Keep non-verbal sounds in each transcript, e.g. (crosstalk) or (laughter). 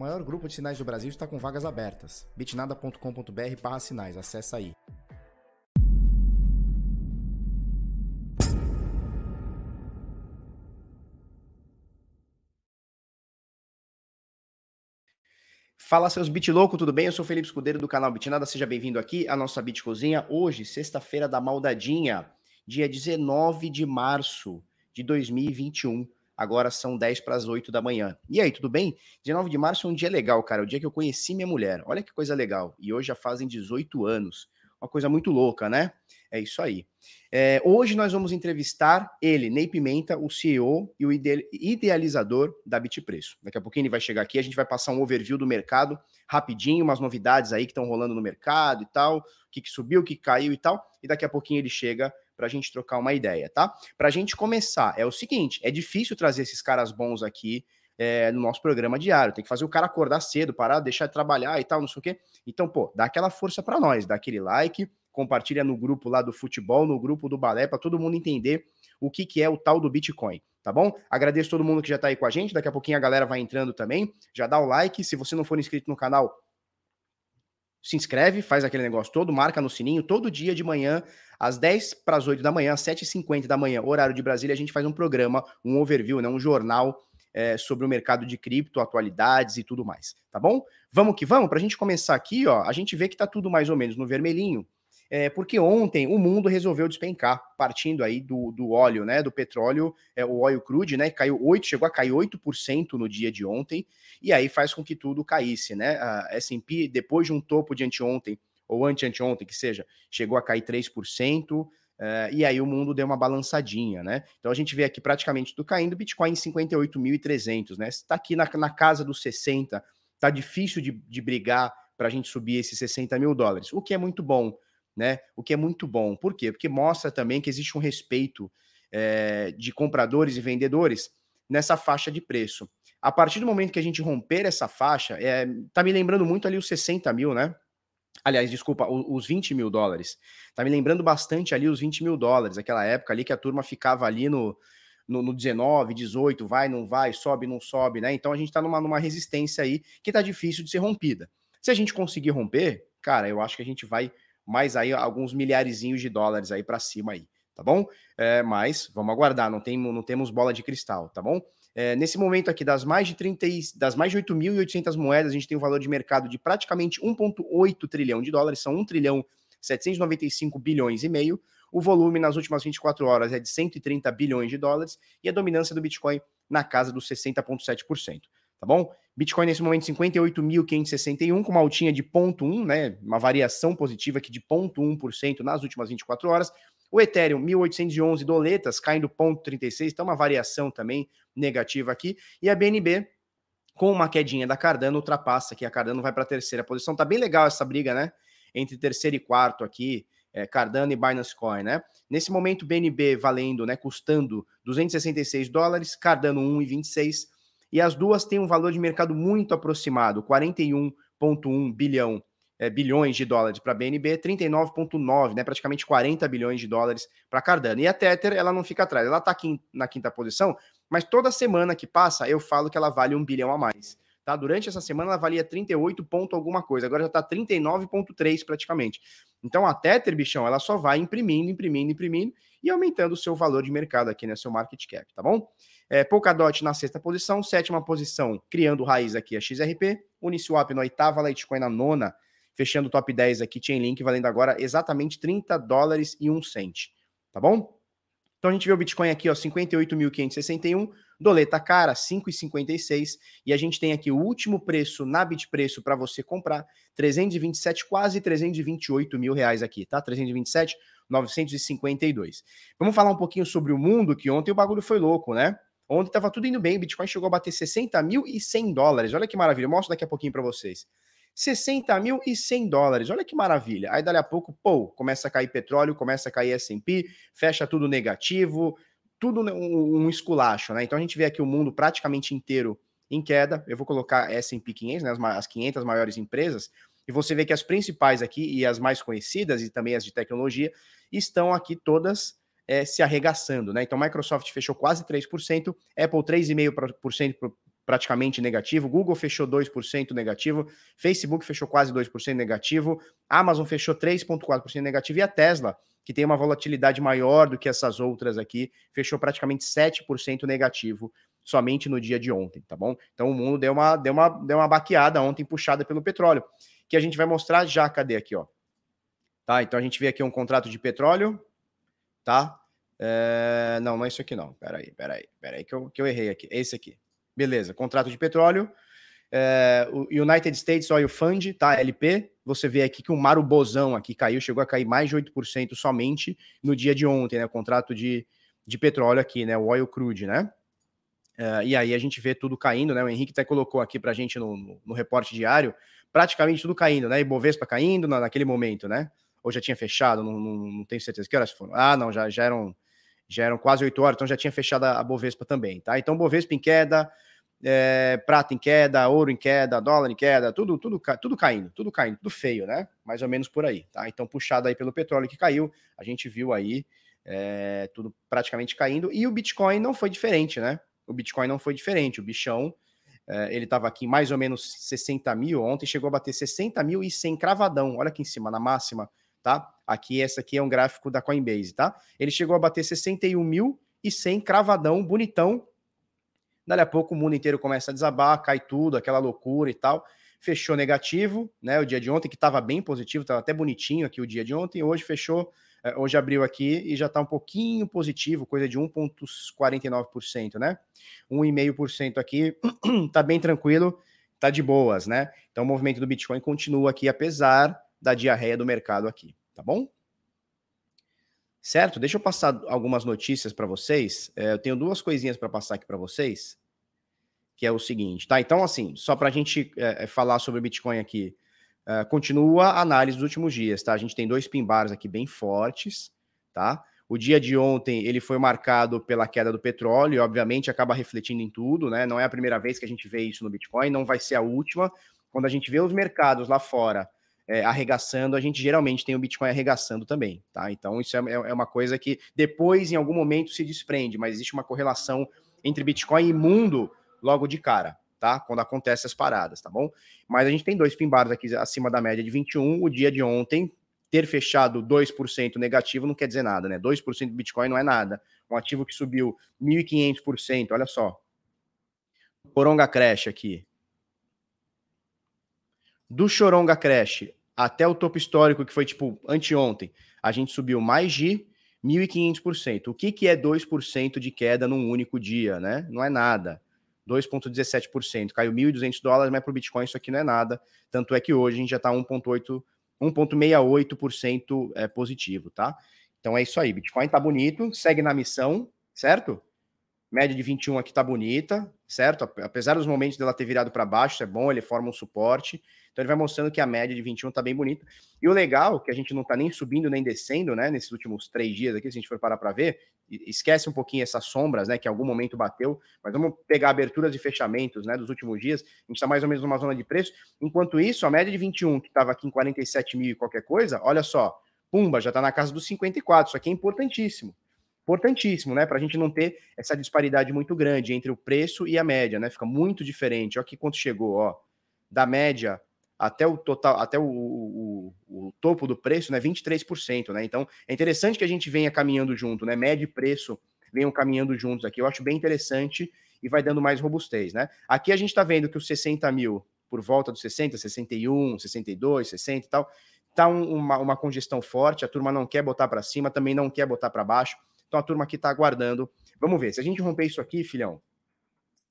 O maior grupo de sinais do Brasil está com vagas abertas. bitnada.com.br barra sinais. Acesse aí. Fala seus Bit Louco, tudo bem? Eu sou Felipe Escudeiro do canal Bitnada, seja bem-vindo aqui à nossa Bit Cozinha. Hoje, sexta-feira da Maldadinha, dia 19 de março de 2021. Agora são 10 para as 8 da manhã. E aí, tudo bem? 19 de março é um dia legal, cara. O dia que eu conheci minha mulher. Olha que coisa legal. E hoje já fazem 18 anos. Uma coisa muito louca, né? É isso aí. É, hoje nós vamos entrevistar ele, Ney Pimenta, o CEO e o idealizador da Bitpreço. Daqui a pouquinho ele vai chegar aqui, a gente vai passar um overview do mercado rapidinho, umas novidades aí que estão rolando no mercado e tal, o que, que subiu, o que caiu e tal, e daqui a pouquinho ele chega para a gente trocar uma ideia, tá? Para a gente começar, é o seguinte: é difícil trazer esses caras bons aqui é, no nosso programa diário. Tem que fazer o cara acordar cedo, parar, deixar de trabalhar e tal, não sei o quê. Então, pô, dá aquela força para nós, dá aquele like, compartilha no grupo lá do futebol, no grupo do balé, para todo mundo entender o que, que é o tal do Bitcoin, tá bom? Agradeço todo mundo que já está aí com a gente. Daqui a pouquinho a galera vai entrando também. Já dá o like. Se você não for inscrito no canal, se inscreve, faz aquele negócio todo, marca no sininho, todo dia de manhã, às 10 para as 8 da manhã, às 7h50 da manhã, horário de Brasília, a gente faz um programa, um overview, né, um jornal é, sobre o mercado de cripto, atualidades e tudo mais, tá bom? Vamos que vamos, para a gente começar aqui, ó, a gente vê que tá tudo mais ou menos no vermelhinho, é, porque ontem o mundo resolveu despencar, partindo aí do, do óleo, né, do petróleo, é, o óleo crude, né, caiu 8, chegou a cair 8% no dia de ontem, e aí faz com que tudo caísse, né, a S&P, depois de um topo de anteontem, ou ante-anteontem, que seja, chegou a cair 3%, uh, é, e aí o mundo deu uma balançadinha, né? Então a gente vê aqui praticamente tudo caindo, Bitcoin em 58.300, né? Está aqui na, na casa dos 60, tá difícil de, de brigar para a gente subir esses 60 mil dólares, o que é muito bom, né? O que é muito bom. Por quê? Porque mostra também que existe um respeito é, de compradores e vendedores nessa faixa de preço. A partir do momento que a gente romper essa faixa, é, tá me lembrando muito ali os 60 mil, né? Aliás, desculpa, os 20 mil dólares. Tá me lembrando bastante ali os 20 mil dólares, aquela época ali que a turma ficava ali no, no, no 19, 18, vai, não vai, sobe, não sobe, né? Então a gente tá numa, numa resistência aí que tá difícil de ser rompida. Se a gente conseguir romper, cara, eu acho que a gente vai mais aí alguns milharezinhos de dólares aí para cima aí, tá bom? É, mas vamos aguardar, não, tem, não temos bola de cristal, tá bom? É, nesse momento aqui, das mais de 30, das mais de 8.800 moedas, a gente tem um valor de mercado de praticamente 1,8 trilhão de dólares, são 1 trilhão 795 bilhões e meio. O volume nas últimas 24 horas é de 130 bilhões de dólares e a dominância do Bitcoin na casa dos 60,7%. Tá bom? Bitcoin nesse momento 58.561, com uma altinha de 0,1, né? Uma variação positiva aqui de 0,1% nas últimas 24 horas. O Ethereum, 1.811 doletas, caindo 0,36, então uma variação também negativa aqui. E a BNB, com uma quedinha da Cardano, ultrapassa aqui. A Cardano vai para a terceira posição. Tá bem legal essa briga, né? Entre terceiro e quarto aqui. É, Cardano e Binance Coin, né? Nesse momento, BNB valendo, né, custando 266 dólares, Cardano 1,26, e as duas têm um valor de mercado muito aproximado, 41,1 bilhão é, bilhões de dólares para a BNB, 39,9, né, praticamente 40 bilhões de dólares para Cardano. E a Tether, ela não fica atrás, ela está aqui na quinta posição, mas toda semana que passa eu falo que ela vale um bilhão a mais. Tá? Durante essa semana ela valia 38 ponto alguma coisa, agora já está 39,3 praticamente. Então a Tether, bichão, ela só vai imprimindo, imprimindo, imprimindo e aumentando o seu valor de mercado aqui, né, seu market cap, tá bom? É, Polkadot na sexta posição, sétima posição, criando raiz aqui a XRP, Uniswap na oitava, Litecoin na nona, fechando o top 10 aqui, Chainlink valendo agora exatamente 30 dólares e 1 cent, tá bom? Então a gente vê o Bitcoin aqui, ó, 58.561, doleta cara, 5,56, e a gente tem aqui o último preço na Bitpreço para você comprar, 327, quase 328 mil reais aqui, tá? 327, 952. Vamos falar um pouquinho sobre o mundo, que ontem o bagulho foi louco, né? Ontem estava tudo indo bem, Bitcoin chegou a bater 60 mil e 100 dólares. Olha que maravilha, eu mostro daqui a pouquinho para vocês. 60 mil e 100 dólares. Olha que maravilha. Aí, dali a pouco, pô, começa a cair petróleo, começa a cair S&P, fecha tudo negativo, tudo um, um esculacho, né? Então, a gente vê aqui o mundo praticamente inteiro em queda. Eu vou colocar S&P 500, né, as, as 500 maiores empresas, e você vê que as principais aqui e as mais conhecidas e também as de tecnologia estão aqui todas é, se arregaçando, né? Então, Microsoft fechou quase 3%, Apple 3,5% praticamente negativo, Google fechou 2% negativo, Facebook fechou quase 2% negativo, Amazon fechou 3,4% negativo e a Tesla, que tem uma volatilidade maior do que essas outras aqui, fechou praticamente 7% negativo somente no dia de ontem, tá bom? Então o mundo deu uma, deu uma, deu uma baqueada ontem puxada pelo petróleo, que a gente vai mostrar já, cadê aqui, ó? Tá, então a gente vê aqui um contrato de petróleo, tá? É... Não, não é isso aqui não. Peraí, peraí, peraí, que eu, que eu errei aqui. É esse aqui. Beleza, contrato de petróleo. É, o United States Oil Fund, tá? LP. Você vê aqui que o Marubozão aqui caiu, chegou a cair mais de 8% somente no dia de ontem, né? O contrato de, de petróleo aqui, né? O Oil Crude, né? É, e aí a gente vê tudo caindo, né? O Henrique até colocou aqui pra gente no, no, no reporte diário, praticamente tudo caindo, né? E Bovespa caindo na, naquele momento, né? Ou já tinha fechado, não, não, não tenho certeza. Que horas foram? Ah, não, já, já eram já eram quase 8 horas, então já tinha fechado a Bovespa também, tá? Então, Bovespa em queda, é, prata em queda, ouro em queda, dólar em queda, tudo, tudo, tudo caindo, tudo caindo, tudo feio, né? Mais ou menos por aí, tá? Então, puxado aí pelo petróleo que caiu, a gente viu aí é, tudo praticamente caindo, e o Bitcoin não foi diferente, né? O Bitcoin não foi diferente, o bichão, é, ele estava aqui mais ou menos 60 mil, ontem chegou a bater 60 mil e 100 cravadão, olha aqui em cima, na máxima, tá? Aqui, essa aqui é um gráfico da Coinbase, tá? Ele chegou a bater 61 mil e 100 cravadão, bonitão. Dali a pouco o mundo inteiro começa a desabar, cai tudo, aquela loucura e tal. Fechou negativo, né? O dia de ontem, que estava bem positivo, estava até bonitinho aqui o dia de ontem. Hoje fechou, eh, hoje abriu aqui e já está um pouquinho positivo, coisa de 1,49%, né? 1,5% aqui, (clears throat) tá bem tranquilo, tá de boas, né? Então o movimento do Bitcoin continua aqui, apesar da diarreia do mercado aqui, tá bom? Certo? Deixa eu passar algumas notícias para vocês. É, eu tenho duas coisinhas para passar aqui para vocês, que é o seguinte, tá? Então, assim, só para a gente é, é, falar sobre Bitcoin aqui, é, continua a análise dos últimos dias, tá? A gente tem dois pin bars aqui bem fortes, tá? O dia de ontem ele foi marcado pela queda do petróleo, e obviamente acaba refletindo em tudo, né? Não é a primeira vez que a gente vê isso no Bitcoin, não vai ser a última. Quando a gente vê os mercados lá fora é, arregaçando, a gente geralmente tem o Bitcoin arregaçando também, tá? Então isso é, é, é uma coisa que depois, em algum momento, se desprende, mas existe uma correlação entre Bitcoin e mundo logo de cara, tá? Quando acontecem as paradas, tá bom? Mas a gente tem dois pimbaros aqui acima da média de 21, o dia de ontem ter fechado 2% negativo não quer dizer nada, né? 2% de Bitcoin não é nada. Um ativo que subiu 1.500%, olha só. Coronga Crash aqui. Do Choronga Crash até o topo histórico, que foi tipo anteontem, a gente subiu mais de 1.500%. O que, que é 2% de queda num único dia, né? Não é nada. 2,17%. Caiu 1.200 dólares, mas para o Bitcoin isso aqui não é nada. Tanto é que hoje a gente já está 1,68% é, positivo, tá? Então é isso aí. Bitcoin tá bonito, segue na missão, certo? Média de 21 aqui tá bonita, certo? Apesar dos momentos dela ter virado para baixo, é bom, ele forma um suporte. Então ele vai mostrando que a média de 21 tá bem bonita. E o legal, que a gente não tá nem subindo nem descendo, né? Nesses últimos três dias aqui, se a gente for parar para ver, esquece um pouquinho essas sombras, né? Que em algum momento bateu, mas vamos pegar aberturas e fechamentos, né? Dos últimos dias, a gente tá mais ou menos numa zona de preço. Enquanto isso, a média de 21, que tava aqui em 47 mil e qualquer coisa, olha só, pumba, já tá na casa dos 54. Isso aqui é importantíssimo importantíssimo, né? Para a gente não ter essa disparidade muito grande entre o preço e a média, né? Fica muito diferente. Olha aqui quanto chegou, ó. Da média até o total, até o, o, o, topo do preço, né? 23%, né? Então é interessante que a gente venha caminhando junto, né? Média e preço venham caminhando juntos aqui. Eu acho bem interessante e vai dando mais robustez, né? Aqui a gente está vendo que os 60 mil, por volta dos 60, 61, 62, 60 e tal, tá um, uma, uma congestão forte. A turma não quer botar para cima, também não quer botar para baixo. Então a turma aqui está aguardando. Vamos ver. Se a gente romper isso aqui, filhão,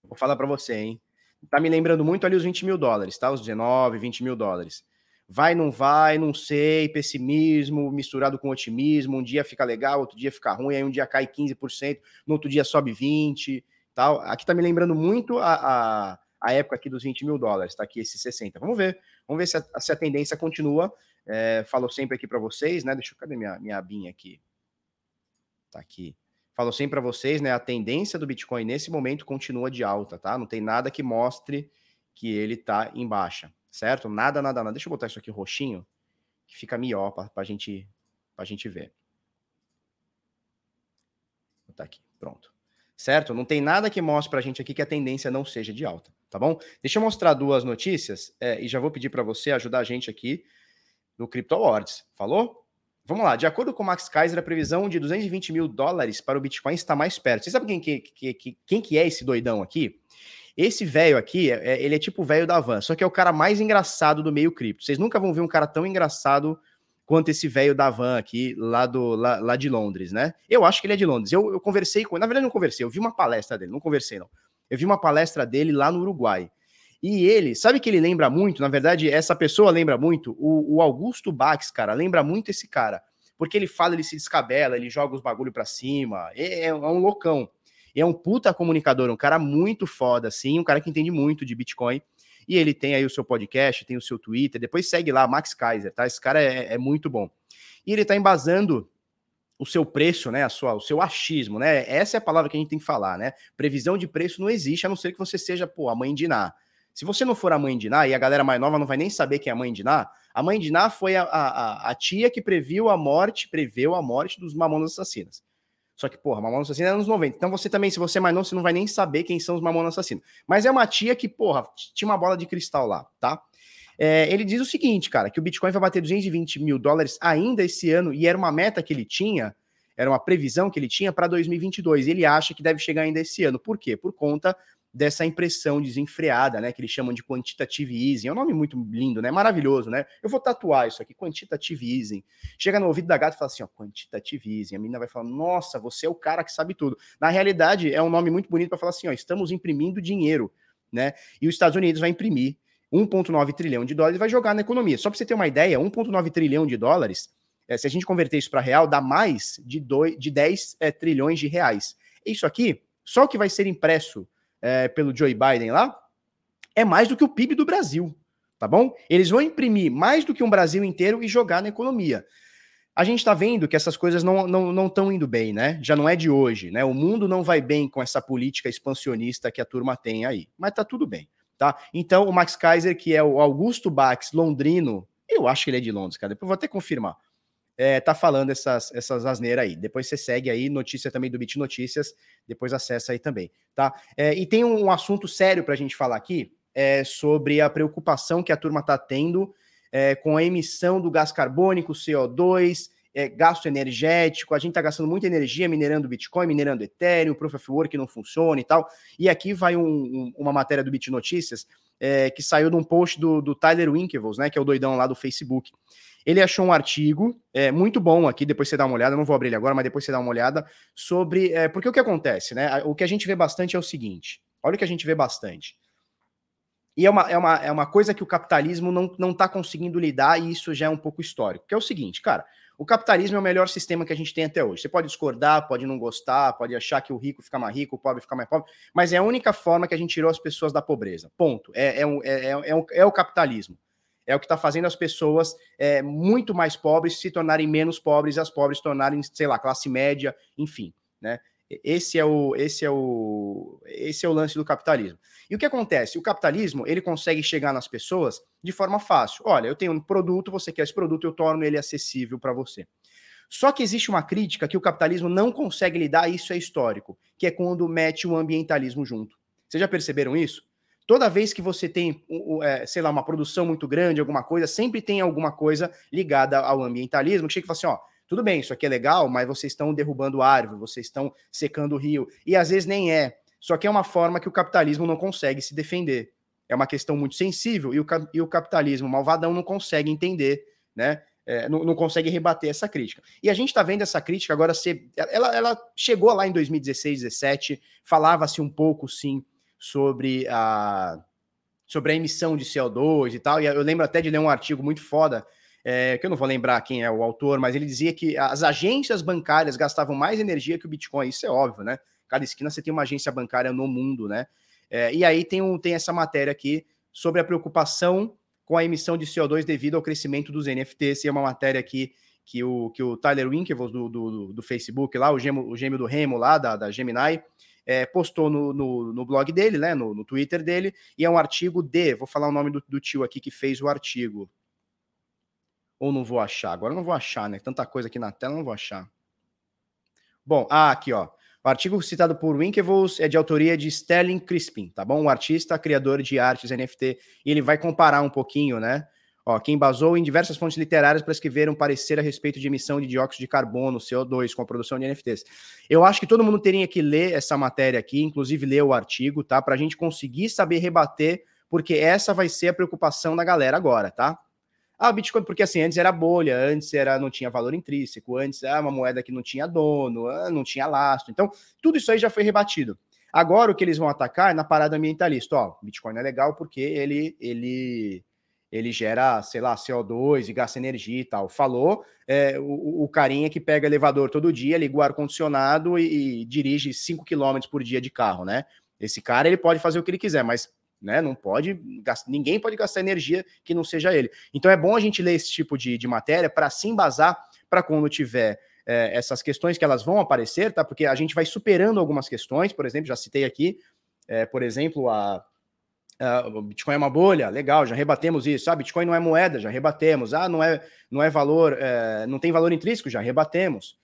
vou falar para você, hein? Tá me lembrando muito ali os 20 mil dólares, tá? Os 19, 20 mil dólares. Vai, não vai, não sei, pessimismo misturado com otimismo. Um dia fica legal, outro dia fica ruim, aí um dia cai 15%, no outro dia sobe 20%, tal. Aqui tá me lembrando muito a, a, a época aqui dos 20 mil dólares, tá aqui esses 60. Vamos ver, vamos ver se a, se a tendência continua. É, falo sempre aqui para vocês, né? Deixa eu, cadê minha, minha abinha aqui? Tá aqui. Falo sempre para vocês, né? A tendência do Bitcoin nesse momento continua de alta, tá? Não tem nada que mostre que ele tá em baixa, certo? Nada, nada, nada. Deixa eu botar isso aqui roxinho, que fica melhor para a gente, pra gente ver. Botar aqui, pronto. certo? Não tem nada que mostre para a gente aqui que a tendência não seja de alta, tá bom? Deixa eu mostrar duas notícias é, e já vou pedir para você ajudar a gente aqui no Crypto Awards. Falou? Vamos lá. De acordo com o Max Kaiser, a previsão de 220 mil dólares para o Bitcoin está mais perto. Você sabe quem que, que, quem que é esse doidão aqui? Esse velho aqui, é, é ele é tipo o velho da van, só que é o cara mais engraçado do meio cripto. Vocês nunca vão ver um cara tão engraçado quanto esse velho da van aqui, lá, do, lá, lá, de Londres, né? Eu acho que ele é de Londres. Eu, eu conversei com ele, na verdade não conversei, eu vi uma palestra dele, não conversei não. Eu vi uma palestra dele lá no Uruguai. E ele, sabe que ele lembra muito? Na verdade, essa pessoa lembra muito o, o Augusto Bax, cara, lembra muito esse cara. Porque ele fala, ele se descabela, ele joga os bagulho pra cima, é, é um loucão. É um puta comunicador, um cara muito foda, assim, um cara que entende muito de Bitcoin. E ele tem aí o seu podcast, tem o seu Twitter. Depois segue lá, Max Kaiser, tá? Esse cara é, é muito bom. E ele tá embasando o seu preço, né? A sua, o seu achismo, né? Essa é a palavra que a gente tem que falar, né? Previsão de preço não existe, a não ser que você seja, pô, a mãe de Ná. Se você não for a mãe de Ná, e a galera mais nova não vai nem saber quem é a mãe de Ná, a mãe de Ná foi a, a, a tia que previu a morte, preveu a morte dos mamonas assassinas. Só que, porra, Mamonas Assassina é anos 90. Então você também, se você é mais novo, você não vai nem saber quem são os Mamonas Assassinos. Mas é uma tia que, porra, tinha uma bola de cristal lá, tá? É, ele diz o seguinte, cara, que o Bitcoin vai bater 220 mil dólares ainda esse ano, e era uma meta que ele tinha, era uma previsão que ele tinha para 2022. E ele acha que deve chegar ainda esse ano. Por quê? Por conta dessa impressão desenfreada, né, que eles chamam de quantitative easing. É um nome muito lindo, né? Maravilhoso, né? Eu vou tatuar isso aqui, quantitative easing. Chega no ouvido da gata e fala assim, ó, quantitative easing. A menina vai falar: "Nossa, você é o cara que sabe tudo". Na realidade, é um nome muito bonito para falar assim, ó, estamos imprimindo dinheiro, né? E os Estados Unidos vai imprimir 1.9 trilhão de dólares e vai jogar na economia. Só para você ter uma ideia, 1.9 trilhão de dólares, é, se a gente converter isso para real, dá mais de, dois, de 10 é, trilhões de reais. Isso aqui, só que vai ser impresso é, pelo Joe Biden lá, é mais do que o PIB do Brasil, tá bom? Eles vão imprimir mais do que um Brasil inteiro e jogar na economia. A gente está vendo que essas coisas não estão não, não indo bem, né? Já não é de hoje, né? O mundo não vai bem com essa política expansionista que a turma tem aí. Mas tá tudo bem, tá? Então, o Max Kaiser, que é o Augusto Bax, londrino, eu acho que ele é de Londres, cara. Depois vou até confirmar é, tá falando essas, essas asneiras aí. Depois você segue aí, notícia também do Bit Notícias, depois acessa aí também, tá? É, e tem um assunto sério para a gente falar aqui, é, sobre a preocupação que a turma está tendo é, com a emissão do gás carbônico, CO2, é, gasto energético, a gente está gastando muita energia minerando Bitcoin, minerando Ethereum, Proof of Work não funciona e tal. E aqui vai um, um, uma matéria do Bit Notícias é, que saiu de um post do, do Tyler Winklevoss, né, que é o doidão lá do Facebook. Ele achou um artigo é, muito bom aqui, depois você dá uma olhada, não vou abrir ele agora, mas depois você dá uma olhada, sobre. É, porque o que acontece, né? O que a gente vê bastante é o seguinte: olha o que a gente vê bastante. E é uma, é uma, é uma coisa que o capitalismo não, não tá conseguindo lidar, e isso já é um pouco histórico. Que é o seguinte, cara, o capitalismo é o melhor sistema que a gente tem até hoje. Você pode discordar, pode não gostar, pode achar que o rico fica mais rico, o pobre fica mais pobre, mas é a única forma que a gente tirou as pessoas da pobreza. Ponto. É, é, um, é, é, é, um, é o capitalismo é o que está fazendo as pessoas é, muito mais pobres se tornarem menos pobres as pobres tornarem, sei lá, classe média, enfim, né? Esse é o esse é o esse é o lance do capitalismo. E o que acontece? O capitalismo, ele consegue chegar nas pessoas de forma fácil. Olha, eu tenho um produto, você quer esse produto, eu torno ele acessível para você. Só que existe uma crítica que o capitalismo não consegue lidar, isso é histórico, que é quando mete o ambientalismo junto. Vocês já perceberam isso? Toda vez que você tem, é, sei lá, uma produção muito grande, alguma coisa, sempre tem alguma coisa ligada ao ambientalismo, que chega e fala assim, ó, tudo bem, isso aqui é legal, mas vocês estão derrubando árvore, vocês estão secando o rio, e às vezes nem é. Só que é uma forma que o capitalismo não consegue se defender. É uma questão muito sensível, e o, e o capitalismo malvadão não consegue entender, né? É, não, não, consegue rebater essa crítica. E a gente está vendo essa crítica agora ser. Ela, ela chegou lá em 2016, 2017, falava-se um pouco, sim, sobre a, sobre a emissão de CO2 e tal. E eu lembro até de ler um artigo muito foda, é, que eu não vou lembrar quem é o autor, mas ele dizia que as agências bancárias gastavam mais energia que o Bitcoin. Isso é óbvio, né? Cada esquina você tem uma agência bancária no mundo, né? É, e aí tem, um, tem essa matéria aqui sobre a preocupação com a emissão de CO2 devido ao crescimento dos NFTs. E é uma matéria aqui que o, que o Tyler Winklevoss do, do, do Facebook lá, o gêmeo, o gêmeo do Remo lá, da, da Gemini, é, postou no, no, no, blog dele, né, no, no, Twitter dele, e é um artigo de, vou falar o nome do, do tio aqui que fez o artigo. Ou não vou achar, agora não vou achar, né? Tanta coisa aqui na tela, não vou achar. Bom, ah, aqui, ó. O artigo citado por Winklevoss é de autoria de Sterling Crispin, tá bom? Um artista, criador de artes NFT, e ele vai comparar um pouquinho, né? Ó, que embasou em diversas fontes literárias para escrever um parecer a respeito de emissão de dióxido de carbono, CO2, com a produção de NFTs. Eu acho que todo mundo teria que ler essa matéria aqui, inclusive ler o artigo, tá? Para a gente conseguir saber rebater, porque essa vai ser a preocupação da galera agora, tá? Ah, Bitcoin, porque assim, antes era bolha, antes era não tinha valor intrínseco, antes era uma moeda que não tinha dono, ah, não tinha lastro. Então, tudo isso aí já foi rebatido. Agora o que eles vão atacar é na parada ambientalista. Ó, Bitcoin é legal porque ele ele ele gera, sei lá, CO2 e gasta energia e tal. Falou é, o, o carinha que pega elevador todo dia, liga o ar-condicionado e, e, dirige 5 km por dia de carro, né? Esse cara ele pode fazer o que ele quiser, mas né? Não pode, ninguém pode gastar energia que não seja ele. Então é bom a gente ler esse tipo de, de matéria para se embasar para quando tiver é, essas questões que elas vão aparecer, tá? Porque a gente vai superando algumas questões, por exemplo, já citei aqui, é, por exemplo, a, a, o Bitcoin é uma bolha, legal, já rebatemos isso. Ah, Bitcoin não é moeda, já rebatemos. Ah, não é, não é valor, é, não tem valor intrínseco, já rebatemos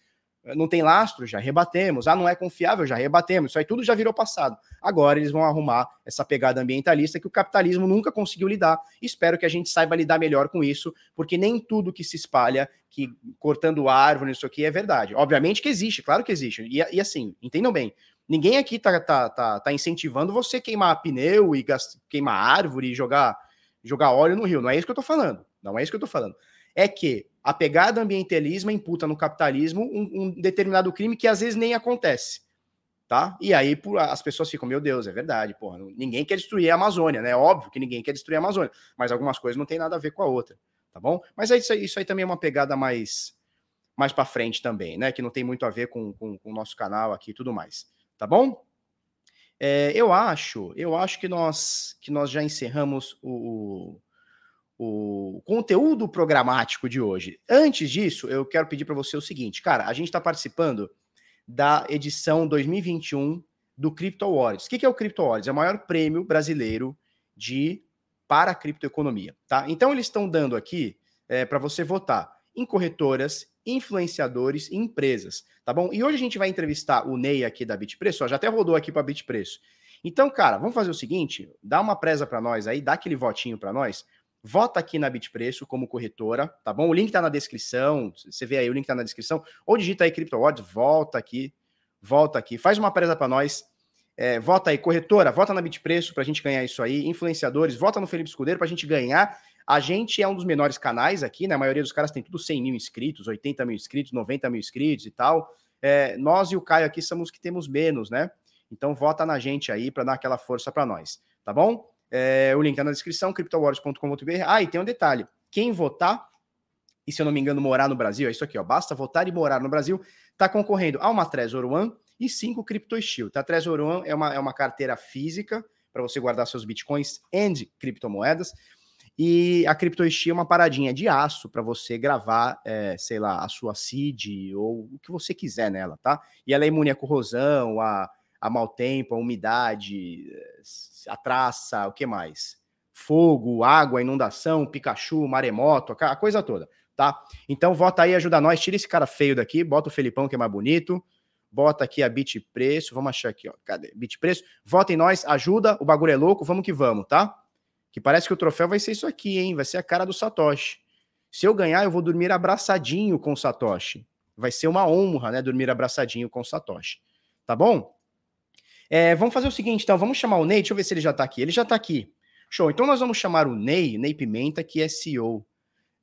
não tem lastro, já rebatemos. Ah, não é confiável, já rebatemos. Isso aí tudo já virou passado. Agora eles vão arrumar essa pegada ambientalista que o capitalismo nunca conseguiu lidar. Espero que a gente saiba lidar melhor com isso, porque nem tudo que se espalha, que cortando árvore, isso aqui é verdade. Obviamente que existe, claro que existe. E, e assim, entendam bem. Ninguém aqui tá, tá, tá, tá incentivando você queimar pneu e queimar árvore e jogar, jogar óleo no rio. Não é isso que eu tô falando. Não é isso que eu tô falando é que a pegada ambientalismo imputa no capitalismo um, um, determinado crime que às vezes nem acontece. Tá? E aí as pessoas ficam, meu Deus, é verdade, porra, ninguém quer destruir a Amazônia, né? Óbvio que ninguém quer destruir a Amazônia, mas algumas coisas não tem nada a ver com a outra, tá bom? Mas é isso, aí, isso aí também é uma pegada mais mais para frente também, né? Que não tem muito a ver com, com, com o nosso canal aqui e tudo mais, tá bom? É, eu acho, eu acho que nós que nós já encerramos o, o conteúdo programático de hoje. Antes disso, eu quero pedir para você o seguinte, cara, a gente está participando da edição 2021 do Crypto Awards. O que é o Crypto Awards? É o maior prêmio brasileiro de para a criptoeconomia, tá? Então eles estão dando aqui é, para você votar em corretoras, influenciadores e empresas, tá bom? E hoje a gente vai entrevistar o Ney aqui da Bitpreço, ó, já até rodou aqui para Bitpreço. Então, cara, vamos fazer o seguinte, dá uma presa para nós aí, dá aquele votinho para nós vota aqui na Bitpreço como corretora, tá bom? O link tá na descrição, você vê aí, o link tá na descrição, ou digita aí CryptoWords, volta aqui, volta aqui, faz uma presa para nós, é, vota aí, corretora, vota na Bitpreço pra gente ganhar isso aí, influenciadores, vota no Felipe Escudeiro pra gente ganhar, a gente é um dos menores canais aqui, né? A maioria dos caras tem tudo 100 mil inscritos, 80 mil inscritos, 90 mil inscritos e tal. É, nós e o Caio aqui somos os que temos menos, né? Então vota na gente aí para dar aquela força para nós, tá bom? É, o link está na descrição, cryptowars.com.br. Ah, e tem um detalhe: quem votar, e se eu não me engano, morar no Brasil, é isso aqui, ó. Basta votar e morar no Brasil, está concorrendo a uma Trezor One e cinco Crypto Steel. Tá? A Trezor One é uma, é uma carteira física para você guardar seus bitcoins e criptomoedas. E a Crypto Steel é uma paradinha de aço para você gravar, é, sei lá, a sua seed ou o que você quiser nela, tá? E ela é imune à corrosão, a a mau tempo, a umidade, a traça, o que mais? Fogo, água, inundação, Pikachu, maremoto, a coisa toda, tá? Então vota aí, ajuda nós, tira esse cara feio daqui, bota o Felipão que é mais bonito, bota aqui a Bit Preço, vamos achar aqui, ó, cadê? Bit Preço, vota em nós, ajuda, o bagulho é louco, vamos que vamos, tá? Que parece que o troféu vai ser isso aqui, hein? Vai ser a cara do Satoshi. Se eu ganhar, eu vou dormir abraçadinho com o Satoshi. Vai ser uma honra, né, dormir abraçadinho com o Satoshi. Tá bom? É, vamos fazer o seguinte, então, vamos chamar o Ney, deixa eu ver se ele já está aqui. Ele já está aqui. Show. Então nós vamos chamar o Ney, Ney Pimenta, que é CEO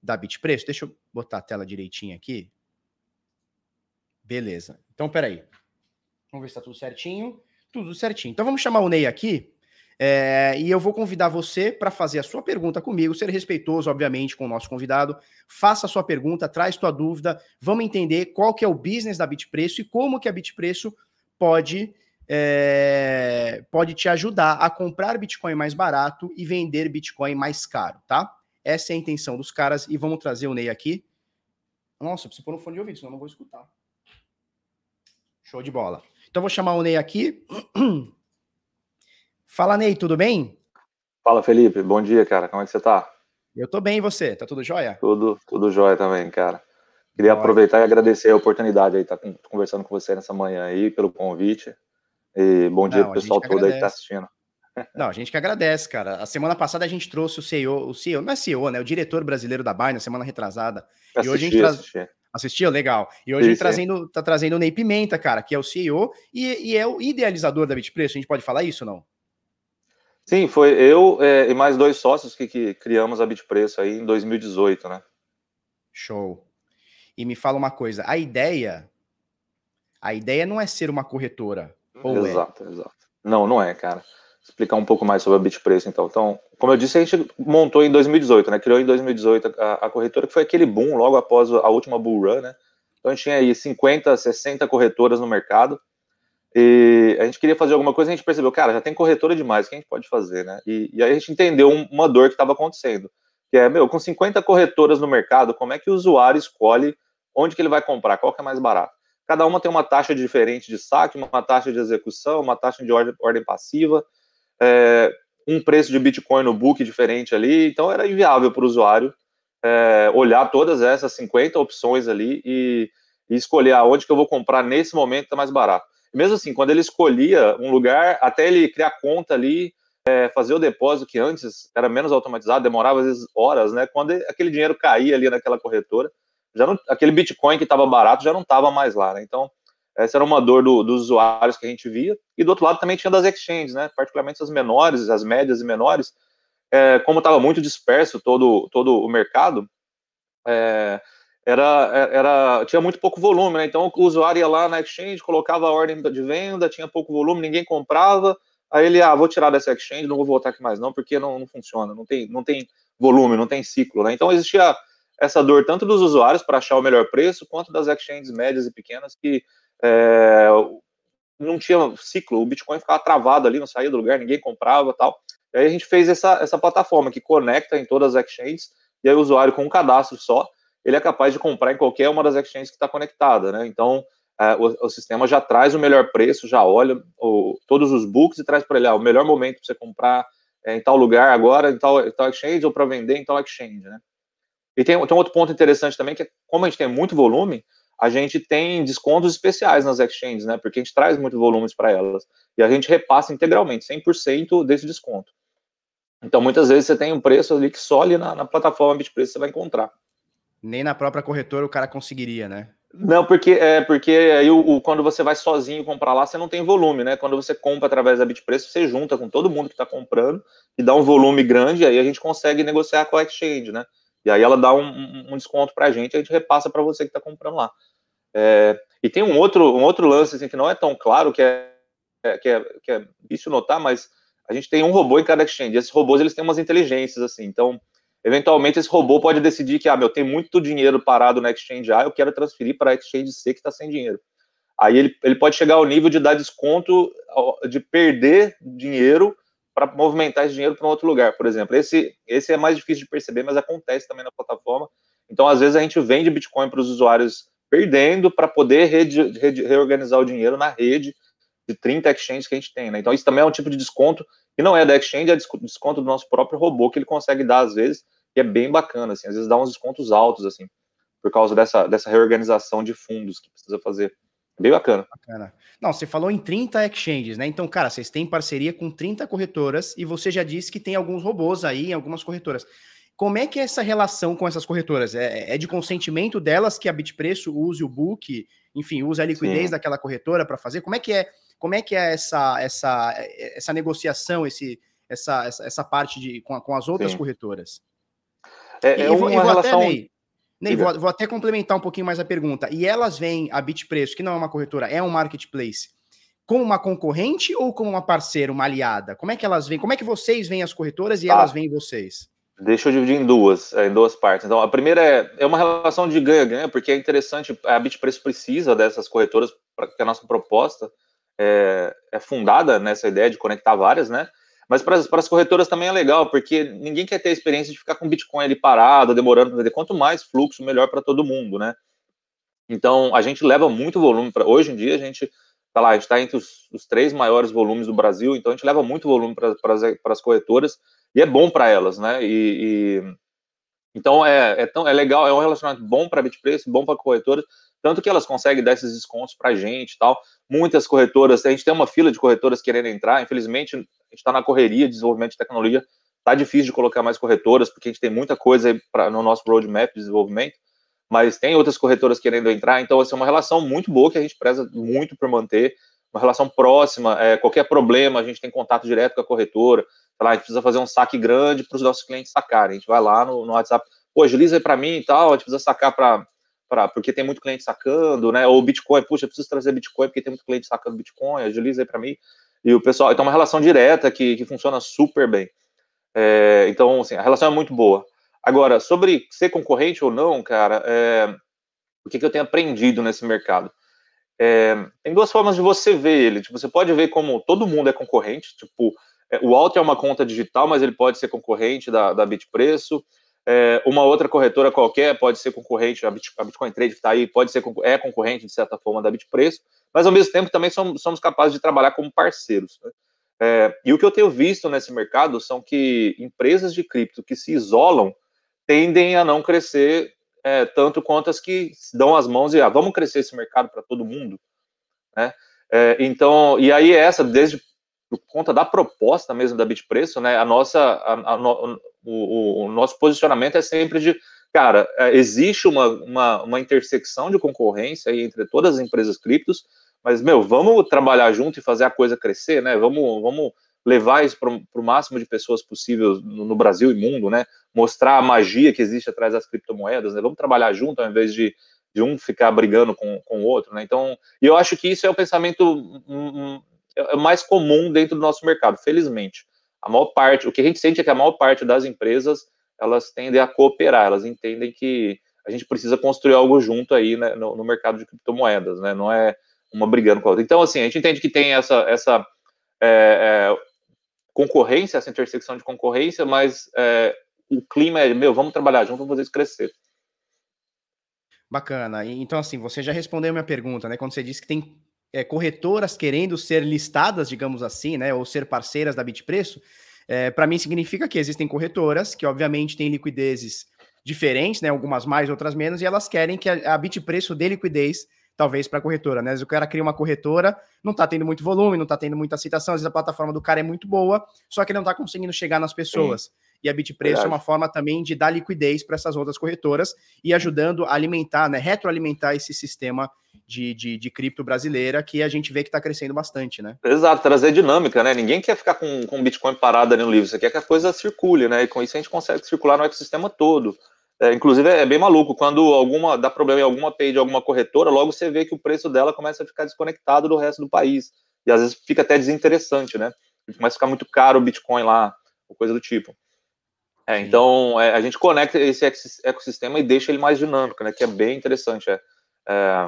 da Bitpreço. Deixa eu botar a tela direitinho aqui. Beleza. Então, peraí. Vamos ver se está tudo certinho. Tudo certinho. Então vamos chamar o Ney aqui. É, e eu vou convidar você para fazer a sua pergunta comigo, ser respeitoso, obviamente, com o nosso convidado. Faça a sua pergunta, traz sua dúvida. Vamos entender qual que é o business da Bitpreço e como que a Bitpreço pode é, pode te ajudar a comprar Bitcoin mais barato e vender Bitcoin mais caro, tá? Essa é a intenção dos caras e vamos trazer o Ney aqui. Nossa, preciso pôr no fone de ouvido, senão eu não vou escutar. Show de bola. Então vou chamar o Ney aqui. (clears throat) Fala, Ney, tudo bem? Fala, Felipe. Bom dia, cara. Como é que você tá? Eu tô bem, e você? Tá tudo jóia? Tudo, tudo jóia também, cara. Queria aproveitar e agradecer a oportunidade aí, tá conversando com você nessa manhã aí, pelo convite. E bom dia para o pessoal todo aí que está assistindo. (laughs) Não, a gente que agradece, cara. A semana passada a gente trouxe o CEO, o CEO, não é CEO, né? O diretor brasileiro da Binance, semana retrasada. Assisti, e hoje a gente traz. Assistiu? Legal. E hoje sim, a gente trazendo, tá trazendo o Ney Pimenta, cara, que é o CEO e, e é o idealizador da Bitpreço. A gente pode falar isso não? Sim, foi eu é, e mais dois sócios que, que criamos a Bitpreço aí em 2018, né? Show. E me fala uma coisa, a ideia, a ideia não é ser uma corretora, ou é? exato, é? exato. Não, não é, cara. Explicar um pouco mais sobre a Bitpreço, então. Então, como eu disse, a gente montou em 2018, né? Criou em 2018 a, a corretora, que foi aquele boom logo após a última bull run, né? Então, a gente tinha aí 50, 60 corretoras no mercado. E a gente queria fazer alguma coisa, a gente percebeu, cara, já tem corretora demais, o que a gente pode fazer, né? E, e aí a gente entendeu uma dor que estava acontecendo, que é, meu, com 50 corretoras no mercado, como é que o usuário escolhe onde que ele vai comprar, qual que é mais barato? Cada uma tem uma taxa diferente de saque, uma taxa de execução, uma taxa de ordem, ordem passiva, é, um preço de Bitcoin no book diferente ali, então era inviável para o usuário é, olhar todas essas 50 opções ali e, e, escolher aonde que eu vou comprar nesse momento está mais barato. Mesmo assim, quando ele escolhia um lugar, até ele criar conta ali, é, fazer o depósito, que antes era menos automatizado, demorava às vezes horas, né? Quando aquele dinheiro caía ali naquela corretora, já não, aquele Bitcoin que estava barato já não estava mais lá, né? Então, essa era uma dor do, dos usuários que a gente via. E do outro lado também tinha das exchanges, né? Particularmente as menores, as médias e menores. É, como estava muito disperso todo, todo o mercado, é, era, era, tinha muito pouco volume, né? Então o usuário ia lá na exchange, colocava a ordem de venda, tinha pouco volume, ninguém comprava. Aí ele, ah, vou tirar dessa exchange, não vou voltar aqui mais não, porque não, não funciona, não tem, não tem volume, não tem ciclo, né? Então existia essa dor tanto dos usuários para achar o melhor preço, quanto das exchanges médias e pequenas que é, não tinha ciclo, o Bitcoin ficava travado ali, não saía do lugar, ninguém comprava tal. E aí a gente fez essa, essa plataforma que conecta em todas as exchanges, e aí o usuário com um cadastro só, ele é capaz de comprar em qualquer uma das exchanges que está conectada, né? Então, é, o, o, sistema já traz o melhor preço, já olha o, todos os books e traz para ele ah, o melhor momento para você comprar é, em tal lugar agora, em tal, em tal exchange, ou para vender em tal exchange, né? E tem, tem outro ponto interessante também, que é, como a gente tem muito volume, a gente tem descontos especiais nas exchanges, né? Porque a gente traz muito volumes para elas. E a gente repassa integralmente, 100% desse desconto. Então, muitas vezes você tem um preço ali que só ali na, na plataforma Bitpreço você vai encontrar. Nem na própria corretora o cara conseguiria, né? Não, porque é porque aí o, o, quando você vai sozinho comprar lá, você não tem volume, né? Quando você compra através da Bitpreço, você junta com todo mundo que está comprando e dá um volume grande, aí a gente consegue negociar com a exchange, né? E aí ela dá um, um, desconto para a gente, a gente repassa para você que está comprando lá. É, e tem um outro, um outro lance assim, que não é tão claro, que é, que é, que é difícil notar, mas a gente tem um robô em cada exchange. Esses robôs eles têm umas inteligências assim. Então, eventualmente esse robô pode decidir que ah, meu, tem muito dinheiro parado na exchange A, eu quero transferir para a exchange C que está sem dinheiro. Aí ele, ele pode chegar ao nível de dar desconto, de perder dinheiro para movimentar esse dinheiro para um outro lugar, por exemplo. Esse, esse é mais difícil de perceber, mas acontece também na plataforma. Então, às vezes, a gente vende Bitcoin para os usuários perdendo para poder re re reorganizar o dinheiro na rede de 30 exchanges que a gente tem. Né? Então, isso também é um tipo de desconto que não é da exchange, é desconto do nosso próprio robô que ele consegue dar às vezes, e é bem bacana, assim, às vezes dá uns descontos altos, assim, por causa dessa, dessa reorganização de fundos que precisa fazer. Bem bacana. bacana. Não, você falou em 30 exchanges, né? Então, cara, vocês têm parceria com 30 corretoras e você já disse que tem alguns robôs aí em algumas corretoras. Como é que é essa relação com essas corretoras? É, é de consentimento delas que a Bitpreço use o book, enfim, use a liquidez Sim. daquela corretora para fazer? Como é que é? Como é que é essa essa essa negociação, esse essa essa, essa parte de com, com as outras Sim. corretoras? É, é uma relação. Até, Ney, vou, vou, até complementar um pouquinho mais a pergunta. E elas veem a Bitpreço, que não é uma corretora, é um marketplace, como uma concorrente ou como uma parceira, uma aliada? Como é que elas veem? Como é que vocês veem as corretoras e tá. elas veem vocês? Deixa eu dividir em duas, é, em duas partes. Então, a primeira é, é uma relação de ganha-ganha, porque é interessante, a Bitpreço precisa dessas corretoras, para que a nossa proposta é, é fundada nessa ideia de conectar várias, né? Mas para as corretoras também é legal, porque ninguém quer ter a experiência de ficar com Bitcoin ali parado, demorando para vender. Quanto mais fluxo, melhor para todo mundo, né? Então, a gente leva muito volume para. Hoje em dia, a gente tá lá, a gente está entre os, os, três maiores volumes do Brasil, então a gente leva muito volume para as corretoras e é bom para elas, né? E, Então é, é, tão, é legal, é um relacionamento bom para Bitpreço, bom para corretoras, tanto que elas conseguem dar esses descontos para a gente tal. Muitas corretoras, a gente tem uma fila de corretoras querendo entrar, infelizmente a gente está na correria de desenvolvimento de tecnologia, tá difícil de colocar mais corretoras, porque a gente tem muita coisa pra, no nosso roadmap de desenvolvimento, mas tem outras corretoras querendo entrar, então assim, é uma relação muito boa que a gente preza muito por manter, uma relação próxima, é, qualquer problema, a gente tem contato direto com a corretora, lá, a gente precisa fazer um saque grande para os nossos clientes sacarem, a gente vai lá no, no WhatsApp, pô, agiliza aí para mim e tal, a gente precisa sacar para porque tem muito cliente sacando, né? Ou Bitcoin, puxa, eu preciso trazer Bitcoin porque tem muito cliente sacando Bitcoin, agiliza aí para mim. E o pessoal, então, é uma relação direta que, que funciona super bem. É, então, assim, a relação é muito boa. Agora, sobre ser concorrente ou não, cara, é, o que, que eu tenho aprendido nesse mercado? É, tem duas formas de você ver ele. Tipo, você pode ver como todo mundo é concorrente, tipo, é, o Alto é uma conta digital, mas ele pode ser concorrente da, da Bitpreço. É, uma outra corretora qualquer pode ser concorrente, a, Bitcoin Trade está aí pode ser é concorrente de certa forma da Bitpreço, mas ao mesmo tempo também somos, somos capazes de trabalhar como parceiros. Né? É, e o que eu tenho visto nesse mercado são que empresas de cripto que se isolam tendem a não crescer é, tanto quanto as que dão as mãos e ah, vamos crescer esse mercado para todo mundo, né? É, então, e aí essa desde por conta da proposta mesmo da Bitpreço, né? A nossa, a, a, o, o, nosso posicionamento é sempre de, cara, é, existe uma, uma, uma intersecção de concorrência entre todas as empresas criptos, mas, meu, vamos trabalhar junto e fazer a coisa crescer, né? Vamos, vamos levar isso para o máximo de pessoas possível no, no, Brasil e mundo, né? Mostrar a magia que existe atrás das criptomoedas, né? Vamos trabalhar junto ao invés de, de um ficar brigando com, com o outro, né? Então, eu acho que isso é o pensamento um, um, é mais comum dentro do nosso mercado, felizmente a maior parte, o que a gente sente é que a maior parte das empresas elas tendem a cooperar, elas entendem que a gente precisa construir algo junto aí né, no, no, mercado de criptomoedas, né? Não é uma brigando com a outra. Então, assim, a gente entende que tem essa, essa é, é, concorrência, essa intersecção de concorrência, mas é, o clima é, meu, vamos trabalhar junto, vamos fazer isso crescer. Bacana. Então, assim, você já respondeu minha pergunta, né? Quando você disse que tem é, corretoras querendo ser listadas, digamos assim, né, ou ser parceiras da Bitpreço, é, para mim significa que existem corretoras que, obviamente, têm liquidezes diferentes, né, algumas mais, outras menos, e elas querem que a, a Bitpreço dê liquidez, talvez, para a corretora. Né? o cara cria uma corretora, não está tendo muito volume, não está tendo muita aceitação, às vezes a plataforma do cara é muito boa, só que ele não está conseguindo chegar nas pessoas. Sim. E a Bitpreço é uma forma também de dar liquidez para essas outras corretoras e ajudando a alimentar, né, retroalimentar esse sistema de, de, de cripto brasileira que a gente vê que está crescendo bastante, né? Exato, trazer dinâmica, né? Ninguém quer ficar com, com Bitcoin parado ali no livro, você quer que a coisa circule, né? E com isso a gente consegue circular no ecossistema todo. É, inclusive é bem maluco, quando alguma dá problema em alguma API de alguma corretora, logo você vê que o preço dela começa a ficar desconectado do resto do país. E às vezes fica até desinteressante, né? Começa a ficar muito caro o Bitcoin lá, ou coisa do tipo. É, então é, a gente conecta esse ecossistema e deixa ele mais dinâmico, né? Que é bem interessante. É, é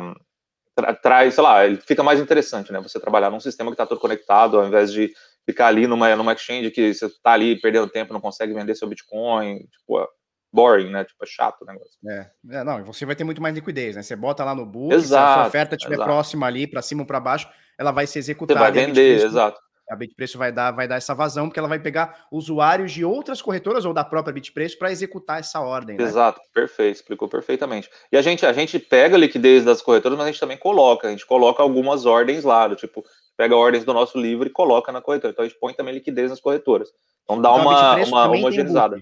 tra traz, sei lá, ele fica mais interessante, né? Você trabalhar num sistema que está todo conectado, ao invés de ficar ali numa, numa exchange que você está ali perdendo tempo, não consegue vender seu Bitcoin, tipo, é boring, né? Tipo, é chato o negócio. É, é não, você vai ter muito mais liquidez, né? Você bota lá no book, exato, se a sua oferta estiver próxima ali, para cima ou para baixo, ela vai ser executada. Você vai vender, exato a Bitpreço vai dar, vai dar essa vazão, porque ela vai pegar usuários de outras corretoras ou da própria Bitpreço para executar essa ordem. Né? Exato, perfeito, explicou perfeitamente. E a gente, a gente pega a liquidez das corretoras, mas a gente também coloca, a gente coloca algumas ordens lá, do tipo, pega ordens do nosso livro e coloca na corretora. Então a gente põe também liquidez nas corretoras. Então dá então, uma, uma homogeneizada.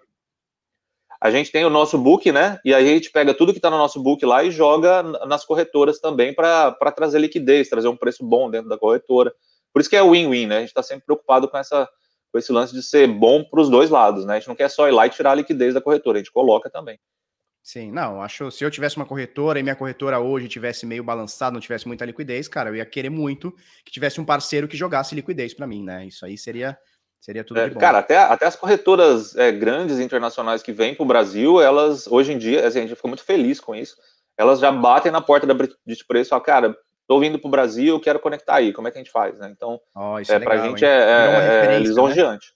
A gente tem o nosso book, né? E aí a gente pega tudo que está no nosso book lá e joga nas corretoras também para trazer liquidez, trazer um preço bom dentro da corretora. Por isso que é win-win, né? A gente está sempre preocupado com, essa, com esse lance de ser bom para os dois lados, né? A gente não quer só ir lá e tirar a liquidez da corretora, a gente coloca também. Sim, não, acho se eu tivesse uma corretora e minha corretora hoje tivesse meio balançado, não tivesse muita liquidez, cara, eu ia querer muito que tivesse um parceiro que jogasse liquidez para mim, né? Isso aí seria seria tudo é, bom. Cara, até, até as corretoras é, grandes internacionais que vêm para o Brasil, elas hoje em dia, assim, a gente fica muito feliz com isso. Elas já batem na porta da British Preço e falam, cara, Estou vindo para o Brasil, quero conectar aí. Como é que a gente faz, né? Então, oh, é, é para a gente hein? é, é, é lisonjeante. Né?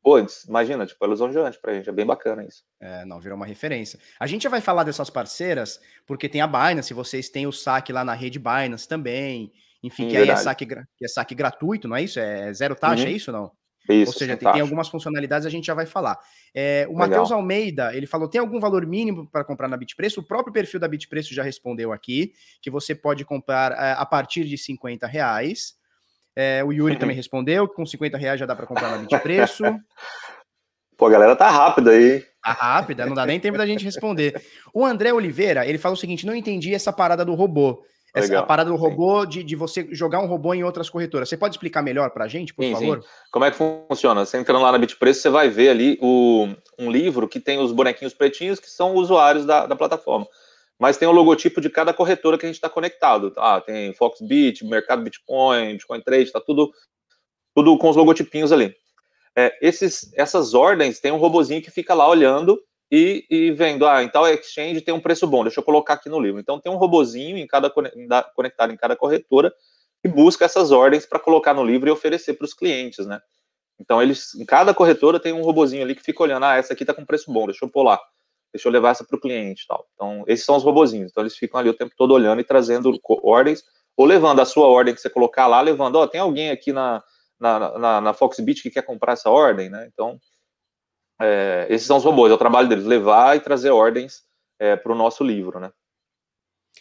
Pô, imagina, tipo, é lisonjeante pra gente, é bem bacana isso. É, não, virou uma referência. A gente já vai falar dessas parceiras, porque tem a Binance, vocês têm o saque lá na rede Binance também, enfim, que aí é saque, que é saque gratuito, não é isso? É zero taxa, uhum. é isso não? Isso, Ou seja, tem, tem, algumas funcionalidades a gente já vai falar. É, o Matheus Almeida, ele falou: tem algum valor mínimo para comprar na Bitpreço? O próprio perfil da Bitpreço já respondeu aqui que você pode comprar é, a partir de 50 reais. É, o Yuri também respondeu que com 50 reais já dá para comprar na Bitpreço. (laughs) Pô, a galera tá rápida aí. Tá rápida, não dá nem tempo da gente responder. O André Oliveira, ele fala o seguinte: não entendi essa parada do robô. Essa parada do robô, de, de você jogar um robô em outras corretoras. Você pode explicar melhor para a gente, por sim, favor? Sim. Como é que funciona? Você entrando lá na Bitpreço, você vai ver ali o, um livro que tem os bonequinhos pretinhos, que são usuários da, da plataforma. Mas tem o logotipo de cada corretora que a gente está conectado. Ah, tem Foxbit, Mercado Bitcoin, Bitcoin Trade, está tudo, tudo com os logotipinhos ali. É, esses, essas ordens tem um robozinho que fica lá olhando e, e, vendo, ah, em tal exchange tem um preço bom, deixa eu colocar aqui no livro. Então tem um robozinho em cada conectado em cada corretora que busca essas ordens para colocar no livro e oferecer para os clientes, né? Então eles, em cada corretora tem um robozinho ali que fica olhando, ah, essa aqui está com preço bom, deixa eu pôr lá, deixa eu levar essa para o cliente, tal. Então esses são os robozinhos. Então eles ficam ali o tempo todo olhando e trazendo ordens ou levando a sua ordem que você colocar lá, levando, ó, oh, tem alguém aqui na na, na, na Foxbit que quer comprar essa ordem, né? Então é, esses são os robôs, é o trabalho deles, levar e trazer ordens é, para o nosso livro, né?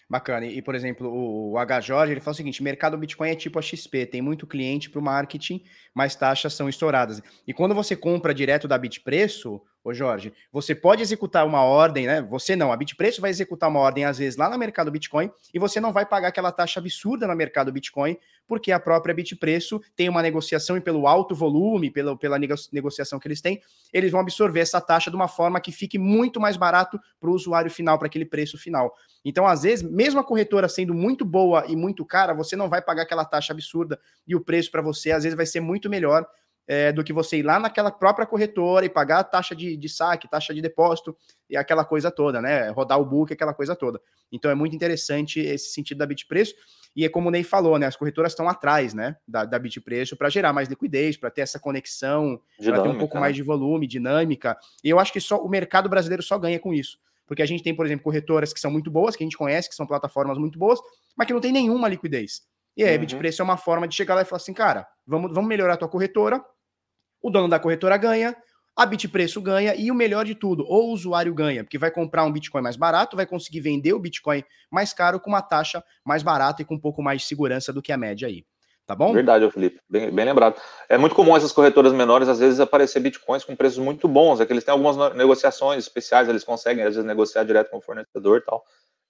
Bacana. E, por exemplo, o, H. Jorge, ele fala o seguinte, mercado Bitcoin é tipo a XP, tem muito cliente para o marketing, mas taxas são estouradas. E quando você compra direto da Bitpreço, ô Jorge, você pode executar uma ordem, né? Você não, a Bitpreço vai executar uma ordem, às vezes, lá no mercado Bitcoin, e você não vai pagar aquela taxa absurda no mercado Bitcoin, porque a própria Bitpreço tem uma negociação e pelo alto volume, pela, pela negociação que eles têm, eles vão absorver essa taxa de uma forma que fique muito mais barato para o usuário final, para aquele preço final. Então, às vezes, mesmo a corretora sendo muito boa e muito cara, você não vai pagar aquela taxa absurda e o preço para você, às vezes, vai ser muito melhor é, do que você ir lá naquela própria corretora e pagar a taxa de, de saque, taxa de depósito e aquela coisa toda, né? Rodar o book, aquela coisa toda. Então é muito interessante esse sentido da Bitpreço. E é como o Ney falou, né? As corretoras estão atrás, né? Da, da Bitpreço para gerar mais liquidez, para ter essa conexão, para ter um pouco né? mais de volume, dinâmica. E eu acho que só o mercado brasileiro só ganha com isso. Porque a gente tem, por exemplo, corretoras que são muito boas, que a gente conhece, que são plataformas muito boas, mas que não tem nenhuma liquidez. E aí, uhum. a Bitpreço é uma forma de chegar lá e falar assim, cara, vamos, vamos melhorar a tua corretora, o dono da corretora ganha, a Bitpreço ganha e o melhor de tudo, o usuário ganha, porque vai comprar um Bitcoin mais barato, vai conseguir vender o Bitcoin mais caro com uma taxa mais barata e com um pouco mais de segurança do que a média aí. Tá bom? Verdade, Felipe. Bem, bem lembrado. É muito comum essas corretoras menores, às vezes, aparecer bitcoins com preços muito bons. É que eles têm algumas negociações especiais, eles conseguem, às vezes, negociar direto com o fornecedor e tal.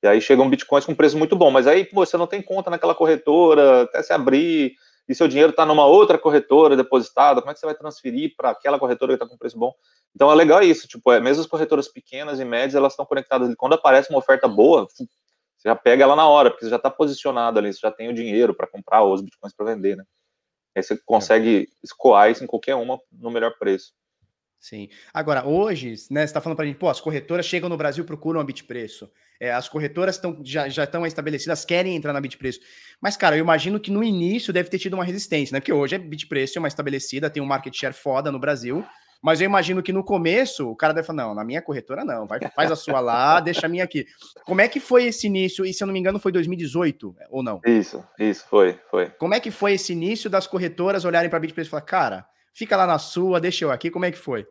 E aí chegam bitcoins com preço muito bom. Mas aí, pô, você não tem conta naquela corretora, até se abrir, e seu dinheiro está numa outra corretora depositada, como é que você vai transferir para aquela corretora que está com preço bom? Então é legal isso, tipo, é, mesmo as corretoras pequenas e médias, elas estão conectadas. Quando aparece uma oferta boa, você já pega ela na hora, porque você já está posicionado ali, você já tem o dinheiro para comprar os bitcoins para vender, né? Aí você consegue escoar isso em qualquer uma no melhor preço. Sim. Agora, hoje, né, você está falando para a gente, pô, as corretoras chegam no Brasil procuram a Bitpreço. É, as corretoras tão, já, já estão estabelecidas, querem entrar na Bitpreço. Mas, cara, eu imagino que no início deve ter tido uma resistência, né? Porque hoje a Bitpreço é uma estabelecida, tem um market share foda no Brasil. Mas eu imagino que no começo o cara deve falar: não, na minha corretora não, vai, faz a sua lá, (laughs) deixa a minha aqui. Como é que foi esse início? E se eu não me engano, foi 2018 ou não? Isso, isso, foi, foi. Como é que foi esse início das corretoras olharem para a Bitpreço e falar, cara, fica lá na sua, deixa eu aqui, como é que foi?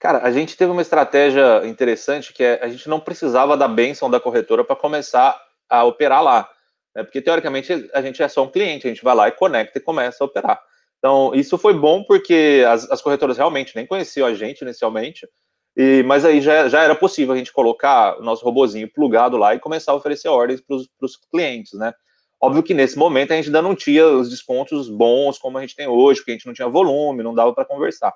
Cara, a gente teve uma estratégia interessante que é a gente não precisava da benção da corretora para começar a operar lá. Né? Porque teoricamente a gente é só um cliente, a gente vai lá e conecta e começa a operar. Então, isso foi bom porque as, as corretoras realmente nem conheciam a gente inicialmente, e, mas aí já, já era possível a gente colocar o nosso robozinho plugado lá e começar a oferecer ordens para os clientes, né? Óbvio que nesse momento a gente ainda não tinha os descontos bons como a gente tem hoje, porque a gente não tinha volume, não dava para conversar.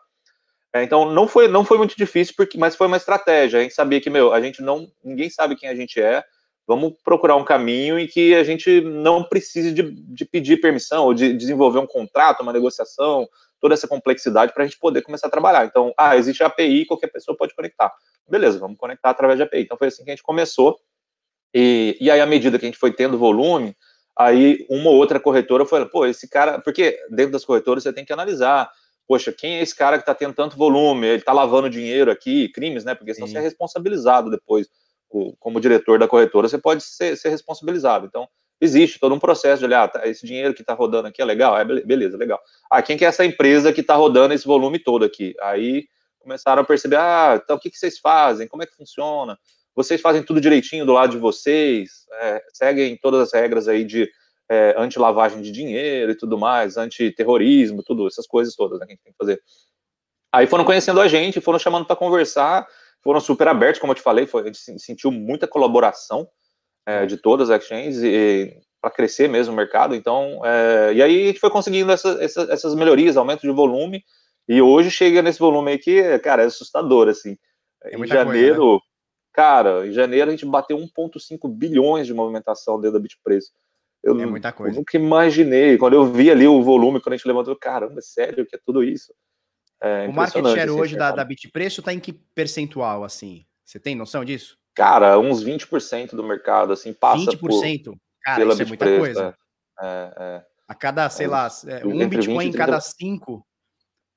É, então não foi, não foi muito difícil, porque, mas foi uma estratégia. A gente sabia que, meu, a gente não. Ninguém sabe quem a gente é. Vamos procurar um caminho em que a gente não precise de, de pedir permissão ou de desenvolver um contrato, uma negociação, toda essa complexidade para a gente poder começar a trabalhar. Então, ah, existe a API, qualquer pessoa pode conectar. Beleza, vamos conectar através de API. Então foi assim que a gente começou. E, e aí, à medida que a gente foi tendo volume, aí uma ou outra corretora foi, pô, esse cara, porque dentro das corretoras você tem que analisar poxa, quem é esse cara que está tendo tanto volume? Ele está lavando dinheiro aqui, crimes, né? Porque senão Sim. você é responsabilizado depois. Como diretor da corretora, você pode ser, ser responsabilizado. Então, existe todo um processo de olhar, ah, tá, esse dinheiro que está rodando aqui é legal, é beleza, legal. Ah, quem que é essa empresa que está rodando esse volume todo aqui? Aí começaram a perceber, ah, então o que, que vocês fazem? Como é que funciona? Vocês fazem tudo direitinho do lado de vocês? É, seguem todas as regras aí de é, anti-lavagem de dinheiro e tudo mais, anti-terrorismo, tudo, essas coisas todas né, que a gente tem que fazer. Aí foram conhecendo a gente, foram chamando para conversar, foram super abertos, como eu te falei, foi, a gente sentiu muita colaboração é, de todas as exchanges para crescer mesmo o mercado. Então, é, e aí a gente foi conseguindo essa, essa, essas melhorias, aumento de volume, e hoje chega nesse volume aí que, cara, é assustador, assim. É em janeiro, coisa, né? cara, em janeiro a gente bateu 1,5 bilhões de movimentação dentro da Bitpreço. Eu, é muita coisa. Eu nunca imaginei. Quando eu vi ali o volume, quando a gente levantou, caramba, sério que é tudo isso? É o market share assim, hoje da, da Bitpreço está em que percentual, assim? Você tem noção disso? Cara, uns 20% do mercado, assim, passa 20%? Por, Cara, pela isso é muita coisa. É, é, é, A cada, sei é, lá, é, um Bitcoin em cada cinco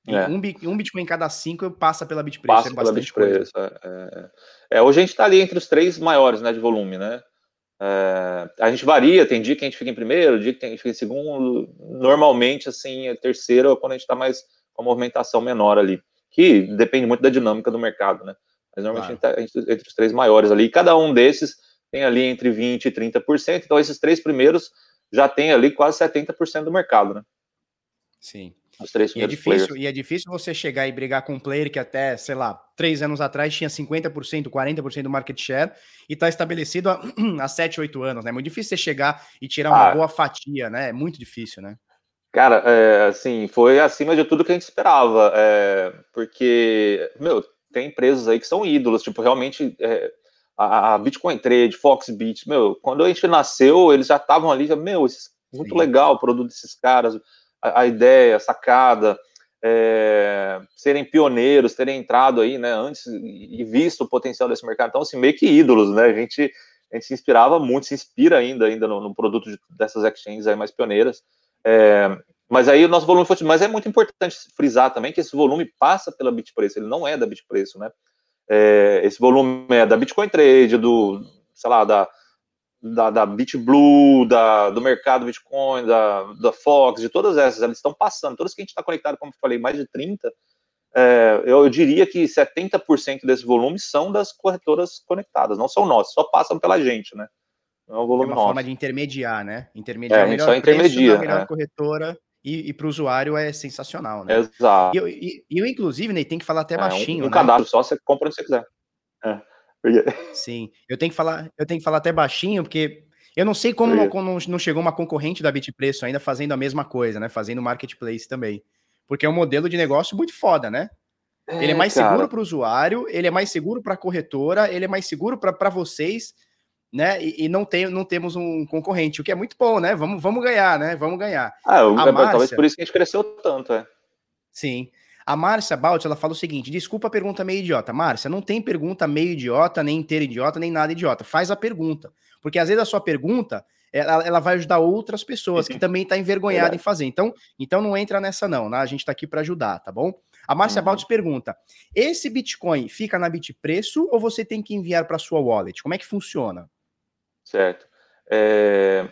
é. Um, um, Bitcoin em cada cinco passa pela Bitpreço. Passa é pela Bitpreço. É, é, é, hoje a gente está ali entre os três maiores né, de volume, né? É, a gente varia, tem dia que a gente fica em primeiro, dia que a gente fica em segundo. Normalmente, assim, é terceiro quando a gente está mais com a movimentação menor ali, que depende muito da dinâmica do mercado, né? Mas normalmente claro. a gente está entre os três maiores ali. E cada um desses tem ali entre 20% e 30%. Então, esses três primeiros já tem ali quase 70% do mercado, né? Sim. Os três e é difícil E é difícil você chegar e brigar com um player que até, sei lá, três anos atrás tinha 50%, 40% do market share e está estabelecido há, (clears throat) há 7, 8 anos, né? É muito difícil você chegar e tirar uma ah, boa fatia, né? É muito difícil, né? Cara, é, assim, foi acima de tudo que a gente esperava, é, porque, meu, tem empresas aí que são ídolos, tipo, realmente, é, a, Bitcoin Trade, Foxbit, meu, quando a gente nasceu, eles já estavam ali, já, meu, muito Sim. legal o produto desses caras, a, a ideia, a sacada, é, serem pioneiros, terem entrado aí, né, antes e visto o potencial desse mercado. Então, assim, meio que ídolos, né? A gente, a gente se inspirava muito, se inspira ainda, ainda no, no produto de, dessas exchanges aí mais pioneiras. É, mas aí o nosso volume foi. Mas é muito importante frisar também que esse volume passa pela Bitpreço, ele não é da Bitpreço, né? É, esse volume é da Bitcoin Trade, do, sei lá, da, da, da BitBlue, da, do mercado Bitcoin, da, da Fox, de todas essas, elas estão passando. Todas que a gente está conectado, como eu falei, mais de 30, é, eu, eu, diria que 70% desse volume são das corretoras conectadas, não são nossas, só passam pela gente, né? Não é, um volume é uma nosso. forma de intermediar, né? Intermediar é, a melhor só intermedia, preço melhor é. corretora e, e para o usuário é sensacional, né? Exato. E eu, e, eu inclusive, né, tem que falar até é, baixinho. Um, um né? cadastro só, você compra onde você quiser. É. Sim, eu tenho que falar, eu tenho que falar até baixinho, porque eu não sei como não, não, chegou uma concorrente da Bitpreço ainda fazendo a mesma coisa, né? Fazendo marketplace também. Porque é um modelo de negócio muito foda, né? É, ele é mais cara. seguro para o usuário, ele é mais seguro para a corretora, ele é mais seguro para vocês, né? E, e, não, tem, não temos um concorrente, o que é muito bom, né? Vamos, vamos ganhar, né? Vamos ganhar. Ah, eu, Márcia, talvez por isso que a gente cresceu tanto, é. Sim. A Márcia Balt, ela fala o seguinte: desculpa a pergunta meio idiota. Márcia, não tem pergunta meio idiota, nem inteira idiota, nem nada idiota. Faz a pergunta. Porque às vezes a sua pergunta ela, ela vai ajudar outras pessoas que também estão tá envergonhadas em fazer. Então, então não entra nessa, não, né? A gente está aqui para ajudar, tá bom? A Márcia uhum. pergunta: esse Bitcoin fica na Bitpreço ou você tem que enviar para sua wallet? Como é que funciona? Certo. É,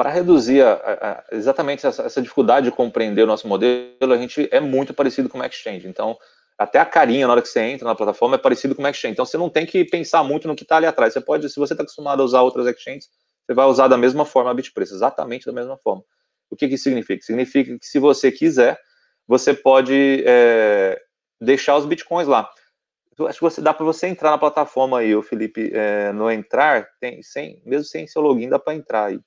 para reduzir a, a, exatamente essa, essa, dificuldade de compreender o nosso modelo, a gente é muito parecido com o Exchange. Então, até a carinha na hora que você entra na plataforma é parecido com o Exchange. Então, você não tem que pensar muito no que está ali atrás. Você pode, se você está acostumado a usar outras exchanges, você vai usar da mesma forma a Bitpreço, exatamente da mesma forma. O que, que significa? Significa que se você quiser, você pode é, deixar os bitcoins lá. Eu acho que você dá para você entrar na plataforma aí, o Felipe, é, no entrar, tem, sem, mesmo sem seu login, dá para entrar aí.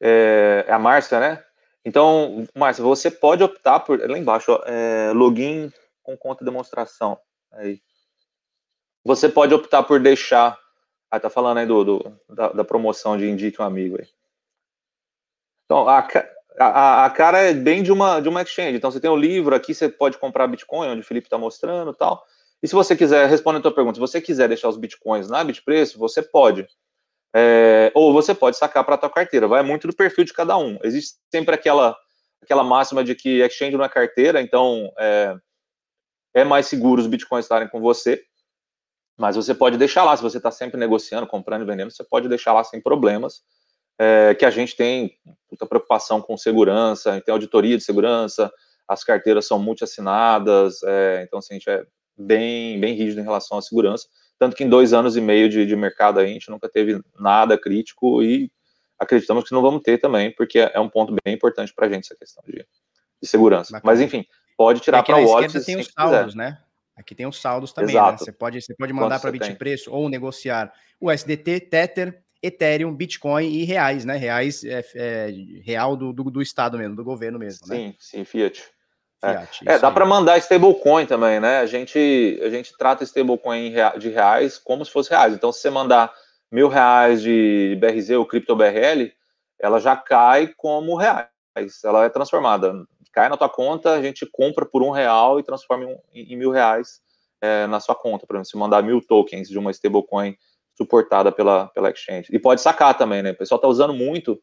É, é a Márcia, né? Então, Márcia, você pode optar por, lá embaixo, ó, é, login com conta demonstração. Aí. Você pode optar por deixar. Ah, tá falando aí do, do da, da, promoção de indique um amigo aí. Então, a, a, a, cara é bem de uma, de uma exchange. Então, você tem o um livro aqui, você pode comprar Bitcoin, onde o Felipe está mostrando tal. E se você quiser, responder a tua pergunta, se você quiser deixar os Bitcoins na Bitpreço, você pode. É, ou você pode sacar para a tua carteira. Vai muito do perfil de cada um. Existe sempre aquela, aquela máxima de que exchange não é carteira, então é, é mais seguro os bitcoins estarem com você. Mas você pode deixar lá, se você está sempre negociando, comprando e vendendo, você pode deixar lá sem problemas. É, que a gente tem muita preocupação com segurança, tem auditoria de segurança, as carteiras são multi-assinadas, é, então assim, a gente é bem, bem rígido em relação à segurança. Tanto que em dois anos e meio de, de mercado aí, a gente nunca teve nada crítico e acreditamos que não vamos ter também, porque é um ponto bem importante para a gente essa questão de, de segurança. Bacana. Mas enfim, pode tirar para o Watts. tem os saldos, né? Aqui tem os saldos também, né? Você pode, você pode mandar para Bitpreço ou negociar o SDT, Tether, Ethereum, Bitcoin e reais, né? Reais é, é real do, do, do, Estado mesmo, do governo mesmo. Sim, né? sim, Fiat. Fiat é, é dá para mandar stablecoin também, né? A gente, a gente trata stablecoin de reais como se fosse reais. Então, se você mandar mil reais de BRZ ou cripto BRL, ela já cai como reais. Ela é transformada. Cai na tua conta, a gente compra por um real e transforma em, em mil reais é, na sua conta. Por exemplo, se mandar mil tokens de uma stablecoin suportada pela, pela exchange. E pode sacar também, né? O pessoal está usando muito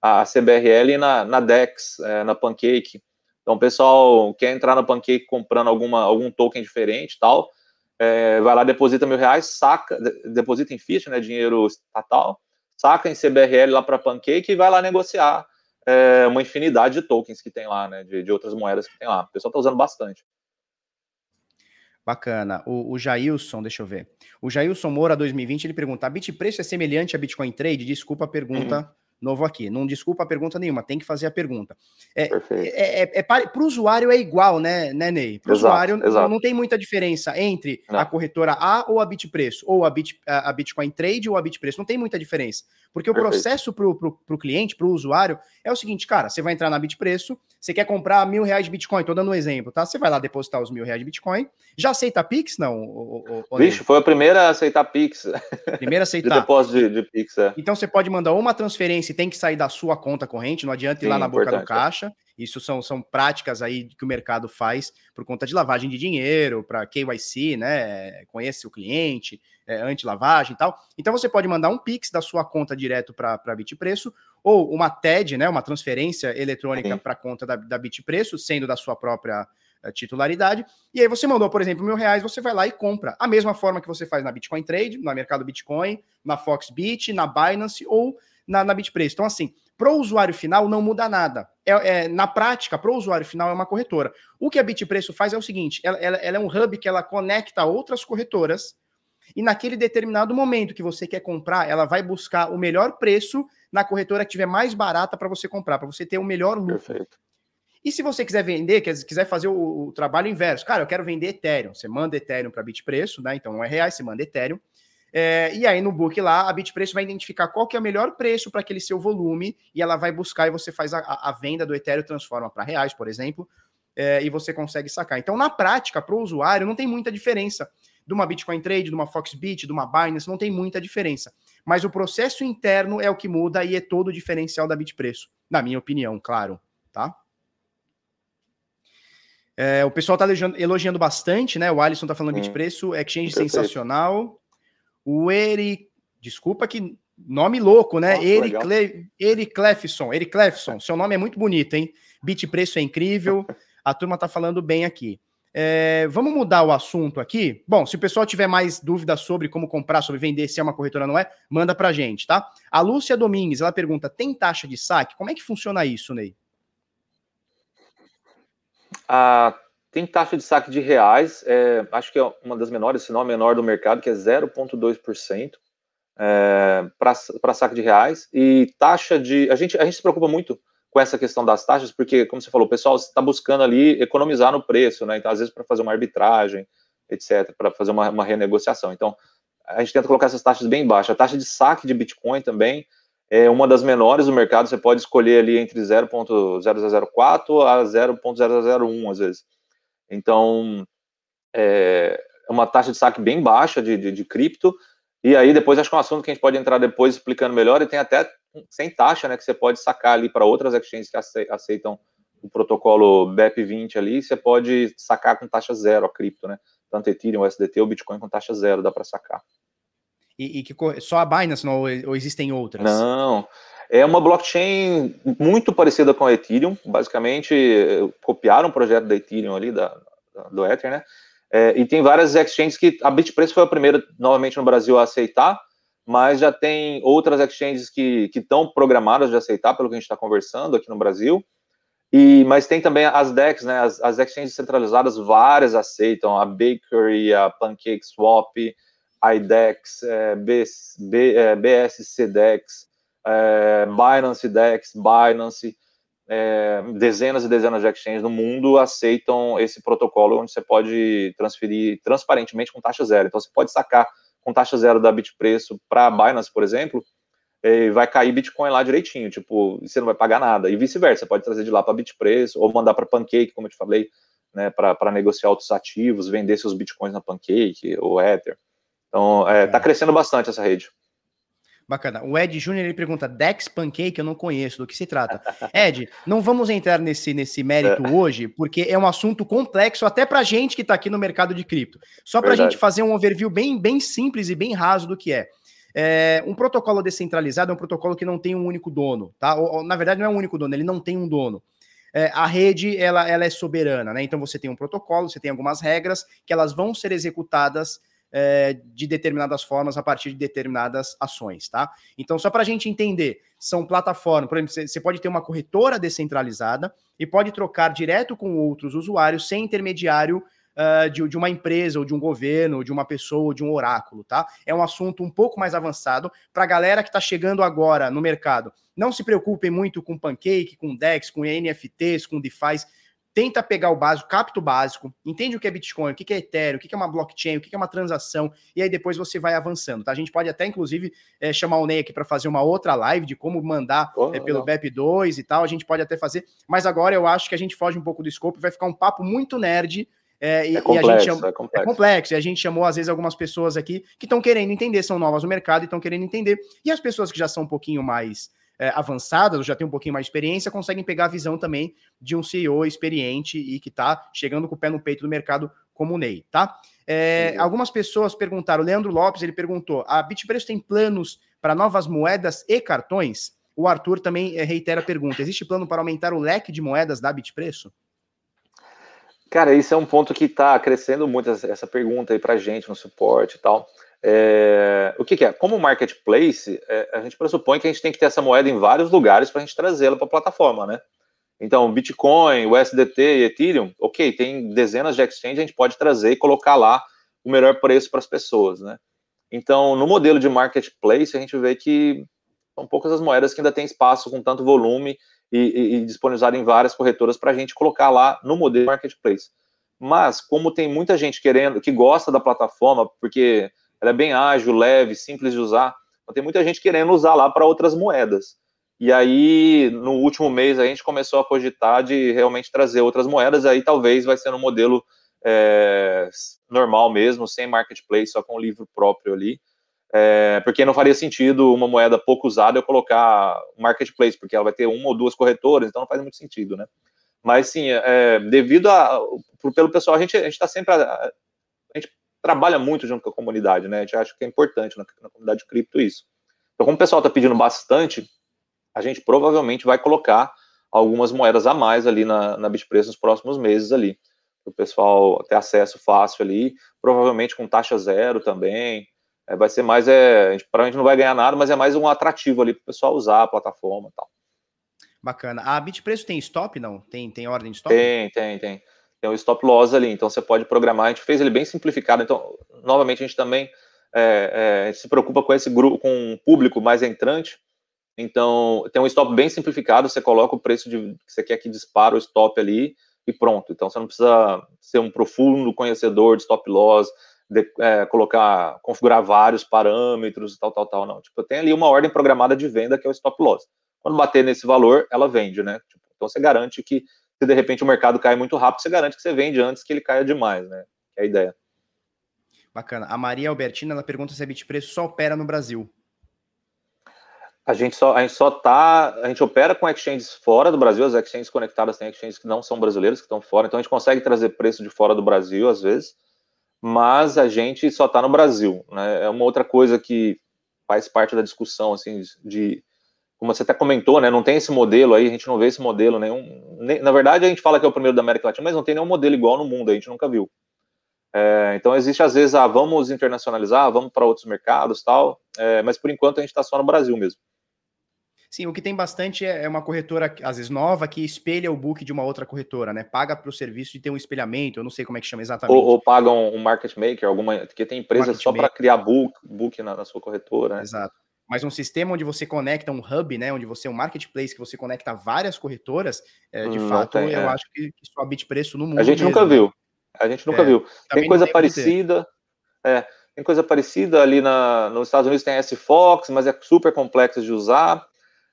a CBRL na, na DEX, é, na Pancake. Então, o pessoal quer entrar na Pancake comprando alguma, algum token diferente tal, é, vai lá, deposita mil reais, saca, deposita em fiat, né, dinheiro estatal, saca em CBRL lá para Pancake e vai lá negociar é, uma infinidade de tokens que tem lá, né, de, de outras moedas que tem lá. O pessoal está usando bastante. Bacana. O, o Jailson, deixa eu ver. O Jailson Moura 2020, ele pergunta: a Bitpreço é semelhante a Bitcoin Trade? Desculpa a pergunta. Uhum novo aqui. Não desculpa a pergunta nenhuma, tem que fazer a pergunta. É, é, é, é para o usuário é igual, né, né Ney? Para o usuário exato. Não, tem muita diferença entre não. a corretora A ou a Bitpreço, ou a, Bit, a, Bitcoin Trade ou a Bitpreço. Não tem muita diferença. Porque o Perfeito. processo para o cliente, para o usuário, é o seguinte, cara, você vai entrar na Bitpreço, você quer comprar mil reais de Bitcoin, tô dando um exemplo, tá? Você vai lá depositar os mil reais de Bitcoin. Já aceita Pix, não? O, foi a primeira a aceitar Pix. Primeira a (laughs) aceitar. de depósito de, de Pix, é. Então você pode mandar uma transferência tem que sair da sua conta corrente, não adianta Sim, ir lá na boca do caixa. Isso são, são práticas aí que o mercado faz por conta de lavagem de dinheiro, para KYC, né? Conhece o cliente, é, anti-lavagem e tal. Então você pode mandar um Pix da sua conta direto para Bitpreço, ou uma TED, né? Uma transferência eletrônica para a conta da, da Bitpreço, sendo da sua própria eh, titularidade. E aí você mandou, por exemplo, mil reais, você vai lá e compra. A mesma forma que você faz na Bitcoin Trade, no mercado Bitcoin, na Foxbit, na Binance ou na, na Bitpreço. Então, assim, para o usuário final não muda nada. É, é na prática, para o usuário final é uma corretora. O que a Bitpreço faz é o seguinte: ela, ela, ela, é um hub que ela conecta outras corretoras e naquele determinado momento que você quer comprar, ela vai buscar o melhor preço na corretora que tiver mais barata para você comprar, para você ter o melhor lucro. Perfeito. E se você quiser vender, quiser fazer o, o, trabalho inverso, cara, eu quero vender Ethereum. Você manda Ethereum para Bitpreço, né? Então não é reais, você manda Ethereum. É, e aí no book lá, a Bitpreço vai identificar qual que é o melhor preço para aquele seu volume e ela vai buscar e você faz a, a venda do Ethereum, transforma para reais, por exemplo, é, e você consegue sacar. Então, na prática, para o usuário, não tem muita diferença de uma Bitcoin Trade, de uma Foxbit, de uma Binance, não tem muita diferença. Mas o processo interno é o que muda e é todo o diferencial da Bitpreço, na minha opinião, claro, tá? É, o pessoal está elogiando, bastante, né? O Alisson está falando hum, Bitpreço, exchange perfeito. sensacional. O Eric, desculpa que nome louco, né? Nossa, Eric, Cle, Eric Clefson, Eric Clefson, seu nome é muito bonito, hein? Bit preço é incrível, a turma tá falando bem aqui. É, vamos mudar o assunto aqui. Bom, se o pessoal tiver mais dúvidas sobre como comprar, sobre vender, se é uma corretora ou não é, manda pra gente, tá? A Lúcia Domingues, ela pergunta: tem taxa de saque? Como é que funciona isso, Ney? Ah, tem taxa de saque de reais, é, acho que é uma das menores, se não a menor do mercado, que é 0,2% é, para saque de reais. E taxa de. A gente, a gente se preocupa muito com essa questão das taxas, porque, como você falou, o pessoal está buscando ali economizar no preço, né? Então, às vezes, para fazer uma arbitragem, etc., para fazer uma, uma renegociação. Então, a gente tenta colocar essas taxas bem baixas. A taxa de saque de Bitcoin também é uma das menores do mercado. Você pode escolher ali entre 0.0004 a 0.001, às vezes. Então, é, é uma taxa de saque bem baixa de, de, de, cripto. E aí, depois, acho que é um assunto que a gente pode entrar depois explicando melhor. E tem até sem taxa, né? Que você pode sacar ali para outras exchanges que aceitam o protocolo BEP20 ali. Você pode sacar com taxa zero a cripto, né? Tanto Ethereum, o SDT ou Bitcoin com taxa zero dá para sacar. E, e, que só a Binance não, ou existem outras? Não. É uma blockchain muito parecida com a Ethereum, basicamente copiaram o projeto da Ethereum ali, da, do Ether, né? É, e tem várias exchanges que a Bitpreço foi a primeira, novamente, no Brasil a aceitar, mas já tem outras exchanges que estão programadas de aceitar, pelo que a gente está conversando aqui no Brasil. E, mas tem também as DEX, né? As, as exchanges centralizadas, várias aceitam, a Bakery, a Pancake Swap, a IDEX, é, B, B, é, BSCDEX, é, Binance DEX, Binance, é, dezenas e dezenas de exchanges no mundo aceitam esse protocolo onde você pode transferir transparentemente com taxa zero. Então você pode sacar com taxa zero da Bitpreço para Binance, por exemplo, e vai cair Bitcoin lá direitinho, tipo, você não vai pagar nada. E vice-versa, você pode trazer de lá para Bitpreço ou mandar para Pancake, como eu te falei, né, para negociar outros ativos, vender seus Bitcoins na Pancake ou Ether. Então, é, tá crescendo bastante essa rede. Bacana. O Ed Júnior ele pergunta: Dex Pancake, eu não conheço, do que se trata? (laughs) Ed, não vamos entrar nesse, nesse mérito é. hoje, porque é um assunto complexo até para gente que está aqui no mercado de cripto. Só para a gente fazer um overview bem, bem simples e bem raso do que é. é. Um protocolo descentralizado é um protocolo que não tem um único dono, tá? Ou, na verdade, não é um único dono, ele não tem um dono. É, a rede ela, ela é soberana, né? Então você tem um protocolo, você tem algumas regras que elas vão ser executadas é, de determinadas formas a partir de determinadas ações, tá? Então, só para a gente entender, são plataformas, por exemplo, você pode ter uma corretora descentralizada e pode trocar direto com outros usuários sem intermediário uh, de, de, uma empresa, ou de um governo, ou de uma pessoa, ou de um oráculo, tá? É um assunto um pouco mais avançado para a galera que está chegando agora no mercado. Não se preocupem muito com Pancake, com DEX, com NFTs, com DeFi tenta pegar o básico, capta o básico, entende o que é Bitcoin, o que é Ethereum, o que é uma blockchain, o que é uma transação, e aí depois você vai avançando, tá? A gente pode até, inclusive, é, chamar o Ney aqui para fazer uma outra live de como mandar oh, é, pelo BEP2 e tal, a gente pode até fazer, mas agora eu acho que a gente foge um pouco do escopo, vai ficar um papo muito nerd, é, e, é complexo, e a gente chamou, é, complexo. é complexo. E a gente chamou, às vezes, algumas pessoas aqui que estão querendo entender, são novas no mercado e estão querendo entender. E as pessoas que já são um pouquinho mais é, avançadas, ou já tem um pouquinho mais de experiência, conseguem pegar a visão também de um CEO experiente e que está chegando com o pé no peito do mercado como o Ney, tá? É, algumas pessoas perguntaram, o Leandro Lopes, ele perguntou, a Bitpreço tem planos para novas moedas e cartões? O Arthur também é, reitera a pergunta, existe plano para aumentar o leque de moedas da Bitpreço? Cara, isso é um ponto que está crescendo muito essa pergunta aí para gente no suporte e tal. É, o que, que, é? Como marketplace, é, a gente pressupõe que a gente tem que ter essa moeda em vários lugares para a gente trazê-la para a plataforma, né? Então, Bitcoin, USDT e Ethereum, ok, tem dezenas de exchanges, a gente pode trazer e colocar lá o melhor preço para as pessoas, né? Então, no modelo de marketplace, a gente vê que são poucas as moedas que ainda tem espaço com tanto volume e, e, e disponibilizar em várias corretoras para a gente colocar lá no modelo marketplace. Mas, como tem muita gente querendo, que gosta da plataforma, porque ela é bem ágil, leve, simples de usar. Então, tem muita gente querendo usar lá para outras moedas. E aí, no último mês, a gente começou a cogitar de realmente trazer outras moedas, aí talvez vai ser no modelo é, normal mesmo, sem marketplace, só com livro próprio ali. É, porque não faria sentido uma moeda pouco usada eu colocar marketplace, porque ela vai ter uma ou duas corretoras, então não faz muito sentido, né? Mas sim, é, devido a pelo pessoal, a gente a está sempre trabalha muito junto com a comunidade, né? A gente acha que é importante na, na comunidade de cripto isso. Então, como o pessoal está pedindo bastante, a gente provavelmente vai colocar algumas moedas a mais ali na, na Bitpreço nos próximos meses ali, para o pessoal ter acesso fácil ali, provavelmente com taxa zero também. É, vai ser mais, é, a gente provavelmente não vai ganhar nada, mas é mais um atrativo ali para o pessoal usar a plataforma e tal. Bacana. A Bitpreço tem stop, não? Tem, tem ordem de stop? Tem, tem, tem tem o stop loss ali, então você pode programar, a gente fez ele bem simplificado, então, novamente, a gente também é, é, se preocupa com esse grupo, com um público mais entrante, então, tem um stop bem simplificado, você coloca o preço de, que você quer que dispara o stop ali, e pronto, então você não precisa ser um profundo conhecedor de stop loss, de, é, colocar, configurar vários parâmetros, tal, tal, tal, não, tipo, tem ali uma ordem programada de venda que é o stop loss, quando bater nesse valor, ela vende, né, tipo, então você garante que se de repente o mercado cai muito rápido, você garante que você vende antes que ele caia demais, né? Que é a ideia. Bacana. A Maria Albertina ela pergunta se a Bitpreço só opera no Brasil. A gente só a gente só tá, a gente opera com exchanges fora do Brasil, as exchanges conectadas têm exchanges que não são brasileiros, que estão fora, então a gente consegue trazer preço de fora do Brasil às vezes, mas a gente só está no Brasil, né? É uma outra coisa que faz parte da discussão assim de como você até comentou, né, não tem esse modelo aí, a gente não vê esse modelo nenhum. Nem, na verdade, a gente fala que é o primeiro da América Latina, mas não tem nenhum modelo igual no mundo, a gente nunca viu. É, então existe às vezes, ah, vamos internacionalizar, vamos para outros mercados tal, é, mas por enquanto a gente está só no Brasil mesmo. Sim, o que tem bastante é, é uma corretora, às vezes nova, que espelha o book de uma outra corretora, né? Paga para o serviço de ter um espelhamento, eu não sei como é que chama exatamente. Ou, ou pagam um market maker, alguma, porque tem empresas só para criar book, book na, na sua corretora. Né? Exato. Mas um sistema onde você conecta um hub, né? Onde você é um marketplace que você conecta várias corretoras, é, de hum, fato, tem, eu é. acho que, que sobe preço no mundo. A gente mesmo, nunca né? viu. A gente nunca é, viu. Tem coisa parecida. É, tem coisa parecida ali na, nos Estados Unidos tem a S-Fox, mas é super complexo de usar.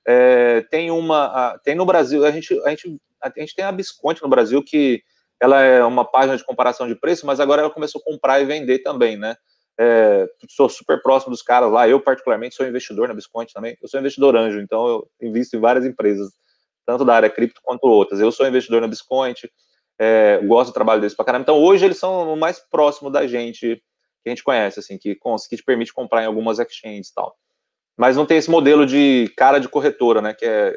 É, tem uma, tem no Brasil, a gente, a gente, a gente tem a Bisconte no Brasil que ela é uma página de comparação de preço, mas agora ela começou a comprar e vender também, né? É, sou super próximo dos caras lá. Eu, particularmente, sou investidor na Bisconte também. Eu sou investidor anjo, então eu invisto em várias empresas, tanto da área cripto quanto outras. Eu sou investidor na Bisconte, é, gosto do trabalho deles pra caramba. Então, hoje eles são o mais próximo da gente que a gente conhece, assim, que, que te permite comprar em algumas exchanges e tal mas não tem esse modelo de cara de corretora, né? Que é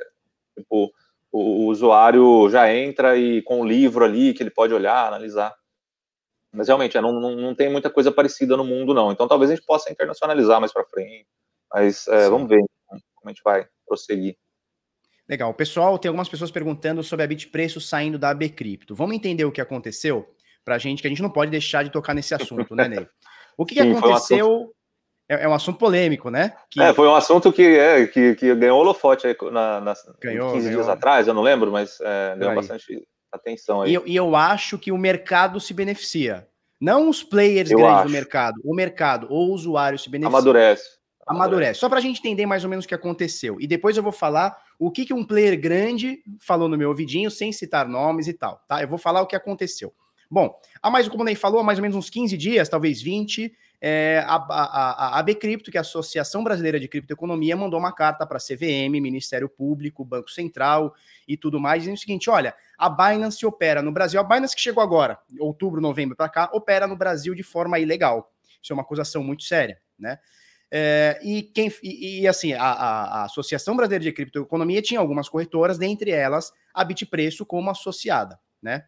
tipo, o, o usuário já entra e com o livro ali que ele pode olhar, analisar. Mas realmente, é, não, não, não, tem muita coisa parecida no mundo, não. Então talvez a gente possa internacionalizar mais para frente. Mas é, vamos ver como a gente vai prosseguir. Legal. Pessoal, tem algumas pessoas perguntando sobre a Bitpreço saindo da AB Cripto. Vamos entender o que aconteceu para a gente, que a gente não pode deixar de tocar nesse assunto, né, Ney? O que, (laughs) Sim, que aconteceu é, é, um assunto polêmico, né? Que... É, foi um assunto que, é, que, que ganhou holofote aí na, na, ganhou, 15 ganhou. dias atrás, eu não lembro, mas é, ganhou bastante atenção aí. E eu, e eu, acho que o mercado se beneficia. Não os players eu grandes acho. do mercado, o mercado ou o usuário se beneficia. Amadurece. Amadurece. Só para a gente entender mais ou menos o que aconteceu. E depois eu vou falar o que, que um player grande falou no meu ouvidinho, sem citar nomes e tal, tá? Eu vou falar o que aconteceu. Bom, há mais, como o Ney falou, há mais ou menos uns 15 dias, talvez 20, é, a, a, a que é a Associação Brasileira de Criptoeconomia, mandou uma carta para a CVM, Ministério Público, Banco Central e tudo mais, dizendo o seguinte: olha, a Binance opera no Brasil, a Binance que chegou agora, outubro, novembro para cá, opera no Brasil de forma ilegal. Isso é uma acusação muito séria, né? É, e, quem, e, e assim, a, a, a, Associação Brasileira de Criptoeconomia tinha algumas corretoras, dentre elas a Bitpreço como associada, né?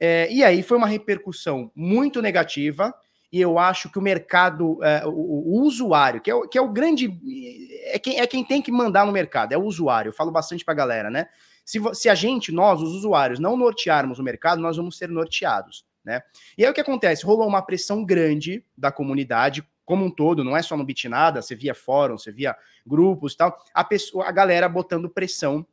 É, e aí foi uma repercussão muito negativa e eu acho que o mercado, é, o, o, usuário, que é o, que é o grande. É quem, é quem tem que mandar no mercado, é o usuário. Eu falo bastante para a galera, né? Se, se a gente, nós, os usuários, não nortearmos o mercado, nós vamos ser norteados, né? E aí o que acontece? Rolou uma pressão grande da comunidade como um todo, não é só no Bitnada, você via fórum, você via grupos e tal, a, pessoa, a galera botando pressão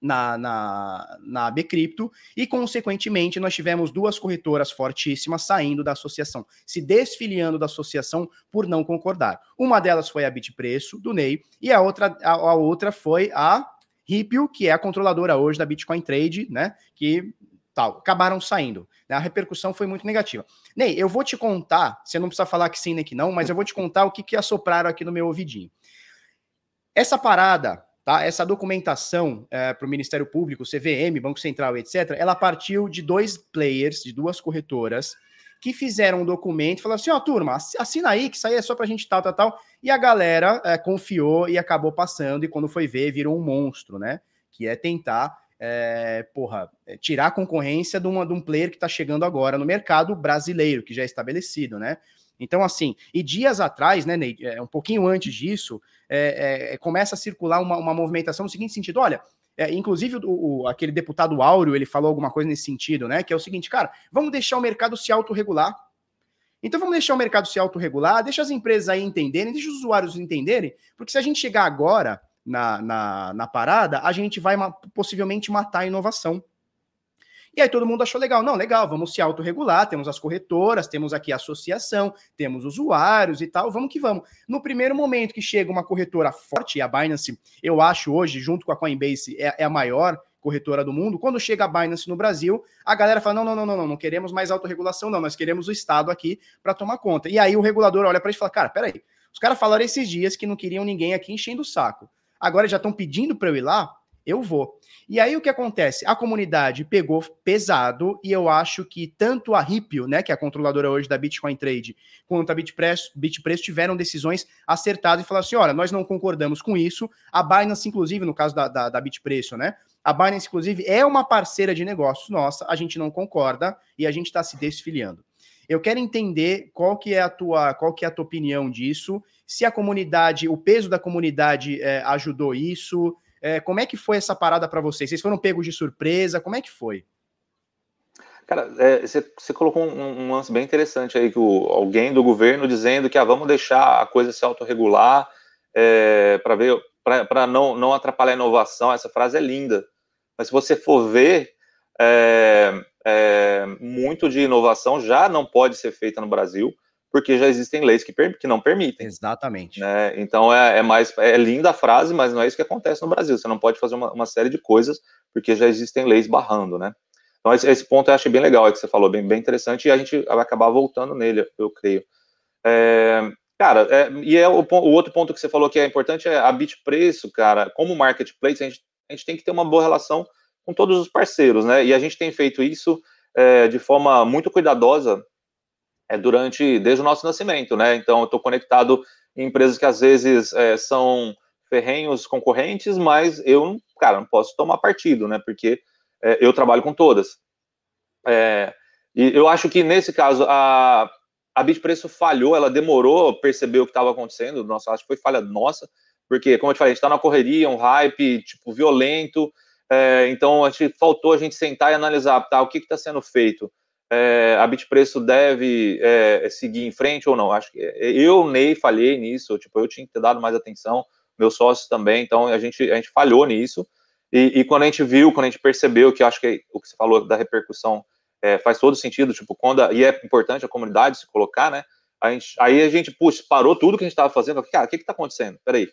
na, na, na Bcrypto e, consequentemente, nós tivemos duas corretoras fortíssimas saindo da associação, se desfiliando da associação por não concordar. Uma delas foi a Bitpreço, do Ney, e a outra, a, a outra foi a Ripple, que é a controladora hoje da Bitcoin Trade, né? Que tal, acabaram saindo. Né? A repercussão foi muito negativa. Ney, eu vou te contar, você não precisa falar que sim nem que não, mas eu vou te contar o que, que assopraram aqui no meu ouvidinho. Essa parada Tá? Essa documentação é, para o Ministério Público, CVM, Banco Central, etc., ela partiu de dois players, de duas corretoras, que fizeram um documento falaram assim: ó, oh, turma, assina aí, que isso aí é só para a gente tal, tal, tal. E a galera é, confiou e acabou passando, e quando foi ver, virou um monstro, né? Que é tentar, é, porra, é, tirar a concorrência de, uma, de um player que está chegando agora no mercado brasileiro, que já é estabelecido, né? Então, assim, e dias atrás, né, Ney, é, um pouquinho antes disso, é, é, começa a circular uma, uma movimentação no seguinte sentido: olha, é, inclusive, o, o, aquele deputado Áureo, ele falou alguma coisa nesse sentido, né? Que é o seguinte, cara, vamos deixar o mercado se autorregular. Então vamos deixar o mercado se autorregular, deixa as empresas aí entenderem, deixa os usuários entenderem, porque se a gente chegar agora na, na, na parada, a gente vai possivelmente matar a inovação. E aí todo mundo achou legal. Não, legal, vamos se autorregular, temos as corretoras, temos aqui a associação, temos usuários e tal, vamos que vamos. No primeiro momento que chega uma corretora forte, a Binance, eu acho hoje, junto com a Coinbase, é, é a maior corretora do mundo, quando chega a Binance no Brasil, a galera fala: não, não, não, não, não, não queremos mais autorregulação, não, nós queremos o Estado aqui para tomar conta. E aí o regulador olha para gente e fala: cara, peraí, os caras falaram esses dias que não queriam ninguém aqui enchendo o saco. Agora já estão pedindo para eu ir lá, eu vou. E aí o que acontece? A comunidade pegou pesado e eu acho que tanto a Ripple, né, que é a controladora hoje da Bitcoin Trade, quanto a Bitpress, Bitpress tiveram decisões acertadas e falaram assim, olha, nós não concordamos com isso. A Binance, inclusive, no caso da, da, da Bitpreço, né, a Binance, inclusive, é uma parceira de negócios nossa, a gente não concorda e a gente está se desfiliando. Eu quero entender qual que é a tua, qual que é a tua opinião disso, se a comunidade, o peso da comunidade é, ajudou isso, é, como é que foi essa parada para vocês? Vocês foram pegos de surpresa? Como é que foi? Cara, é, você, você, colocou um, um, lance bem interessante aí, que o, alguém do governo dizendo que ah, vamos deixar a coisa se autorregular é, para ver para não, não atrapalhar a inovação. Essa frase é linda. Mas se você for ver, é, é, muito de inovação já não pode ser feita no Brasil, porque já existem leis que, que não permitem. Exatamente. Né? Então é, é, mais é linda a frase, mas não é isso que acontece no Brasil. Você não pode fazer uma, uma série de coisas porque já existem leis barrando, né? Então esse, esse ponto eu achei bem legal, é que você falou, bem, bem interessante, e a gente vai acabar voltando nele, eu creio. É, cara, é, e é o, o, outro ponto que você falou que é importante é a bit preço, cara. Como marketplace, a gente, a gente tem que ter uma boa relação com todos os parceiros, né? E a gente tem feito isso é, de forma muito cuidadosa é, durante desde o nosso nascimento, né? Então, eu estou conectado em empresas que às vezes é, são ferrenhos concorrentes, mas eu, cara, não posso tomar partido, né? Porque é, eu trabalho com todas. É, e eu acho que nesse caso a a Bitpreço falhou, ela demorou a perceber o que estava acontecendo. Nossa, acho que foi falha nossa, porque, como eu te falei, a gente está na correria, um hype tipo violento. É, então, a gente faltou a gente sentar e analisar, tá, o que está sendo feito. É, a Bitpreço deve é, seguir em frente ou não? Acho que eu, Ney, falhei nisso. Tipo, eu tinha que ter dado mais atenção, meus sócios também. Então, a gente, a gente falhou nisso. E, e quando a gente viu, quando a gente percebeu que acho que o que você falou da repercussão é, faz todo sentido, tipo, quando a, e é importante a comunidade se colocar, né? A gente, aí a gente, putz, parou tudo que a gente estava fazendo, cara, o que que tá acontecendo? Peraí.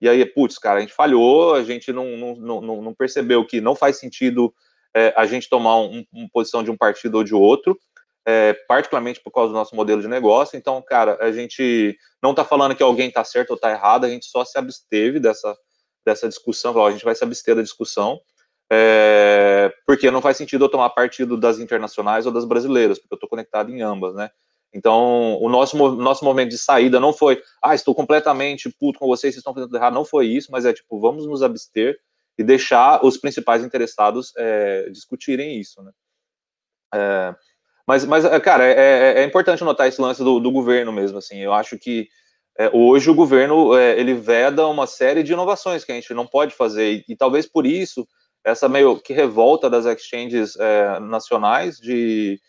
E aí, putz, cara, a gente falhou, a gente não, não, não, não percebeu que não faz sentido é, a gente tomar um, uma posição de um partido ou de outro, é, particularmente por causa do nosso modelo de negócio. Então, cara, a gente não está falando que alguém está certo ou está errado, a gente só se absteve dessa, dessa discussão, a gente vai se abster da discussão, é, porque não faz sentido eu tomar partido das internacionais ou das brasileiras, porque eu estou conectado em ambas, né? Então, o nosso, nosso momento de saída não foi, ah, estou completamente puto com vocês, vocês estão fazendo errado, não foi isso, mas é tipo, vamos nos abster e deixar os principais interessados é, discutirem isso, né? É, mas, mas, é, cara, é, é, é, importante notar esse lance do, do, governo mesmo, assim, eu acho que é, hoje o governo, ele veda uma série de inovações que a gente não pode fazer, e, e talvez por isso, essa meio que revolta das exchanges nacionais de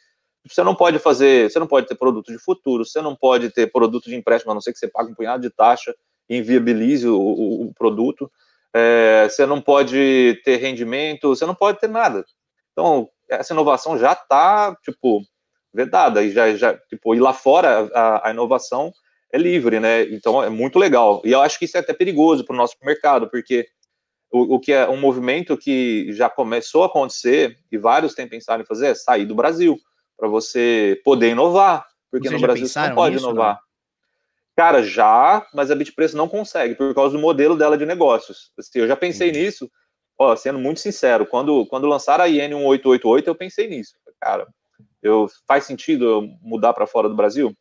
você não pode fazer, você não pode ter produto de futuro, você não pode ter produto de empréstimo, a não ser que você pague um punhado de taxa e inviabilize o, o, o produto. É, você não pode ter rendimento, você não pode ter nada. Então, essa inovação já está, tipo, vedada, e já, já, tipo, e lá fora a, a, inovação é livre, né? Então é muito legal. E eu acho que isso é até perigoso para o nosso mercado, porque o, o, que é um movimento que já começou a acontecer, e vários têm pensado em fazer, é sair do Brasil para você poder inovar, porque Vocês no Brasil você não pode nisso, inovar. Não? Cara, já, mas a Bitpreço não consegue, por causa do modelo dela de negócios. Assim, eu já pensei nisso, ó, sendo muito sincero, quando, quando lançaram a IN 1888, eu pensei nisso. Cara, eu, faz sentido eu mudar para fora do Brasil?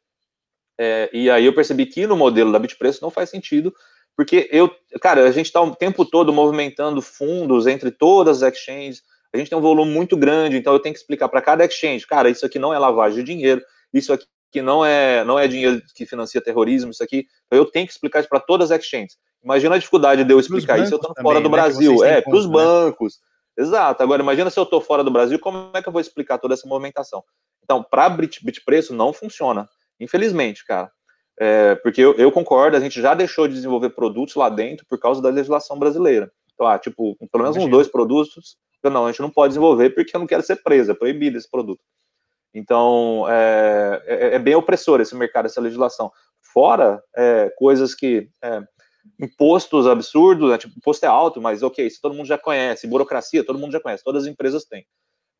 É, e aí eu percebi que no modelo da Bitpreço não faz sentido, porque eu, cara, a gente está o tempo todo movimentando fundos entre todas as exchanges, a gente tem um volume muito grande, então eu tenho que explicar para cada exchange, cara, isso aqui não é lavagem de dinheiro, isso aqui não é não é dinheiro que financia terrorismo, isso aqui. Então eu tenho que explicar isso para todas as exchanges. Imagina a dificuldade de eu explicar isso eu estou fora do né, Brasil, é, para os né? bancos. Exato. Agora imagina se eu estou fora do Brasil, como é que eu vou explicar toda essa movimentação? Então, para Bit, Bit Preço não funciona, infelizmente, cara. É, porque eu, eu, concordo, a gente já deixou de desenvolver produtos lá dentro por causa da legislação brasileira. Então, ah, tipo, pelo menos uns dois produtos não, a gente não pode desenvolver porque eu não quero ser preso, é proibido esse produto. Então, é, é, é bem opressor esse mercado, essa legislação. Fora é, coisas que. É, impostos absurdos, né, tipo, imposto é alto, mas ok, isso todo mundo já conhece. Burocracia, todo mundo já conhece, todas as empresas têm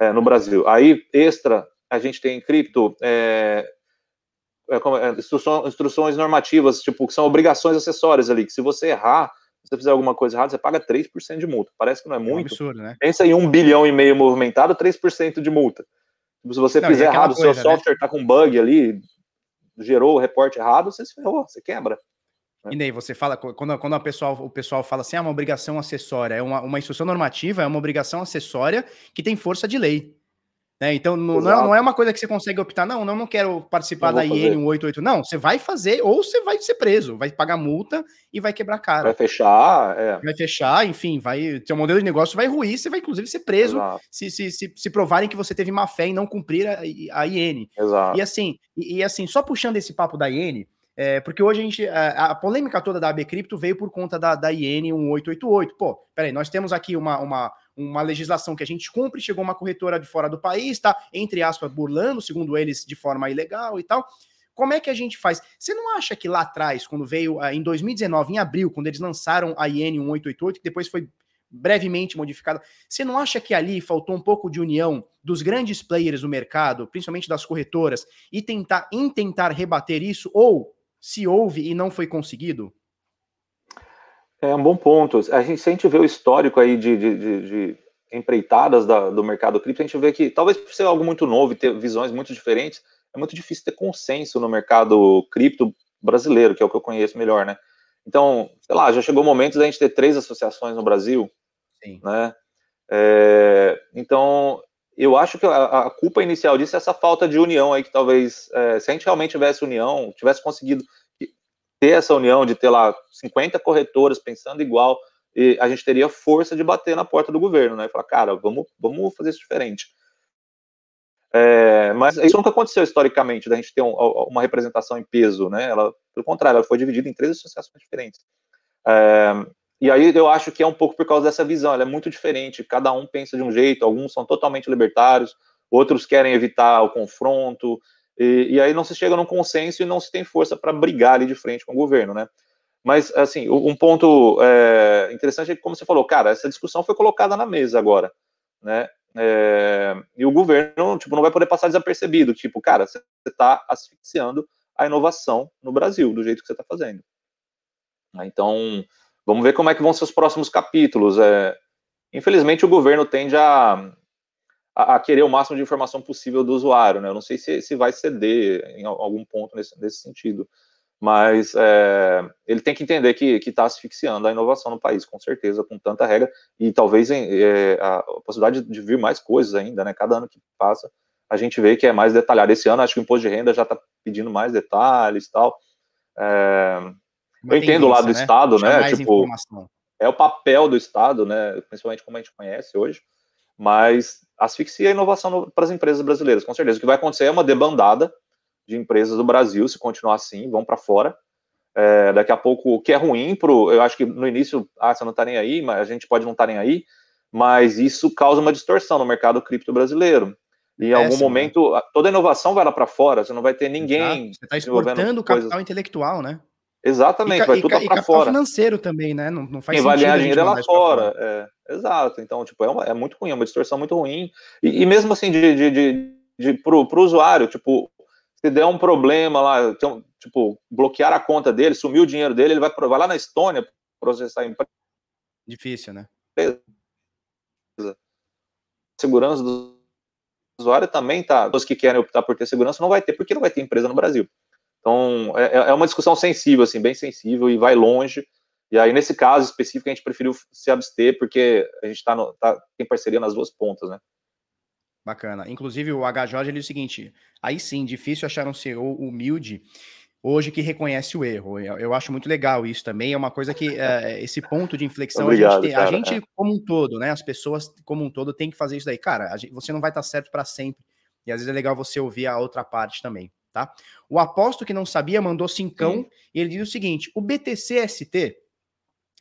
é, no Brasil. Aí, extra, a gente tem cripto, é, instruções, instruções normativas, tipo, que são obrigações acessórias ali, que se você errar, se você fizer alguma coisa errada, você paga 3% de multa. Parece que não é muito. É um absurdo, né? Pensa em um bilhão e meio movimentado, 3% de multa. Se você não, fizer errado, coisa, seu né? software está com bug ali, gerou o reporte errado, você se ferrou, você quebra. Né? E daí você fala, quando, quando a pessoal, o pessoal fala assim, é uma obrigação acessória, é uma, uma instrução normativa, é uma obrigação acessória que tem força de lei. Né? Então, não, não, é, não, é, uma coisa que você consegue optar, não, não, não quero participar da IN 188. Não, você vai fazer, ou você vai ser preso, vai pagar multa e vai quebrar cara. Vai fechar, é. Vai fechar, enfim, vai. Seu modelo de negócio vai ruir, você vai, inclusive, ser preso se, se, se, se, provarem que você teve má fé em não cumprir a, a IN. Exato. E assim, e, e assim, só puxando esse papo da IN, é, porque hoje a gente. A, a, polêmica toda da AB Cripto veio por conta da, da IN 1888. Pô, peraí, nós temos aqui uma, uma, uma legislação que a gente cumpre, chegou uma corretora de fora do país, tá, entre aspas, burlando, segundo eles, de forma ilegal e tal. Como é que a gente faz? Você não acha que lá atrás, quando veio ah, em 2019, em abril, quando eles lançaram a IN 1888, que depois foi brevemente modificada, você não acha que ali faltou um pouco de união dos grandes players do mercado, principalmente das corretoras, e tentar em tentar rebater isso ou se houve e não foi conseguido? É um bom ponto. A gente, se a gente vê o histórico aí de, de, de, de empreitadas da, do mercado cripto, a gente vê que, talvez por ser algo muito novo e ter visões muito diferentes, é muito difícil ter consenso no mercado cripto brasileiro, que é o que eu conheço melhor, né? Então, sei lá, já chegou o momento da gente ter três associações no Brasil, Sim. né? É, então, eu acho que a, a, culpa inicial disso é essa falta de união aí, que talvez, é, se a gente realmente tivesse união, tivesse conseguido ter essa união de ter lá 50 corretoras pensando igual, e a gente teria força de bater na porta do governo, né? E falar, cara, vamos, vamos fazer isso diferente. É, mas isso nunca aconteceu historicamente, da gente ter um, uma representação em peso, né? Ela, pelo contrário, ela foi dividida em três associações diferentes. É, e aí eu acho que é um pouco por causa dessa visão, ela é muito diferente, cada um pensa de um jeito, alguns são totalmente libertários, outros querem evitar o confronto, e, e, aí não se chega num consenso e não se tem força para brigar ali de frente com o governo, né? Mas, assim, um ponto é, interessante é que, como você falou, cara, essa discussão foi colocada na mesa agora, né? É, e o governo, tipo, não vai poder passar desapercebido, tipo, cara, você está asfixiando a inovação no Brasil, do jeito que você está fazendo. Então, vamos ver como é que vão ser os próximos capítulos. É, infelizmente, o governo tende a, a, a, querer o máximo de informação possível do usuário, né? Eu não sei se, se vai ceder em algum ponto nesse, nesse sentido, mas é, ele tem que entender que está asfixiando a inovação no país, com certeza, com tanta regra, e talvez é, a possibilidade de vir mais coisas ainda, né? Cada ano que passa, a gente vê que é mais detalhado. Esse ano, acho que o imposto de renda já está pedindo mais detalhes e tal. É, eu entendo o lado do né? Estado, né? Tipo, é o papel do Estado, né? Principalmente como a gente conhece hoje, mas asfixia a inovação para as empresas brasileiras, com certeza. O que vai acontecer é uma debandada de empresas do Brasil, se continuar assim, vão para fora. É, daqui a pouco, o que é ruim pro, eu acho que no início, ah, você não está nem aí, mas a gente pode não estar tá nem aí, mas isso causa uma distorção no mercado cripto brasileiro. E em algum momento, toda inovação vai lá para fora, você não vai ter ninguém. Exato. Você está exportando capital coisas... intelectual, né? Exatamente, e, vai tudo para fora. financeiro também, né? Não, não faz Quem vai ganhar dinheiro é lá fora. fora. É, exato. Então, tipo, é, uma, é, muito ruim, é uma distorção muito ruim. E, e mesmo assim, de, de, de, de pro, pro usuário, tipo, se der um problema lá, então, tipo, bloquear a conta dele, sumir o dinheiro dele, ele vai, vai lá na Estônia processar a empresa. Difícil, né? Segurança do usuário também tá. Os que querem optar por ter segurança não vai ter, porque não vai ter empresa no Brasil. Então, é, é uma discussão sensível, assim, bem sensível e vai longe. E aí, nesse caso específico, a gente preferiu se abster, porque a gente tá, no, tá tem parceria nas duas pontas, né? Bacana. Inclusive, o H. Jorge ele diz o seguinte: aí sim, difícil achar um CEO humilde hoje que reconhece o erro. Eu, eu acho muito legal isso também. É uma coisa que é, esse ponto de inflexão Obrigado, a gente, tem, a gente é. como um todo, né? As pessoas como um todo tem que fazer isso daí. Cara, gente, você não vai estar certo para sempre. E às vezes é legal você ouvir a outra parte também, tá? O aposto que não sabia mandou cincão e ele diz o seguinte: o BTC-ST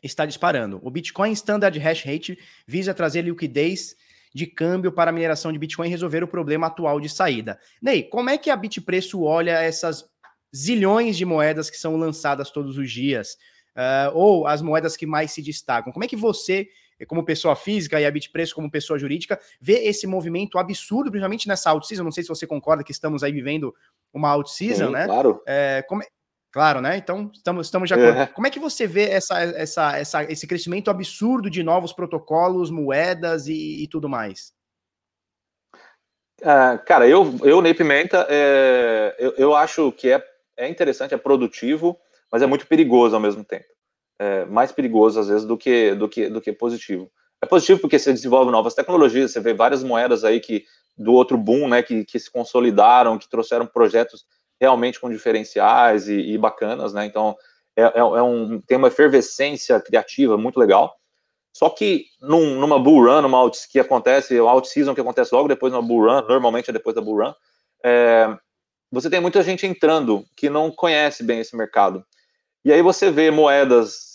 está disparando. O Bitcoin Standard Hash Rate visa trazer liquidez de câmbio para a mineração de Bitcoin e resolver o problema atual de saída. Ney, como é que a Bitpreço olha essas zilhões de moedas que são lançadas todos os dias? Uh, ou as moedas que mais se destacam? Como é que você, como pessoa física, e a Bitpreço como pessoa jurídica, vê esse movimento absurdo, principalmente nessa out-season? Não sei se você concorda que estamos aí vivendo uma out-season, né? Claro. É, como, é, Claro, né? Então, estamos, estamos de acordo. É. Como é que você vê essa, essa, essa, esse crescimento absurdo de novos protocolos, moedas e, e tudo mais? É, cara, eu, eu Ney Pimenta, é, eu, eu acho que é, é interessante, é produtivo, mas é muito perigoso ao mesmo tempo. É mais perigoso, às vezes, do que, do, que, do que positivo. É positivo porque você desenvolve novas tecnologias, você vê várias moedas aí que do outro boom, né, que, que se consolidaram, que trouxeram projetos realmente com diferenciais e, e bacanas, né? Então é, é, é, um tem uma efervescência criativa muito legal. Só que num, numa bull run, numa out, que acontece, o out season que acontece logo depois da bull run, normalmente é depois da bull run, é, você tem muita gente entrando que não conhece bem esse mercado. E aí você vê moedas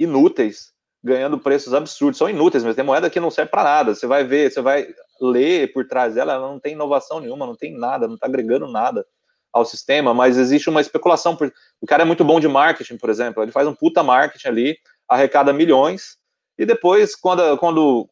inúteis ganhando preços absurdos, são inúteis, mas tem moeda que não serve para nada. Você vai ver, você vai ler por trás dela, ela não tem inovação nenhuma, não tem nada, não está agregando nada ao sistema, mas existe uma especulação. Por... O cara é muito bom de marketing, por exemplo, ele faz um puta marketing ali, arrecada milhões, e depois, quando, quando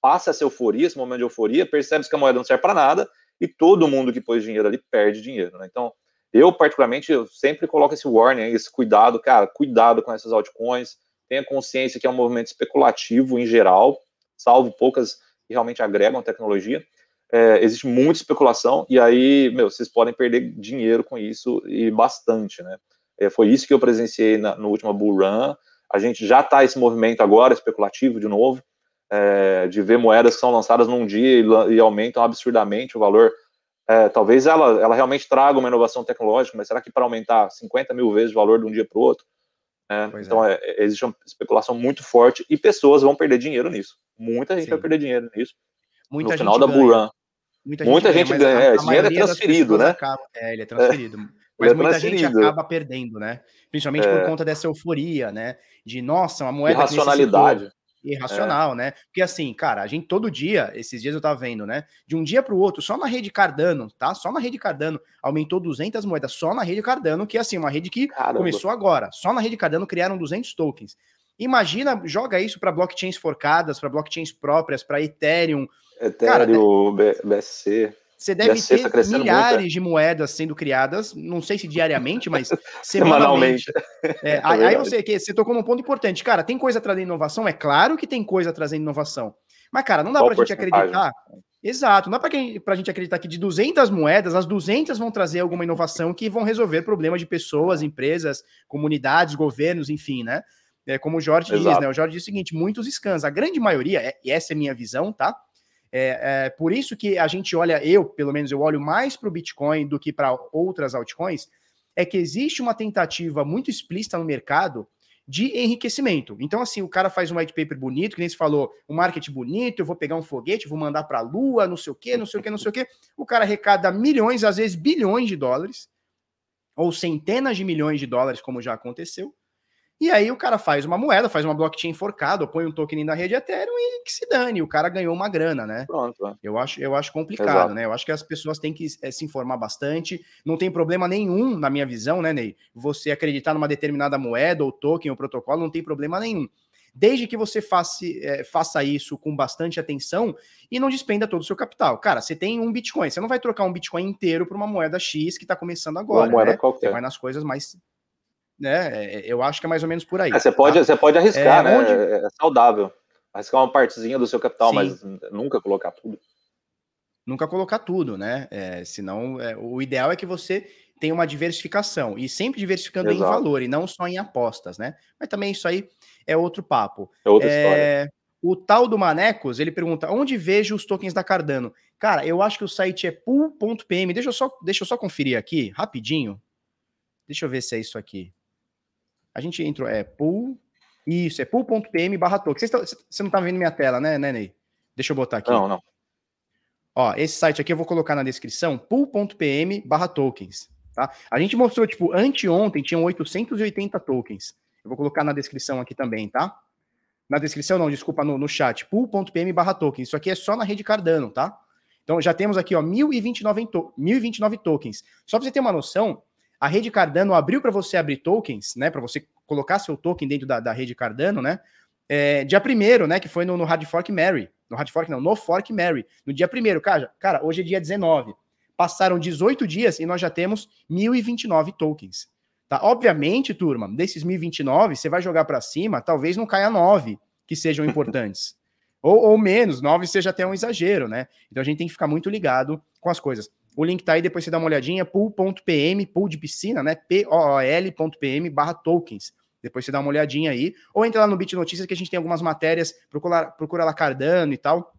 passa essa euforia, esse momento de euforia, percebe que a moeda não serve para nada, e todo mundo que pôs dinheiro ali perde dinheiro, né? Então, eu, particularmente, eu sempre coloco esse warning, esse cuidado, cara, cuidado com essas altcoins, tenha consciência que é um movimento especulativo em geral, salvo poucas que realmente agregam tecnologia, é, existe muita especulação e aí, meu, vocês podem perder dinheiro com isso e bastante, né? É, foi isso que eu presenciei na, no último Bull Run. A gente já está esse movimento agora especulativo de novo, é, de ver moedas que são lançadas num dia e, e aumentam absurdamente o valor. É, talvez ela, ela realmente traga uma inovação tecnológica, mas será que para aumentar 50 mil vezes o valor de um dia para o outro? É, então é. É, existe uma especulação muito forte e pessoas vão perder dinheiro nisso. Muita gente Sim. vai perder dinheiro nisso. Muita no final da Bull Run. Muita, muita gente, ganha, ganha. A, esse dinheiro é transferido, né? Acaba, é, ele é transferido. É. Mas é muita gente acaba perdendo, né? Principalmente por é. conta dessa euforia, né? De, nossa, uma moeda. Irracionalidade. Irracional, é. né? Porque assim, cara, a gente todo dia, esses dias eu tava vendo, né? De um dia para o outro, só na rede Cardano, tá? Só na rede Cardano aumentou 200 moedas, só na rede Cardano, que é assim, uma rede que Caramba. começou agora. Só na rede Cardano criaram 200 tokens. Imagina, joga isso para blockchains forcadas, para blockchains próprias, para Ethereum, Ethereum, Cara, BSC. Você deve ter milhares muito, é. de moedas sendo criadas, não sei se diariamente, mas (laughs) semanalmente. É, (laughs) é aí, aí você, que, você tocou num ponto importante. Cara, tem coisa trazendo inovação? É claro que tem coisa trazendo inovação. Mas, cara, não dá para a gente acreditar. Exato, não dá para a gente acreditar que de 200 moedas, as 200 vão trazer alguma inovação que vão resolver problemas de pessoas, empresas, comunidades, governos, enfim, né? É, como o Jorge Exato. diz, né? O Jorge diz o seguinte: muitos scans, a grande maioria, e essa é a minha visão, tá? É, é, por isso que a gente olha, eu, pelo menos, eu olho mais para o Bitcoin do que para outras altcoins, é que existe uma tentativa muito explícita no mercado de enriquecimento. Então, assim, o cara faz um white paper bonito, que nem se falou, um marketing bonito, eu vou pegar um foguete, vou mandar para a Lua, não sei o quê, não sei o quê, não sei o quê. O cara arrecada milhões, às vezes bilhões de dólares, ou centenas de milhões de dólares, como já aconteceu, e aí o cara faz uma moeda, faz uma blockchain forcada, põe um token na rede Ethereum e que se dane, o cara ganhou uma grana, né? Pronto. É. Eu acho, eu acho complicado, Exato. né? Eu acho que as pessoas têm que é, se informar bastante. Não tem problema nenhum, na minha visão, né, Ney? Você acreditar numa determinada moeda ou token ou protocolo, não tem problema nenhum. Desde que você faça, é, faça isso com bastante atenção e não despenda todo o seu capital. Cara, você tem um Bitcoin, você não vai trocar um Bitcoin inteiro por uma moeda X que está começando agora. Uma moeda né? qualquer. Você vai nas coisas mais né? É, eu acho que é mais ou menos por aí. É, você, pode, tá? você pode arriscar, é, né? Onde... É saudável. Arriscar uma partezinha do seu capital, Sim. mas nunca colocar tudo. Nunca colocar tudo, né? É, senão, é, o ideal é que você tenha uma diversificação e sempre diversificando Exato. em valor e não só em apostas, né? Mas também isso aí é outro papo. É outra é, história. O tal do Manecos, ele pergunta: onde vejo os tokens da Cardano? Cara, eu acho que o site é pool.pm. Deixa eu só, deixa eu só conferir aqui, rapidinho. Deixa eu ver se é isso aqui. A gente entrou, é pool. Isso, é pool.pm barra token. Você não tá vendo minha tela, né, né, Ney? Deixa eu botar aqui. Não, não. Ó, esse site aqui eu vou colocar na descrição, pool.pm barra tokens. Tá? A gente mostrou, tipo, anteontem tinham 880 tokens. Eu vou colocar na descrição aqui também, tá? Na descrição, não, desculpa, no, no chat, pool.pm barra tokens. Isso aqui é só na rede Cardano, tá? Então já temos aqui, ó, 1029, to 1029 tokens. Só para você ter uma noção, a rede Cardano abriu para você abrir tokens, né? Para você colocar seu token dentro da, da rede Cardano, né? É, dia primeiro, né? Que foi no, no Hard Fork Mary. No Hard Fork, não, no Fork Mary. No dia primeiro, cara, cara, hoje é dia 19. Passaram 18 dias e nós já temos 1.029 tokens. Tá? Obviamente, turma, desses 1.029, você vai jogar para cima, talvez não caia 9 que sejam importantes. (laughs) ou, ou menos, 9 seja até um exagero, né? Então a gente tem que ficar muito ligado com as coisas. O link tá aí, depois você dá uma olhadinha, pool.pm, pool de piscina, né? P-O-O-L.pm barra tokens. Depois você dá uma olhadinha aí. Ou entra lá no Bit Notícias que a gente tem algumas matérias, procura, procura lá Cardano e tal.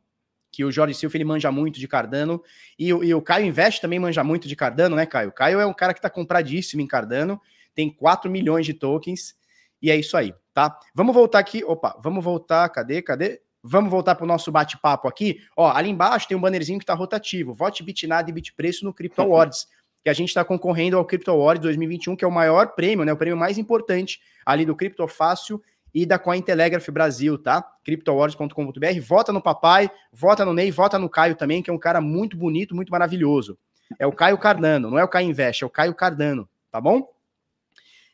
que o Jorge Silva ele manja muito de Cardano, e, e o Caio Invest também manja muito de Cardano, né, Caio? O Caio é um cara que está compradíssimo em Cardano, tem 4 milhões de tokens, e é isso aí, tá? Vamos voltar aqui, opa, vamos voltar, cadê, cadê? Vamos voltar para o nosso bate-papo aqui. Ó, ali embaixo tem um bannerzinho que está rotativo. Vote Bitnada e Bitpreço no Crypto Awards, que a gente está concorrendo ao Crypto Awards 2021, que é o maior prêmio, né? O prêmio mais importante ali do Crypto Fácil e da Cointelegraph Brasil, tá? CryptoAwards.com.br. Vota no papai, vota no Ney, vota no Caio também, que é um cara muito bonito, muito maravilhoso. É o Caio Cardano, não é o Caio Invest, é o Caio Cardano, tá bom?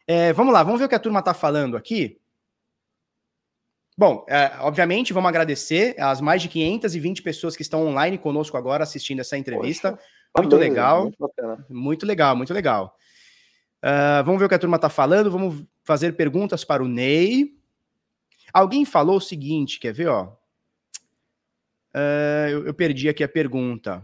É, vamos lá, vamos ver o que a turma tá falando aqui. Bom, é, obviamente, vamos agradecer as mais de 520 pessoas que estão online conosco agora assistindo essa entrevista. Poxa, muito legal. Muito, muito, legal, muito legal. Uh, vamos ver o que a turma está falando. Vamos fazer perguntas para o Ney. Alguém falou o seguinte, quer ver, ó? Uh, eu, eu perdi aqui a pergunta.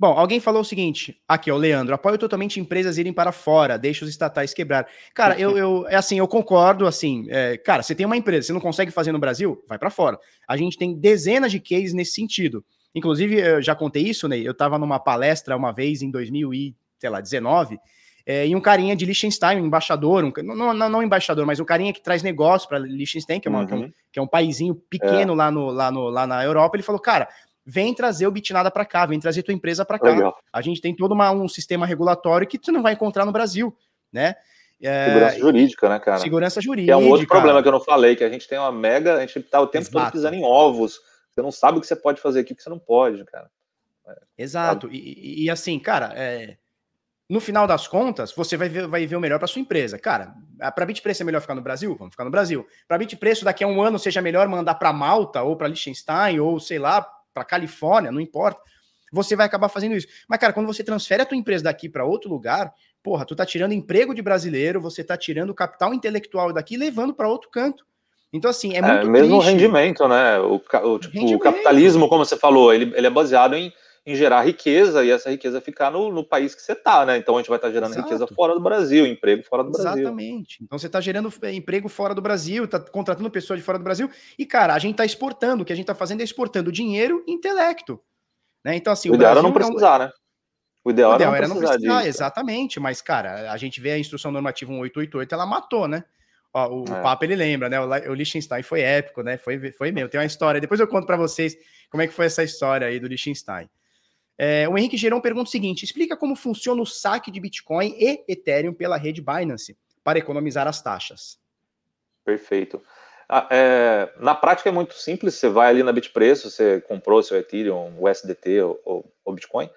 Bom, alguém falou o seguinte, aqui, ó, o Leandro, apoio totalmente empresas irem para fora, deixa os estatais quebrar. Cara, eu, eu é assim, eu concordo, assim, é, cara, você tem uma empresa, você não consegue fazer no Brasil, vai para fora. A gente tem dezenas de cases nesse sentido. Inclusive, eu já contei isso, Ney, eu estava numa palestra uma vez em 2019, é, e um carinha de Liechtenstein, um embaixador, um, não, não, não embaixador, mas um carinha que traz negócio para Liechtenstein, que é, uma, uhum. que, é um, que é um paizinho pequeno é. lá, no, lá, no, lá na Europa, ele falou, cara, vem trazer o Bitnada para cá, vem trazer tua empresa para cá. Legal. A gente tem todo uma, um sistema regulatório que tu não vai encontrar no Brasil, né? É, segurança jurídica, né, cara? Segurança jurídica. Que é um outro problema que eu não falei, que a gente tem uma mega, a gente tá o tempo Exato. todo pisando em ovos. Você não sabe o que você pode fazer aqui, o que você não pode, cara. É, Exato. E, e, assim, cara, é, no final das contas, você vai ver, vai ver o melhor para sua empresa. Cara, para Bitpreço é melhor ficar no Brasil? Vamos ficar no Brasil. Para Bitpreço, daqui a um ano, seja melhor mandar para Malta ou para Liechtenstein ou sei lá, para Califórnia, não importa. Você vai acabar fazendo isso. Mas, cara, quando você transfere a tua empresa daqui para outro lugar, porra, tu tá tirando emprego de brasileiro, você tá tirando capital intelectual daqui e levando para outro canto. Então, assim, é, é muito é, mesmo triste. rendimento, né? O, o, tipo, o capitalismo, como você falou, ele, ele é baseado em, em gerar riqueza e essa riqueza ficar no, no país que você tá, né? Então a gente vai estar tá gerando Exato. riqueza fora do Brasil, emprego fora do Brasil. Exatamente. Então você está gerando é, emprego fora do Brasil, está contratando pessoas de fora do Brasil e, cara, a gente está exportando. O que a gente está fazendo é exportando dinheiro e intelecto. Né? Então, assim, o, o ideal era não precisar, não... né? O ideal, o ideal era, não precisar, era não precisar exatamente, mas, cara, a gente vê a instrução normativa 1888, ela matou, né? Ó, o, é. Papa ele lembra, né? O, o Liechtenstein foi épico, né? Foi, foi mesmo. Tem uma história. Depois eu conto para vocês como é que foi essa história aí do Liechtenstein. É, o Henrique Gerão pergunta o seguinte: explica como funciona o saque de Bitcoin e Ethereum pela rede Binance para economizar as taxas. Perfeito. Ah, é, na prática é muito simples. Você vai ali na Bitpreço, você comprou seu Ethereum, o SDT ou, ou Bitcoin.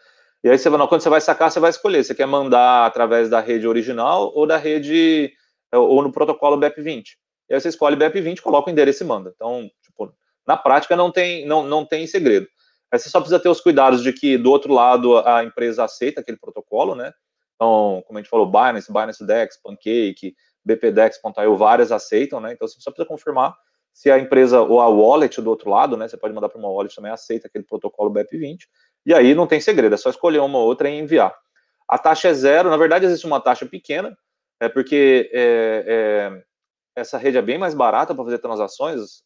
E aí você quando você vai sacar, você vai escolher. Você quer mandar através da rede original ou da rede é, ou no protocolo BEP20. E aí você escolhe BEP20, coloca o endereço e manda. Então, tipo, na prática não tem, não, não tem segredo. Aí você só precisa ter os cuidados de que do outro lado a empresa aceita aquele protocolo, né? Então, como a gente falou, Binance, Binance Dex, Pancake, BPDex.io, várias aceitam, né? Então você só precisa confirmar se a empresa ou a wallet do outro lado, né? Você pode mandar para uma wallet também aceita aquele protocolo BEP20. E aí não tem segredo, é só escolher uma ou outra e enviar. A taxa é zero, na verdade existe uma taxa pequena, é porque é, é, essa rede é bem mais barata para fazer transações,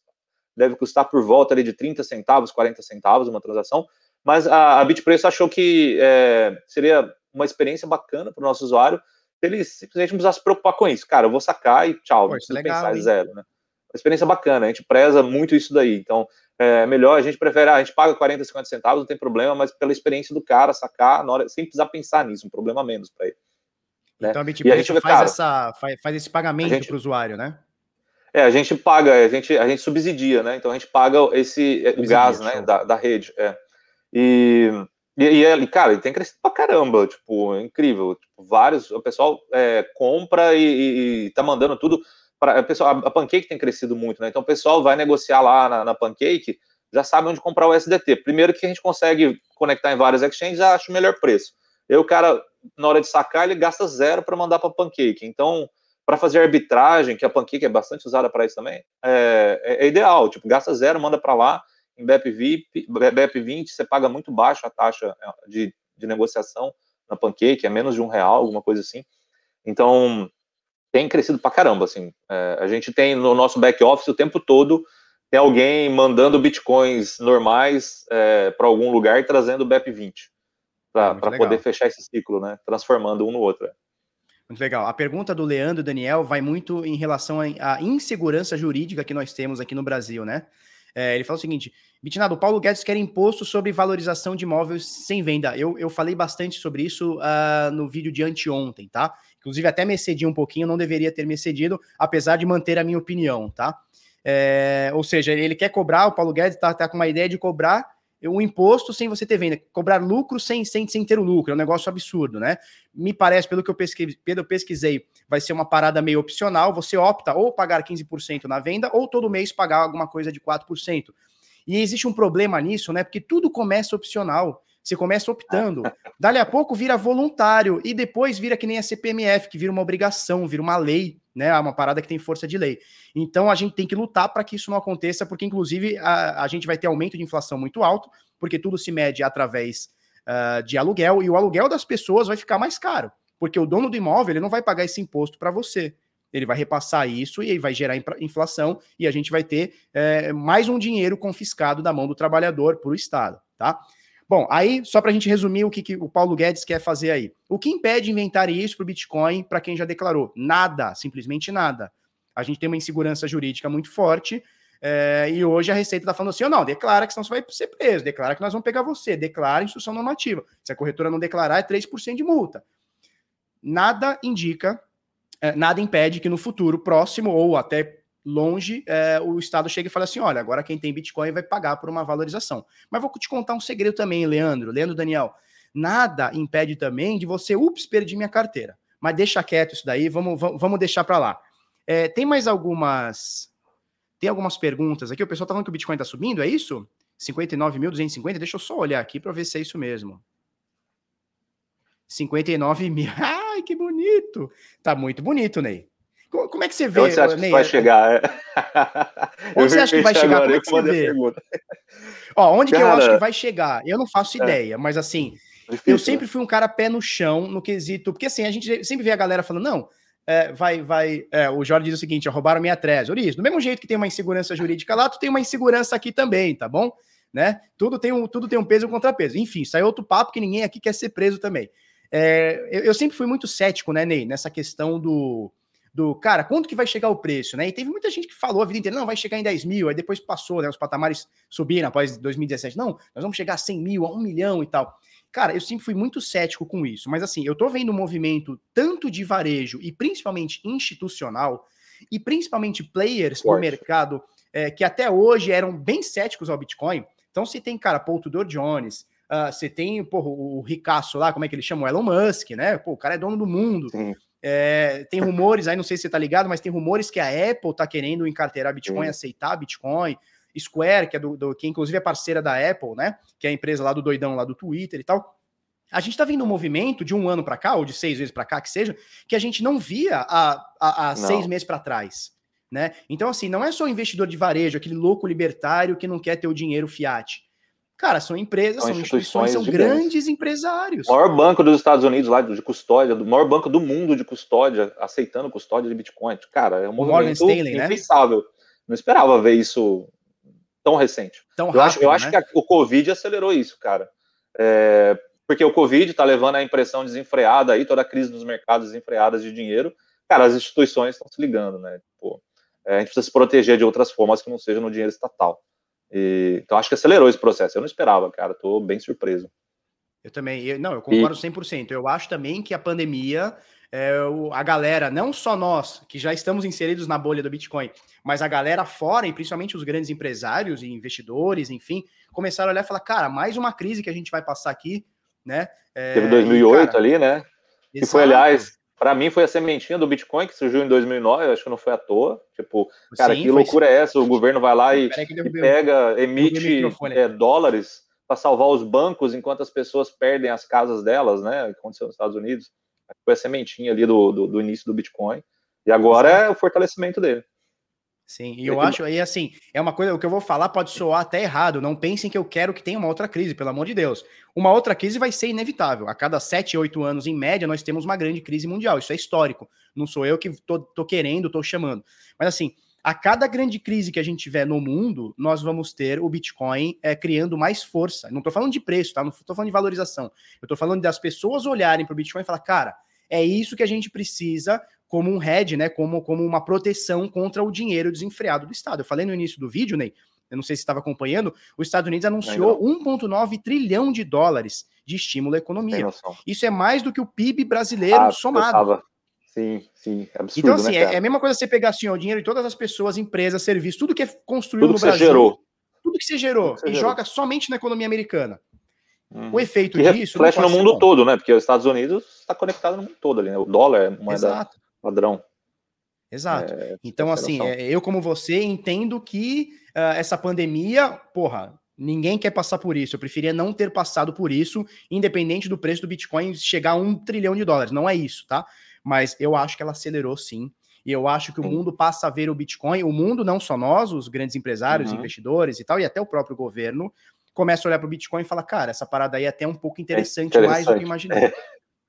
deve custar por volta ali de 30 centavos, 40 centavos uma transação, mas a, a Bitpreço achou que é, seria uma experiência bacana para o nosso usuário se ele simplesmente não precisasse se preocupar com isso. Cara, eu vou sacar e tchau, Pô, não preciso legal, pensar, é zero, né? Uma experiência bacana, a gente preza muito isso daí, então é melhor, a gente prefere, ah, a gente paga 40, 50 centavos, não tem problema, mas pela experiência do cara, sacar na hora, sem precisar pensar nisso, um problema menos para ele. Né? Então a Bitpreço faz, cara, essa, faz, faz esse pagamento para o usuário, né? É, a gente paga, a gente, a gente subsidia, né? Então a gente paga esse o gás, né, da, da rede. É. E, e, e, cara, ele tem crescido pra caramba, tipo, é incrível. Tipo, vários, o pessoal é, compra e, e, e, tá mandando tudo. Pra, a, pessoa, a, Pancake tem crescido muito, né? Então o pessoal vai negociar lá na, na Pancake, já sabe onde comprar o SDT. Primeiro que a gente consegue conectar em vários exchanges, já acha o melhor preço. E o cara, na hora de sacar, ele gasta zero para mandar para Pancake. Então, para fazer arbitragem, que a Pancake é bastante usada para isso também, é, é, é, ideal. Tipo, gasta zero, manda para lá, em BEP, BEP20, você paga muito baixo a taxa é, de, de negociação na Pancake, é menos de um real, alguma coisa assim. Então, tem crescido para caramba, assim. É, a gente tem no nosso back office o tempo todo tem alguém mandando bitcoins normais é, para algum lugar e trazendo o BEP20 para é, poder fechar esse ciclo, né? Transformando um no outro. Muito legal. A pergunta do Leandro Daniel vai muito em relação à insegurança jurídica que nós temos aqui no Brasil, né? É, ele fala o seguinte: Bitnado, o Paulo Guedes quer imposto sobre valorização de imóveis sem venda. Eu, eu falei bastante sobre isso uh, no vídeo de anteontem, tá? Inclusive, até me excedi um pouquinho, não deveria ter me excedido, apesar de manter a minha opinião, tá? É, ou seja, ele quer cobrar, o Paulo Guedes tá, tá com uma ideia de cobrar o imposto sem você ter venda, cobrar lucro sem, sem, sem ter o lucro, é um negócio absurdo, né? Me parece, pelo que eu pesquisei, pelo eu pesquisei, vai ser uma parada meio opcional, você opta ou pagar 15% na venda, ou todo mês pagar alguma coisa de 4%. E existe um problema nisso, né? Porque tudo começa opcional. Você começa optando. Dali a pouco vira voluntário e depois vira que nem a CPMF, que vira uma obrigação, vira uma lei, né? Uma parada que tem força de lei. Então a gente tem que lutar para que isso não aconteça, porque inclusive a, a gente vai ter aumento de inflação muito alto, porque tudo se mede através uh, de aluguel e o aluguel das pessoas vai ficar mais caro, porque o dono do imóvel ele não vai pagar esse imposto para você. Ele vai repassar isso e aí vai gerar inflação e a gente vai ter é, mais um dinheiro confiscado da mão do trabalhador para o Estado, tá? Bom, aí, só para a gente resumir o que, que, o Paulo Guedes quer fazer aí. O que impede inventar isso para o Bitcoin para quem já declarou? Nada, simplesmente nada. A gente tem uma insegurança jurídica muito forte é, e hoje a Receita está falando assim: ou não, declara que senão você vai ser preso, declara que nós vamos pegar você, declara instrução normativa. Se a corretora não declarar, é 3% de multa. Nada indica, é, nada impede que no futuro próximo ou até longe, é, o Estado chega e fala assim: olha, agora quem tem Bitcoin vai pagar por uma valorização. Mas vou te contar um segredo também, Leandro, Leandro Daniel. Nada impede também de você, ups, perdi minha carteira. Mas deixa quieto isso daí, vamos, vamos deixar para lá. É, tem mais algumas. Tem algumas perguntas aqui. O pessoal tá falando que o Bitcoin tá subindo, é isso? 59.250? Deixa eu só olhar aqui para ver se é isso mesmo. 59 mil. (laughs) Ai, que bonito! Tá muito bonito, Ney. Como é que você vê? Onde (laughs) você acha que vai chegar? Onde você acha que vai chegar? Como é que você vê? Ó, onde cara... que eu acho que vai chegar? Eu não faço é. ideia, mas assim, Difícil, eu sempre fui um cara pé no chão no quesito, porque assim, a gente sempre vê a galera falando, não, é, vai, vai, é, o Jorge diz o seguinte, roubaram minha Trezor, do mesmo jeito que tem uma insegurança jurídica lá, tu tem uma insegurança aqui também, tá bom? Né? Tudo tem um, tudo tem um peso e um contrapeso. Enfim, saiu outro papo que ninguém aqui quer ser preso também. É, eu, eu, sempre fui muito cético, né, Ney, nessa questão do, do cara, quanto que vai chegar o preço, né? E teve muita gente que falou a vida inteira, não, vai chegar em 10 mil, aí depois passou, né? Os patamares subiram após 2017. Não, nós vamos chegar a 100 mil, a 1 milhão e tal. Cara, eu sempre fui muito cético com isso, mas assim, eu tô vendo um movimento tanto de varejo e principalmente institucional, e principalmente players no mercado é, que até hoje eram bem céticos ao Bitcoin. Então, se tem, cara, Paul Tudor Jones, uh, você tem porra, o Ricaço lá, como é que ele chama? O Elon Musk, né? Pô, o cara é dono do mundo. Sim. É, tem rumores, aí não sei se você tá ligado, mas tem rumores que a Apple tá querendo encarteirar Bitcoin, Sim. aceitar Bitcoin. Square, que é do, do, que inclusive é parceira da Apple, né? Que é a empresa lá do doidão lá do Twitter e tal. A gente tá vendo um movimento de um ano para cá, ou de seis vezes para cá, que seja, que a gente não via há seis meses para trás. Né? Então, assim, não é só o investidor de varejo, aquele louco libertário que não quer ter o dinheiro fiat. Cara, são empresas, são, são instituições, são grandes empresários. O maior banco dos Estados Unidos lá de custódia, o maior banco do mundo de custódia, aceitando custódia de Bitcoin. Cara, é um movimento Stanley, né? impensável. Né? Não esperava ver isso tão recente. Tão rápido, eu acho, eu né? acho que a, o Covid acelerou isso, cara. É, porque o Covid está levando a impressão desenfreada aí, toda a crise dos mercados desenfreadas de dinheiro. Cara, as instituições estão se ligando, né? Pô, é, a gente precisa se proteger de outras formas que não seja no dinheiro estatal. E, então acho que acelerou esse processo. Eu não esperava, cara. Estou bem surpreso. Eu também. Eu, não, eu concordo e... 100%. Eu acho também que a pandemia, é, o, a galera, não só nós, que já estamos inseridos na bolha do Bitcoin, mas a galera fora, e principalmente os grandes empresários e investidores, enfim, começaram a olhar e falar: cara, mais uma crise que a gente vai passar aqui, né? É, Teve 2008 e, cara, ali, né? Que foi, aliás, para mim foi a sementinha do Bitcoin que surgiu em 2009, acho que não foi à toa. Tipo, cara, Sim, que loucura é essa? O governo vai lá e, e pega, emite é, dólares para salvar os bancos enquanto as pessoas perdem as casas delas, né? Aconteceu nos Estados Unidos. Foi a sementinha ali do, do, do início do Bitcoin. E agora Exato. é o fortalecimento dele. Sim, e eu acho aí assim, é uma coisa, o que eu vou falar pode soar até errado. Não pensem que eu quero que tenha uma outra crise, pelo amor de Deus. Uma outra crise vai ser inevitável. A cada 7, 8 anos, em média, nós temos uma grande crise mundial. Isso é histórico. Não sou eu que tô, tô querendo, tô chamando. Mas assim, a cada grande crise que a gente tiver no mundo, nós vamos ter o Bitcoin é, criando mais força. Não estou falando de preço, tá? Não estou falando de valorização. Eu estou falando das pessoas olharem para o Bitcoin e falar, cara, é isso que a gente precisa como um hedge, né? Como, como uma proteção contra o dinheiro desenfreado do Estado. Eu falei no início do vídeo, Ney, eu não sei se estava acompanhando, os Estados Unidos anunciou 1,9 trilhão de dólares de estímulo à economia. Isso é mais do que o PIB brasileiro ah, somado. Sim, sim, é absurdo, Então, assim, né, é, é, a mesma coisa você pegar assim, ó, o dinheiro de todas as pessoas, empresas, serviços, tudo que é construído tudo no Brasil. Gerou. Tudo que você gerou que você e gerou. joga somente na economia americana. Hum. O efeito e disso. Reflete no mundo bom. todo, né? Porque os Estados Unidos está conectado no mundo todo ali, né? O dólar é moeda Exato. Padrão. Exato. É, então, assim, é, eu, como você, entendo que uh, essa pandemia, porra, ninguém quer passar por isso. Eu preferia não ter passado por isso, independente do preço do Bitcoin chegar a um trilhão de dólares. Não é isso, tá? mas eu acho que ela acelerou sim. E eu acho que o mundo passa a ver o Bitcoin, o mundo, não só nós, os grandes empresários, uhum. investidores e tal, e até o próprio governo, começa a olhar para o Bitcoin e fala, cara, essa parada aí é até um pouco interessante, é interessante. mais do que imaginei. É.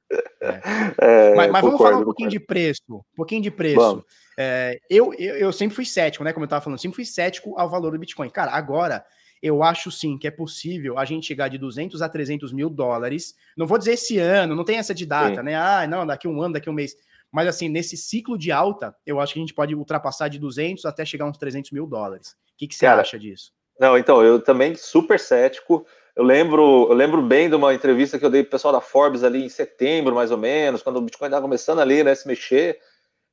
(laughs) É. mas, mas concordo, vamos falar um pouquinho concordo. de preço. Um pouquinho de preço. É, eu, eu, eu, sempre fui cético, né? Como eu estava falando, sempre fui cético ao valor do Bitcoin. Cara, agora eu acho sim que é possível a gente chegar de 200 a 300 mil dólares. Não vou dizer esse ano, não tem essa de data, sim. né? Ah, não, daqui um ano, daqui um mês. Mas assim, nesse ciclo de alta, eu acho que a gente pode ultrapassar de 200 até chegar a uns 300 mil dólares. O que, que você Cara, acha disso? Não, então, eu também super cético. Eu lembro, eu lembro bem de uma entrevista que eu dei pro pessoal da Forbes ali em setembro, mais ou menos, quando o Bitcoin estava começando ali, né, se mexer.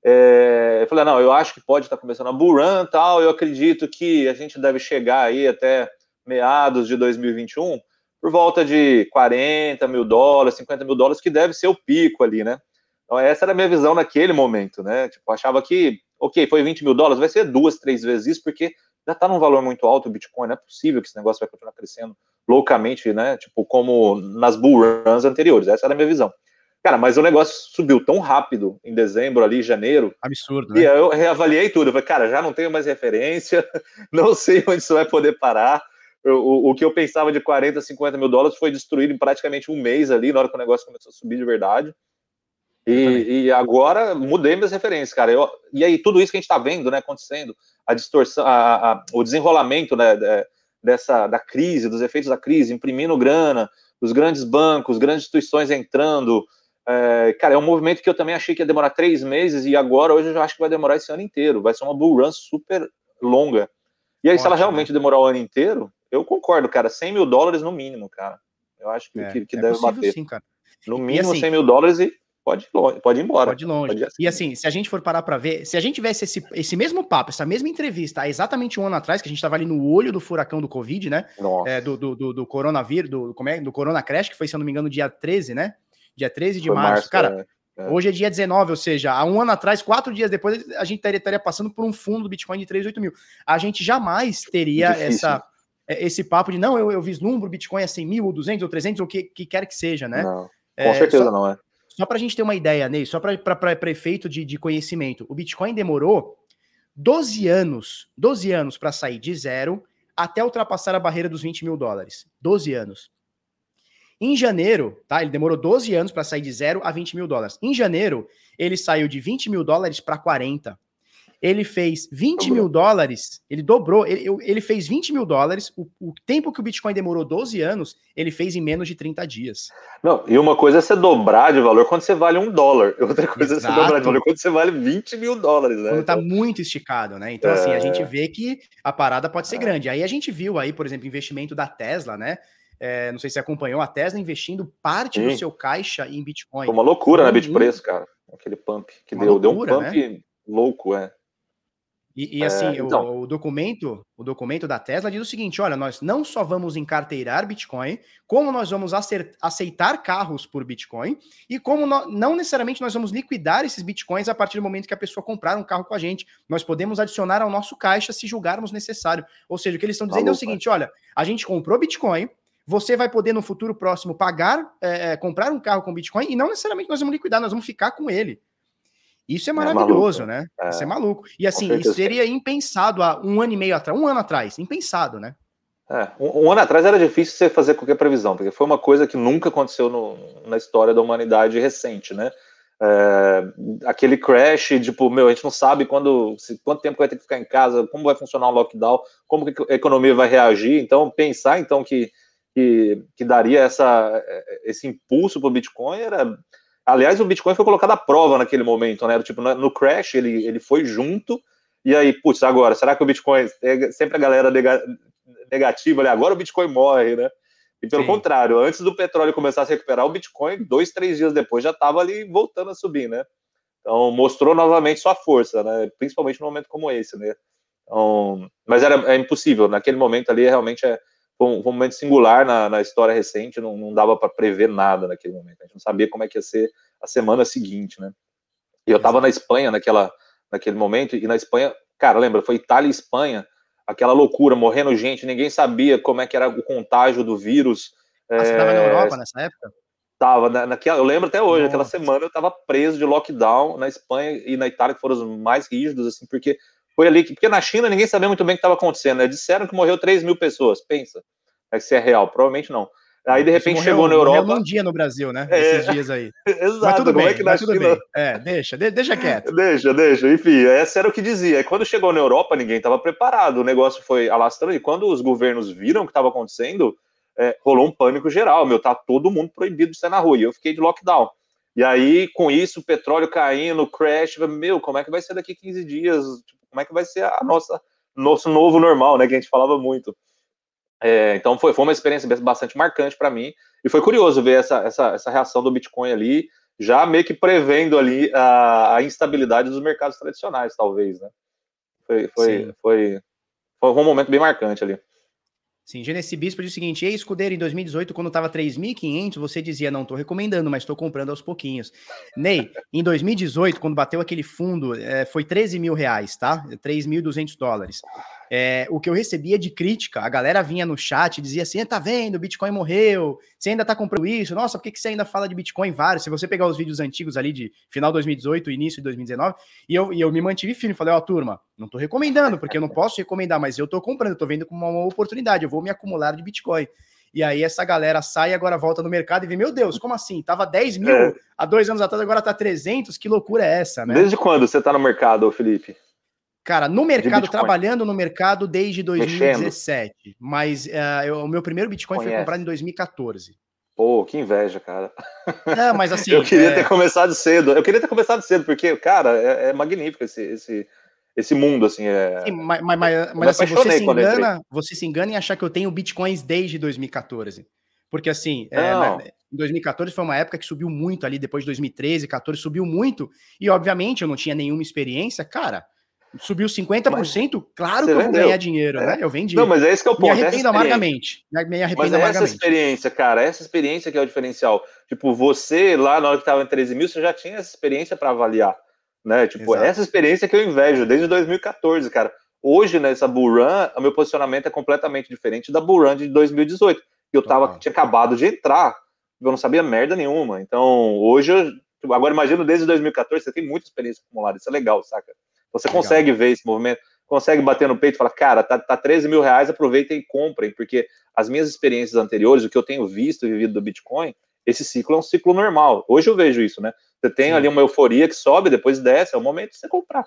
É, eu falei, não, eu acho que pode estar tá começando a bull run tal, eu acredito que a gente deve chegar aí até meados de 2021 por volta de 40 mil dólares, 50 mil dólares, que deve ser o pico ali, né? Então, essa era a minha visão naquele momento, né? Tipo, achava que, ok, foi 20 mil dólares, vai ser duas, três vezes isso, porque já está num valor muito alto o Bitcoin, não é possível que esse negócio vai continuar crescendo loucamente, né? Tipo, como nas bull runs anteriores, essa era a minha visão. Cara, mas o negócio subiu tão rápido em dezembro, ali, janeiro. Absurdo, né? E eu reavaliei tudo. Eu falei, cara, já não tenho mais referência, (laughs) não sei onde isso vai poder parar o, o que eu pensava de 40, 50 mil dólares foi destruído em praticamente um mês ali, na hora que o negócio começou a subir de verdade. E, e agora mudei minhas referências, cara. Eu, e aí, tudo isso que a gente está vendo, né, acontecendo, a distorção, a, a, o desenrolamento né, dessa da crise, dos efeitos da crise, imprimindo grana, os grandes bancos, grandes instituições entrando. É, cara, é um movimento que eu também achei que ia demorar três meses e agora hoje eu já acho que vai demorar esse ano inteiro. Vai ser uma bull run super longa. E aí, Ótimo, se ela realmente demorar o ano inteiro, eu concordo, cara. 100 mil dólares no mínimo, cara. Eu acho que, é, que, que é deve bater. Sim, cara. No mínimo assim, 100 mil dólares e pode, pode ir embora. Pode ir longe. Pode ir assim. E assim, se a gente for parar para ver, se a gente tivesse esse, esse mesmo papo, essa mesma entrevista há exatamente um ano atrás, que a gente estava ali no olho do furacão do Covid, né? É, do, do, do, do, coronavírus, do, como é, do Corona Crash, que foi, se eu não me engano, dia 13, né? Dia 13 de março. março. Cara, é, é. hoje é dia 19, ou seja, há um ano atrás, quatro dias depois, a gente estaria, estaria passando por um fundo do Bitcoin de 3, 8 mil. A gente jamais teria essa é, esse papo de não, eu, eu vislumbro Bitcoin a 100 mil, ou 200, ou 300, ou o que, que quer que seja, né? Não, com é, certeza só, não é. Só para a gente ter uma ideia, Ney, só para efeito de, de conhecimento, o Bitcoin demorou 12 anos, 12 anos para sair de zero até ultrapassar a barreira dos 20 mil dólares. 12 anos. Em janeiro, tá? Ele demorou 12 anos para sair de zero a 20 mil dólares. Em janeiro, ele saiu de 20 mil dólares para 40 ele fez 20 dobrou. mil dólares, ele dobrou, ele, ele fez 20 mil dólares, o, o, tempo que o Bitcoin demorou 12 anos, ele fez em menos de 30 dias. Não, e uma coisa é você dobrar de valor quando você vale um dólar, outra coisa Exato. é você dobrar de valor quando você vale 20 mil dólares, né? Quando tá muito esticado, né? Então, é... assim, a gente vê que a parada pode ser é. grande. Aí a gente viu aí, por exemplo, investimento da Tesla, né? É, não sei se acompanhou, a Tesla investindo parte Sim. do seu caixa em Bitcoin. Foi uma loucura na né, Bitpreço, cara. Aquele pump que deu, loucura, deu um pump né? louco, é. E, e assim, é, então... o, o, documento, o documento da Tesla diz o seguinte: olha, nós não só vamos encarteirar Bitcoin, como nós vamos aceitar carros por Bitcoin, e como não necessariamente nós vamos liquidar esses Bitcoins a partir do momento que a pessoa comprar um carro com a gente. Nós podemos adicionar ao nosso caixa se julgarmos necessário. Ou seja, o que eles estão dizendo é o seguinte: olha, a gente comprou Bitcoin, você vai poder no futuro próximo pagar, é, comprar um carro com Bitcoin, e não necessariamente nós vamos liquidar, nós vamos ficar com ele. Isso é, é maravilhoso, é né? É. Isso é maluco. E assim, isso seria impensado há um ano e meio atrás, um ano atrás, impensado, né? É, um, um, ano atrás era difícil você fazer qualquer previsão, porque foi uma coisa que nunca aconteceu no, na história da humanidade recente, né? É, aquele crash, tipo, meu, a gente não sabe quando, se, quanto tempo vai ter que ficar em casa, como vai funcionar o lockdown, como que a economia vai reagir. Então, pensar então que, que, que daria essa, esse impulso para o Bitcoin era. Aliás, o Bitcoin foi colocado à prova naquele momento, né? Tipo, no crash ele, ele foi junto, e aí, putz, agora, será que o Bitcoin. É sempre a galera negativa ali, agora o Bitcoin morre, né? E pelo Sim. contrário, antes do petróleo começar a se recuperar, o Bitcoin, dois, três dias depois, já estava ali voltando a subir, né? Então, mostrou novamente sua força, né? Principalmente num momento como esse, né? Então, mas era é impossível, naquele momento ali, realmente é, foi, um, foi um momento singular na, na, história recente, não, não dava para prever nada naquele momento. A gente não sabia como é que ia ser a semana seguinte, né? E eu estava na Espanha naquela, naquele momento, e na Espanha, cara, lembra, foi Itália e Espanha, aquela loucura, morrendo gente, ninguém sabia como é que era o contágio do vírus. Ah, você estava é... na Europa nessa época? Tava, na, naquela, eu lembro até hoje, Nossa. aquela semana eu estava preso de lockdown na Espanha e na Itália, que foram os mais rígidos, assim, porque foi ali que, porque na China ninguém sabia muito bem o que estava acontecendo, né? Disseram que morreu 3 mil pessoas, pensa, é se é real, provavelmente não. Aí de repente morreu, chegou na Europa. Um dia no Brasil, né? É, Esses dias aí. (laughs) Exato. Mas tudo bem, é que tudo China... bem. É, deixa, deixa quieto. Deixa, deixa. Enfim, essa era o que dizia. E quando chegou na Europa, ninguém estava preparado. O negócio foi alastrando. E quando os governos viram o que estava acontecendo, é, rolou um pânico geral. Meu, tá todo mundo proibido de sair na rua. E eu fiquei de lockdown. E aí, com isso, o petróleo caindo, crash, meu, como é que vai ser daqui 15 dias? Tipo, como é que vai ser a nossa nosso novo normal, né? Que a gente falava muito. É, então foi, foi uma experiência bastante marcante para mim e foi curioso ver essa, essa, essa reação do Bitcoin ali, já meio que prevendo ali a, a instabilidade dos mercados tradicionais, talvez, né? Foi, foi, foi, foi um momento bem marcante ali. Sim, Genesi Bispo diz o seguinte: Ei, escudeiro, em 2018, quando estava 3.500, você dizia, não estou recomendando, mas estou comprando aos pouquinhos. Ney, em 2018, quando bateu aquele fundo, é, foi 13 mil reais, tá? 3.200 dólares. É, o que eu recebia de crítica, a galera vinha no chat e dizia assim: tá vendo, o Bitcoin morreu, você ainda tá comprando isso, nossa, por que, que você ainda fala de Bitcoin vários? Se você pegar os vídeos antigos ali de final de 2018, início de 2019, e eu, e eu me mantive firme, falei: ó, oh, turma, não tô recomendando, porque eu não posso recomendar, mas eu tô comprando, eu tô vendo como uma oportunidade, eu vou me acumular de Bitcoin. E aí essa galera sai agora volta no mercado e vê, meu Deus, como assim? Tava 10 mil é. há dois anos atrás, agora tá 300, que loucura é essa, né? Desde quando você tá no mercado, Felipe? Cara, no mercado, trabalhando no mercado desde 2017. Mexendo. Mas uh, eu, o meu primeiro Bitcoin Conhece. foi comprado em 2014. Pô, que inveja, cara. Não, mas assim. (laughs) eu queria é... ter começado cedo. Eu queria ter começado cedo, porque, cara, é, é magnífico esse, esse, esse mundo, assim. É... Sim, mas, mas, mas assim, você se engana, você se engana em achar que eu tenho bitcoins desde 2014. Porque assim, é, né, em 2014 foi uma época que subiu muito ali, depois de 2013, 14 subiu muito, e obviamente eu não tinha nenhuma experiência, cara subiu 50%, mas claro que eu vou ganhar dinheiro, é. né? Eu vendi. Não, mas é isso que eu ponto. Me arrependo amargamente. Me arrependo mas é amargamente. essa experiência, cara, essa experiência que é o diferencial. Tipo, você lá na hora que estava em 13 mil, você já tinha essa experiência para avaliar, né? Tipo, Exato. essa experiência que eu invejo desde 2014, cara. Hoje, nessa Bull Run, o meu posicionamento é completamente diferente da Bull Run de 2018. Eu tava, tinha acabado de entrar, eu não sabia merda nenhuma. Então, hoje, eu, tipo, agora imagino desde 2014, você tem muita experiência acumulada, isso é legal, saca? Você Legal. consegue ver esse movimento, consegue bater no peito e falar, cara, tá, tá 13 mil reais, aproveitem e comprem, porque as minhas experiências anteriores, o que eu tenho visto e vivido do Bitcoin, esse ciclo é um ciclo normal. Hoje eu vejo isso, né? Você tem Sim. ali uma euforia que sobe, depois desce, é o momento de você comprar.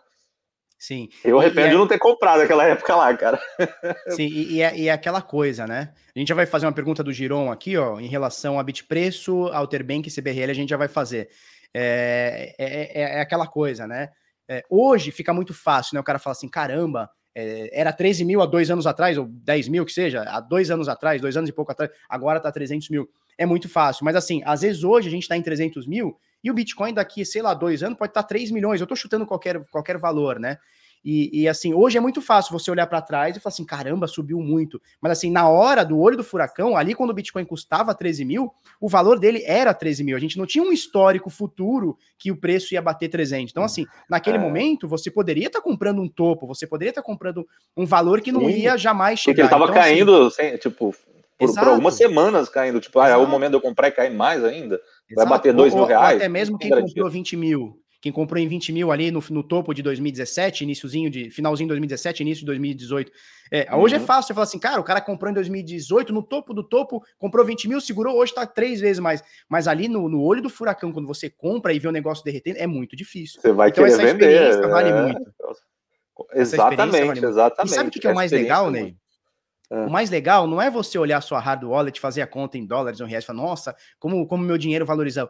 Sim. Eu arrependo é... de não ter comprado aquela época lá, cara. (laughs) Sim, e, e, é, e, é, aquela coisa, né? A gente já vai fazer uma pergunta do Giron aqui, ó, em relação a Bitpreço, Alterbank e CBRL, a gente já vai fazer. É, é, é, é aquela coisa, né? É, hoje fica muito fácil, né? O cara fala assim: caramba, é, era 13 mil há dois anos atrás, ou 10 mil que seja, há dois anos atrás, dois anos e pouco atrás, agora tá 300 mil. É muito fácil, mas assim, às vezes hoje a gente está em 300 mil e o Bitcoin daqui, sei lá, dois anos pode estar tá 3 milhões. Eu tô chutando qualquer, qualquer valor, né? E, e, assim, hoje é muito fácil você olhar para trás e falar assim: caramba, subiu muito. Mas assim, na hora do olho do furacão, ali quando o Bitcoin custava 13 mil, o valor dele era 13 mil. A gente não tinha um histórico futuro que o preço ia bater 300. Então, assim, naquele é. momento, você poderia estar tá comprando um topo, você poderia estar tá comprando um valor que não Sim. ia jamais chegar. Porque ele estava então, assim, caindo, assim, tipo, por, por, algumas semanas caindo. Tipo, ah, é o momento de eu comprar e cair mais ainda. Vai Exato. bater 2 mil reais. Ou até mesmo quem comprou 20 mil Quem comprou em 20 mil ali no, no topo de 2017, iníciozinho de finalzinho de 2017, início de 2018. É, uhum. Hoje é fácil você falar assim, cara, o cara comprou em 2018, no topo do topo, comprou 20 mil, segurou, hoje tá três vezes mais. Mas ali no, no olho do furacão, quando você compra e vê o negócio derretendo, é muito difícil. Você vai então, querer essa experiência vender, vale é... muito. Exatamente, vale exatamente. E sabe o que, que é o mais legal, Ney? É. O mais legal não é você olhar sua hard wallet, fazer a conta em dólares ou reais e falar, nossa, como como meu dinheiro valorizou.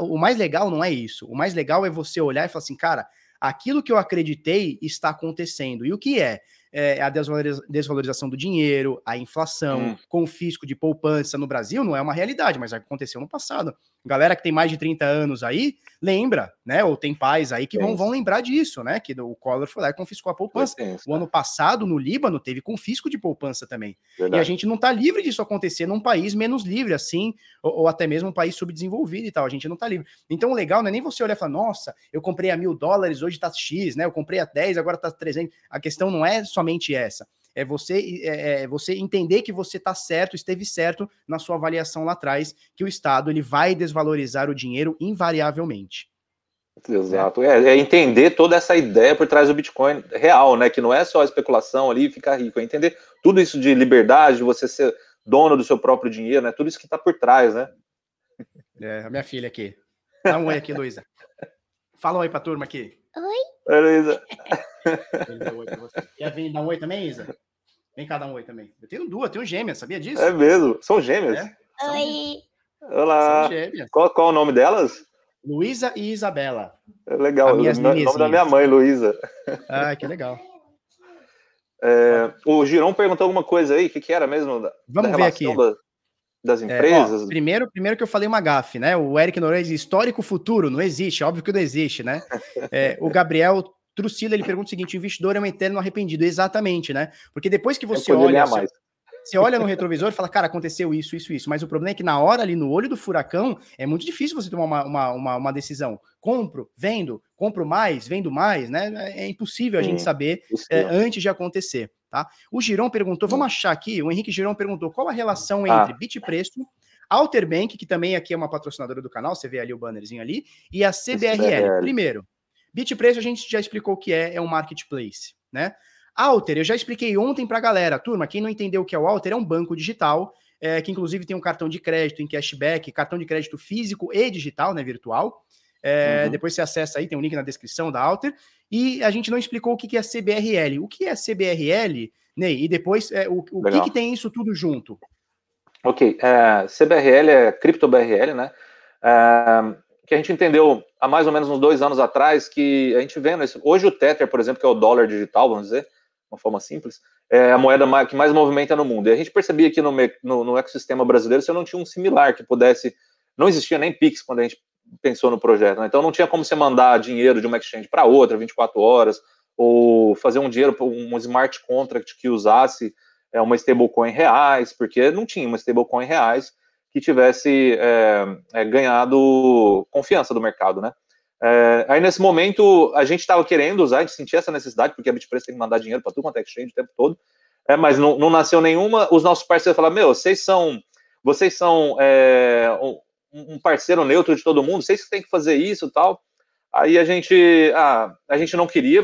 O mais legal não é isso. O mais legal é você olhar e falar assim, cara, aquilo que eu acreditei está acontecendo. E o que é? é a desvalorização do dinheiro, a inflação, hum. confisco de poupança no Brasil não é uma realidade, mas aconteceu no passado. Galera que tem mais de 30 anos aí, lembra, né? Ou tem pais aí que vão, vão lembrar disso, né? Que o Collor foi lá e confiscou a poupança. O ano passado, no Líbano, teve confisco de poupança também. Verdade. E a gente não está livre disso acontecer num país menos livre, assim, ou, ou, até mesmo um país subdesenvolvido e tal. A gente não está livre. Então, o legal não é nem você olhar e falar, nossa, eu comprei a mil dólares, hoje está X, né? Eu comprei a 10, agora está 300. A questão não é somente essa é você, é, é você entender que você está certo, esteve certo na sua avaliação lá atrás, que o Estado ele vai desvalorizar o dinheiro invariavelmente. Exato, é, é, entender toda essa ideia por trás do Bitcoin real, né? Que não é só especulação ali e ficar rico, é entender tudo isso de liberdade, de você ser dono do seu próprio dinheiro, né? Tudo isso que está por trás, né? É, a minha filha aqui. Dá um oi aqui, Luísa. Fala um oi pra turma aqui. Oi. Oi, Luísa. Quer vir dar um oi também, Isa? Vem cá dar um oi também. Eu tenho duas, eu tenho gêmeas, sabia disso? É mesmo? São gêmeas? É. Oi. Olá. São gêmeas. Qual, qual o nome delas? Luísa e Isabela. É legal, o nome da minha mãe, Luísa. Ah, que legal. É, o Girão perguntou alguma coisa aí, o que, que era mesmo? Da, Vamos da ver aqui. Da, das empresas? É, ó, primeiro, primeiro que eu falei uma gafe, né? O Eric Noronha histórico futuro, não existe, óbvio que não existe, né? (laughs) É, o Gabriel Trucila, ele pergunta o seguinte: o investidor é um eterno arrependido. Exatamente, né? Porque depois que você olha. Você olha no retrovisor e fala, cara, aconteceu isso, isso, isso. Mas o problema é que na hora ali no olho do furacão é muito difícil você tomar uma, uma, uma, uma decisão. Compro, vendo, compro mais, vendo mais, né? É impossível a gente saber é, antes de acontecer, tá? O Girão perguntou, vamos achar aqui, o Henrique Girão perguntou qual a relação ah. entre ah. bit preço, Alterbank, que também aqui é uma patrocinadora do canal, você vê ali o bannerzinho ali, e a CBRL. Primeiro, Bitpreço a gente já explicou o que é, é um marketplace, né? Alter, eu já expliquei ontem para a galera. Turma, quem não entendeu o que é o Alter, é um banco digital, é, que inclusive tem um cartão de crédito em cashback, cartão de crédito físico e digital, né, virtual. É, uhum. Depois você acessa aí, tem um link na descrição da Alter. E a gente não explicou o que é CBRL. O que é CBRL, Ney? E depois, é, o, o que, que, tem isso tudo junto? Ok, é, CBRL é CryptoBRL, né? É, que a gente entendeu há mais ou menos uns dois anos atrás que a gente vendo isso. Hoje o Tether, por exemplo, que é o dólar digital, vamos dizer, uma forma simples, é a moeda que mais movimenta no mundo. E a gente percebia que no, no, no ecossistema brasileiro você não tinha um similar que pudesse. Não existia nem Pix quando a gente pensou no projeto. Né? Então não tinha como você mandar dinheiro de uma exchange para outra 24 horas, ou fazer um dinheiro, um smart contract que usasse é, uma stablecoin reais, porque não tinha uma stablecoin reais que tivesse é, ganhado confiança do mercado, né? É, aí nesse momento a gente estava querendo usar, a gente sentia essa necessidade, porque a Bitpress tem que mandar dinheiro para tudo quanto é exchange o tempo todo, é, mas não, não, nasceu nenhuma. Os nossos parceiros falaram: Meu, vocês são, vocês são é, um, um, parceiro neutro de todo mundo, vocês que têm que fazer isso e tal. Aí a gente, ah, a gente não queria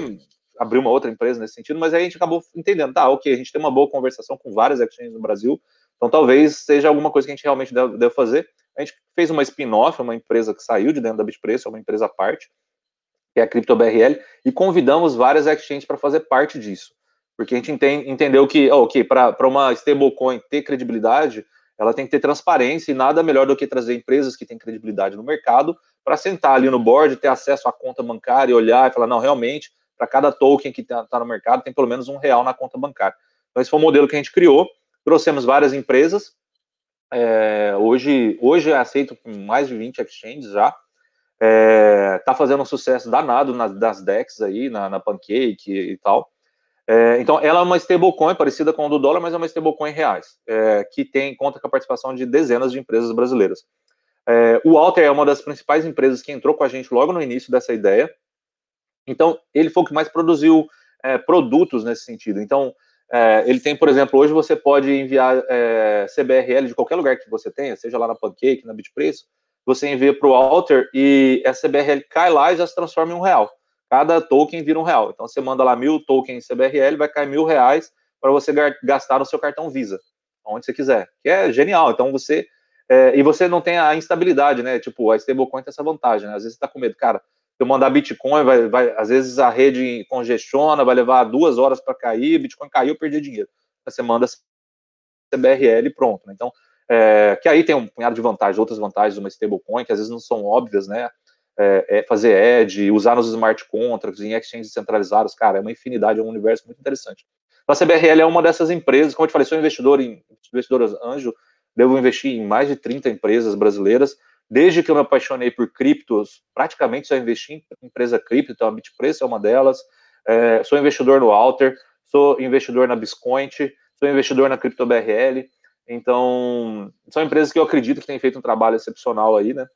abrir uma outra empresa nesse sentido, mas aí a gente acabou entendendo: tá, ok, a gente tem uma boa conversação com várias exchanges no Brasil, então, talvez seja alguma coisa que a gente realmente deve, fazer. A gente fez uma spin-off, uma empresa que saiu de dentro da Bitpreço, é uma empresa à parte, que é a CryptoBRL, e convidamos várias exchanges para fazer parte disso. Porque a gente entende, entendeu que, oh, ok, para uma stablecoin ter credibilidade, ela tem que ter transparência, e nada melhor do que trazer empresas que têm credibilidade no mercado para sentar ali no board, ter acesso à conta bancária, olhar e falar, não, realmente, para cada token que está tá no mercado, tem pelo menos um real na conta bancária. Então, esse foi o modelo que a gente criou, Trouxemos várias empresas. É, hoje, hoje é aceito com mais de 20 exchanges já. É, tá fazendo um sucesso danado nas, das DEX aí, na, na Pancake e tal. É, então, ela é uma stablecoin parecida com o do dólar, mas é uma stablecoin reais, é, que tem conta com a participação de dezenas de empresas brasileiras. É, o Alter é uma das principais empresas que entrou com a gente logo no início dessa ideia. Então, ele foi o que mais produziu é, produtos nesse sentido. Então, é, ele tem, por exemplo, hoje você pode enviar é, CBRL de qualquer lugar que você tenha, seja lá na Pancake, na Bitpreço, você envia para o Alter e essa CBRL cai lá e já se transforma em um real. Cada token vira um real. Então você manda lá mil tokens CBRL, vai cair mil reais para você gastar no seu cartão Visa, onde você quiser. Que é genial. Então você. É, e você não tem a instabilidade, né? Tipo, a stablecoin tem essa vantagem, né? Às vezes você está com medo, cara. Eu mandar Bitcoin, vai, vai, às vezes a rede congestiona, vai levar duas horas para cair, Bitcoin caiu, eu perdi dinheiro. Você manda CBRL pronto. Né? Então, é, que aí tem um punhado de vantagens, outras vantagens de uma stablecoin, que às vezes não são óbvias, né? É, é fazer edge, usar nos smart contracts, em exchanges centralizados, cara, é uma infinidade, é um universo muito interessante. Então, a CBRL é uma dessas empresas, como eu te falei, sou investidor em investidor anjo, devo investir em mais de 30 empresas brasileiras, desde que eu me apaixonei por criptos, praticamente só investi em empresa cripto, então a Bitpreço é uma delas, é, sou investidor no Alter, sou investidor na Biscoint, sou investidor na CryptoBRL, então, são empresas que eu acredito que têm feito um trabalho excepcional aí, né?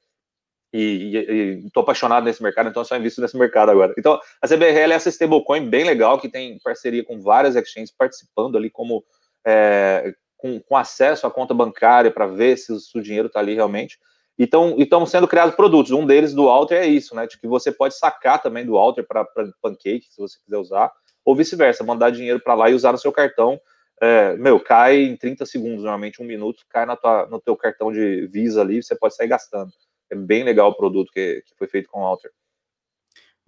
E estou apaixonado nesse mercado, então só invisto nesse mercado agora. Então, a CBRL é essa stablecoin bem legal, que tem parceria com várias exchanges participando ali como é, com, com, acesso à conta bancária para ver se o, se o dinheiro está ali realmente. E estão sendo criados produtos. Um deles do Alter é isso, né? De que você pode sacar também do Alter para Pancake, se você quiser usar, ou vice-versa, mandar dinheiro para lá e usar no seu cartão é, meu, cai em 30 segundos, normalmente um minuto, cai na tua, no teu cartão de Visa ali, você pode sair gastando. É bem legal o produto que, que foi feito com o Alter.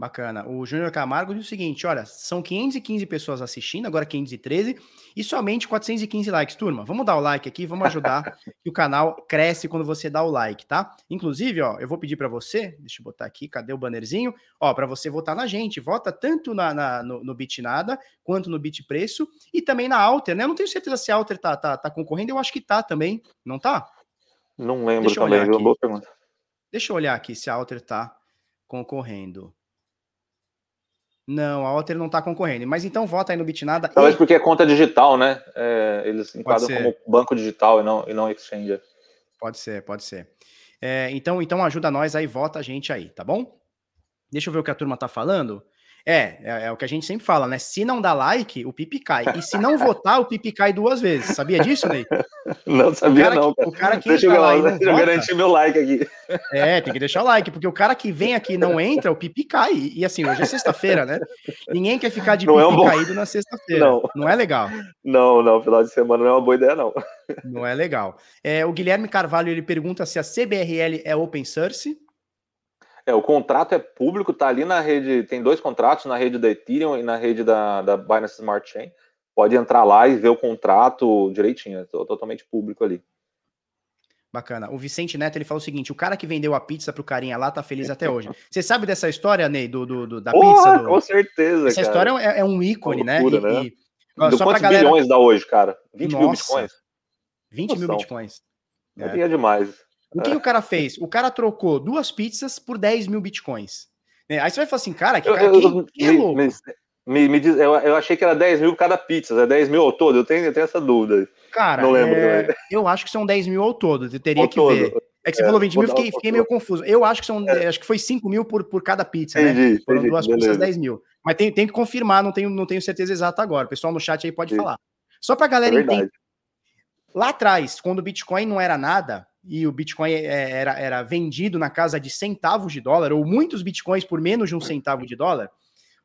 Bacana. O Júnior Camargo diz o seguinte: olha, são 515 pessoas assistindo, agora 513, e somente 415 likes. Turma, vamos dar o like aqui, vamos ajudar (laughs) que o canal cresce quando você dá o like, tá? Inclusive, ó, eu vou pedir para você, deixa eu botar aqui, cadê o bannerzinho? Ó, para você votar na gente, vota tanto na, na no, no Bitnada quanto no Bit Preço e também na Alter, né? Eu não tenho certeza se a Alter tá, tá, tá concorrendo, eu acho que tá também, não tá? Não lembro Deixa também, viu? Boa pergunta. Deixa eu olhar aqui se a Alter tá concorrendo. Não, a Alter não está concorrendo. Mas então vota aí no Bitnada. Talvez e... porque é conta digital, né? É, eles enquadram como banco digital e não, e não exchange. Pode ser, pode ser. É, então, então ajuda nós aí, vota a gente aí, tá bom? Deixa eu ver o que a turma tá falando. É, é, é, o que a gente sempre fala, né? Se não dá like, o pipi cai. E se não votar, o pipi cai duas vezes. Sabia disso, Ney? (laughs) Não sabia, o não. Que, o cara que deixa eu, lá deixa eu garantir meu like aqui. (laughs) É, tem que deixar o like, porque o cara que vem aqui e não entra, o pipi cai. E assim, hoje é sexta-feira, né? Ninguém quer ficar de não pipi é um bom... caído na sexta-feira. Não. não é legal. Não, não, final de semana não é uma boa ideia, não. Não é legal. É, o Guilherme Carvalho ele pergunta se a CBRL é open source. É, o contrato é público, tá ali na rede, tem dois contratos, na rede da Ethereum e na rede da, da Binance Smart Chain. Pode entrar lá e ver o contrato direitinho, é totalmente público ali. Bacana. O Vicente Neto ele falou o seguinte: o cara que vendeu a pizza pro carinha lá tá feliz até hoje. (laughs) Você sabe dessa história, Ney, do, do, do da Porra, pizza? Do... Com certeza. Essa cara. história é, é um ícone, né? loucura, né? E, e... Ó, só quantos galera... bilhões dá hoje, cara? 20 Nossa, mil bitcoins. 20 Noção. mil bitcoins. É. é demais. O que, é. o cara fez? O cara trocou duas pizzas por 10 mil bitcoins. É, aí você vai falar assim, cara, que, cara, eu, que, é louco? Me, me, me diz, eu, eu, achei que era 10 mil cada pizza, é 10 mil ao todo? Eu tenho, eu tenho essa dúvida. Cara, não lembro. É, eu acho que são 10 mil ao todo, eu teria ao que todo. ver. É que você é, falou 20 mil, fiquei, fiquei meio confuso. Eu acho que são, é. acho que foi 5 mil por, por cada pizza, né? entendi, né? Foram entendi, duas beleza. pizzas, 10 mil. Mas tem, tem que confirmar, não tenho, não tenho certeza exata agora. O pessoal no chat aí pode falar. Só pra galera entender. Lá atrás, quando o Bitcoin não era nada, e o Bitcoin é, era, era vendido na casa de centavos de dólar, ou muitos Bitcoins por menos de um centavo de dólar,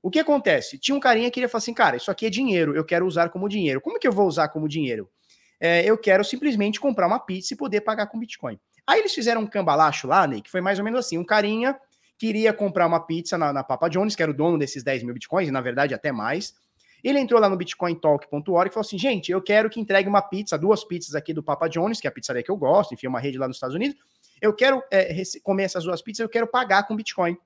o que acontece? Tinha um carinha que queria falar assim, cara, isso aqui é dinheiro, eu quero usar como dinheiro. Como que eu vou usar como dinheiro? É, eu quero simplesmente comprar uma pizza e poder pagar com Bitcoin. Aí eles fizeram um cambalacho lá, Ney, que foi mais ou menos assim, um carinha queria comprar uma pizza na, na Papa Jones, que era o dono desses 10 mil Bitcoins, e na verdade até mais, ele entrou lá no bitcointalk.org e falou assim: gente, eu quero que entregue uma pizza, duas pizzas aqui do Papa John's, que é a pizzaria que eu gosto, enfim, uma rede lá nos Estados Unidos. Eu quero é, comer essas duas pizzas, eu quero pagar com Bitcoin.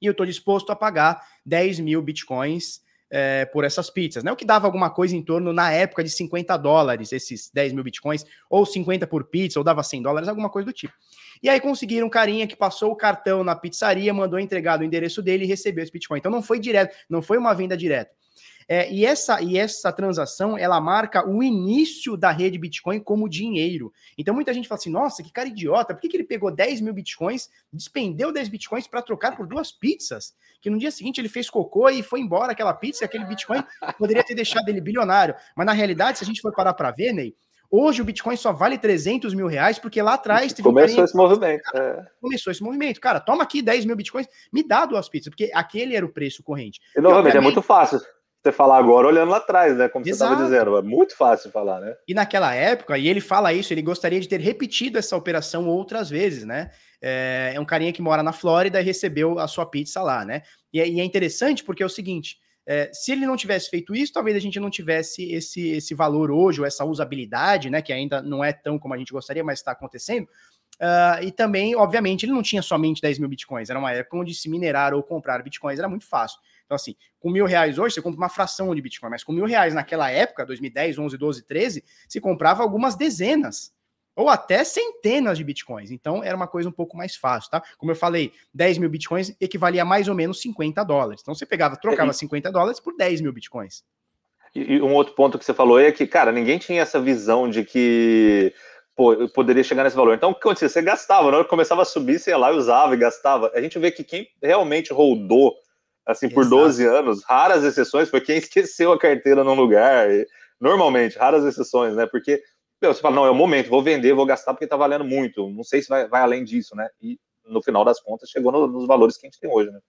E eu estou disposto a pagar 10 mil Bitcoins é, por essas pizzas, né? O que dava alguma coisa em torno, na época, de 50 dólares, esses 10 mil bitcoins, ou 50 por pizza, ou dava 100 dólares, alguma coisa do tipo. E aí conseguiram um carinha que passou o cartão na pizzaria, mandou entregar do endereço dele e recebeu esse bitcoin. Então não foi direto, não foi uma venda direta. É, e, essa, e essa transação, ela marca o início da rede Bitcoin como dinheiro. Então muita gente fala assim, nossa, que cara idiota, por que, que ele pegou 10 mil Bitcoins, despendeu 10 Bitcoins para trocar por duas pizzas? Que no dia seguinte ele fez cocô e foi embora aquela pizza e aquele Bitcoin poderia ter deixado ele bilionário. Mas na realidade, se a gente for parar para ver, Ney, Hoje o Bitcoin só vale 300 mil reais porque lá atrás teve Começou um esse movimento. É. Começou esse movimento. Cara, toma aqui 10 mil Bitcoins, me dá duas pizzas, porque aquele era o preço corrente. E novamente, é muito fácil você falar agora olhando lá atrás, né? Como Exato. você estava dizendo. É muito fácil falar, né? E naquela época, e ele fala isso, ele gostaria de ter repetido essa operação outras vezes, né? É, é um carinha que mora na Flórida e recebeu a sua pizza lá, né? E, é, e é interessante porque é o seguinte: é, se ele não tivesse feito isso, talvez a gente não tivesse esse, esse valor hoje, ou essa usabilidade, né? Que ainda não é tão como a gente gostaria, mas está acontecendo. Uh, e também, obviamente, ele não tinha somente 10 mil bitcoins, era uma época onde se minerar ou comprar bitcoins era muito fácil. Então, assim, com mil reais hoje, você compra uma fração de bitcoin, mas com mil reais naquela época, 2010, 11, 12, 13, se comprava algumas dezenas ou até centenas de bitcoins. Então, era uma coisa um pouco mais fácil, tá? Como eu falei, 10 mil bitcoins equivalia a mais ou menos 50 dólares. Então, você pegava, trocava 50 dólares por 10 mil bitcoins. E um outro ponto que você falou é que, cara, ninguém tinha essa visão de que pô, poderia chegar nesse valor. Então, o que acontecia? Você gastava, na hora que começava a subir, você ia lá e usava e gastava. A gente vê que quem realmente rodou, assim, por Exato. 12 anos, raras exceções, foi quem (laughs) esqueceu a carteira num lugar. Normalmente, raras exceções, né? Porque meu, você fala, não, é o momento, vou vender, vou gastar porque tá valendo muito. Não sei se vai, vai além disso, né? E no final das contas, chegou no, nos valores que a gente tem hoje, né?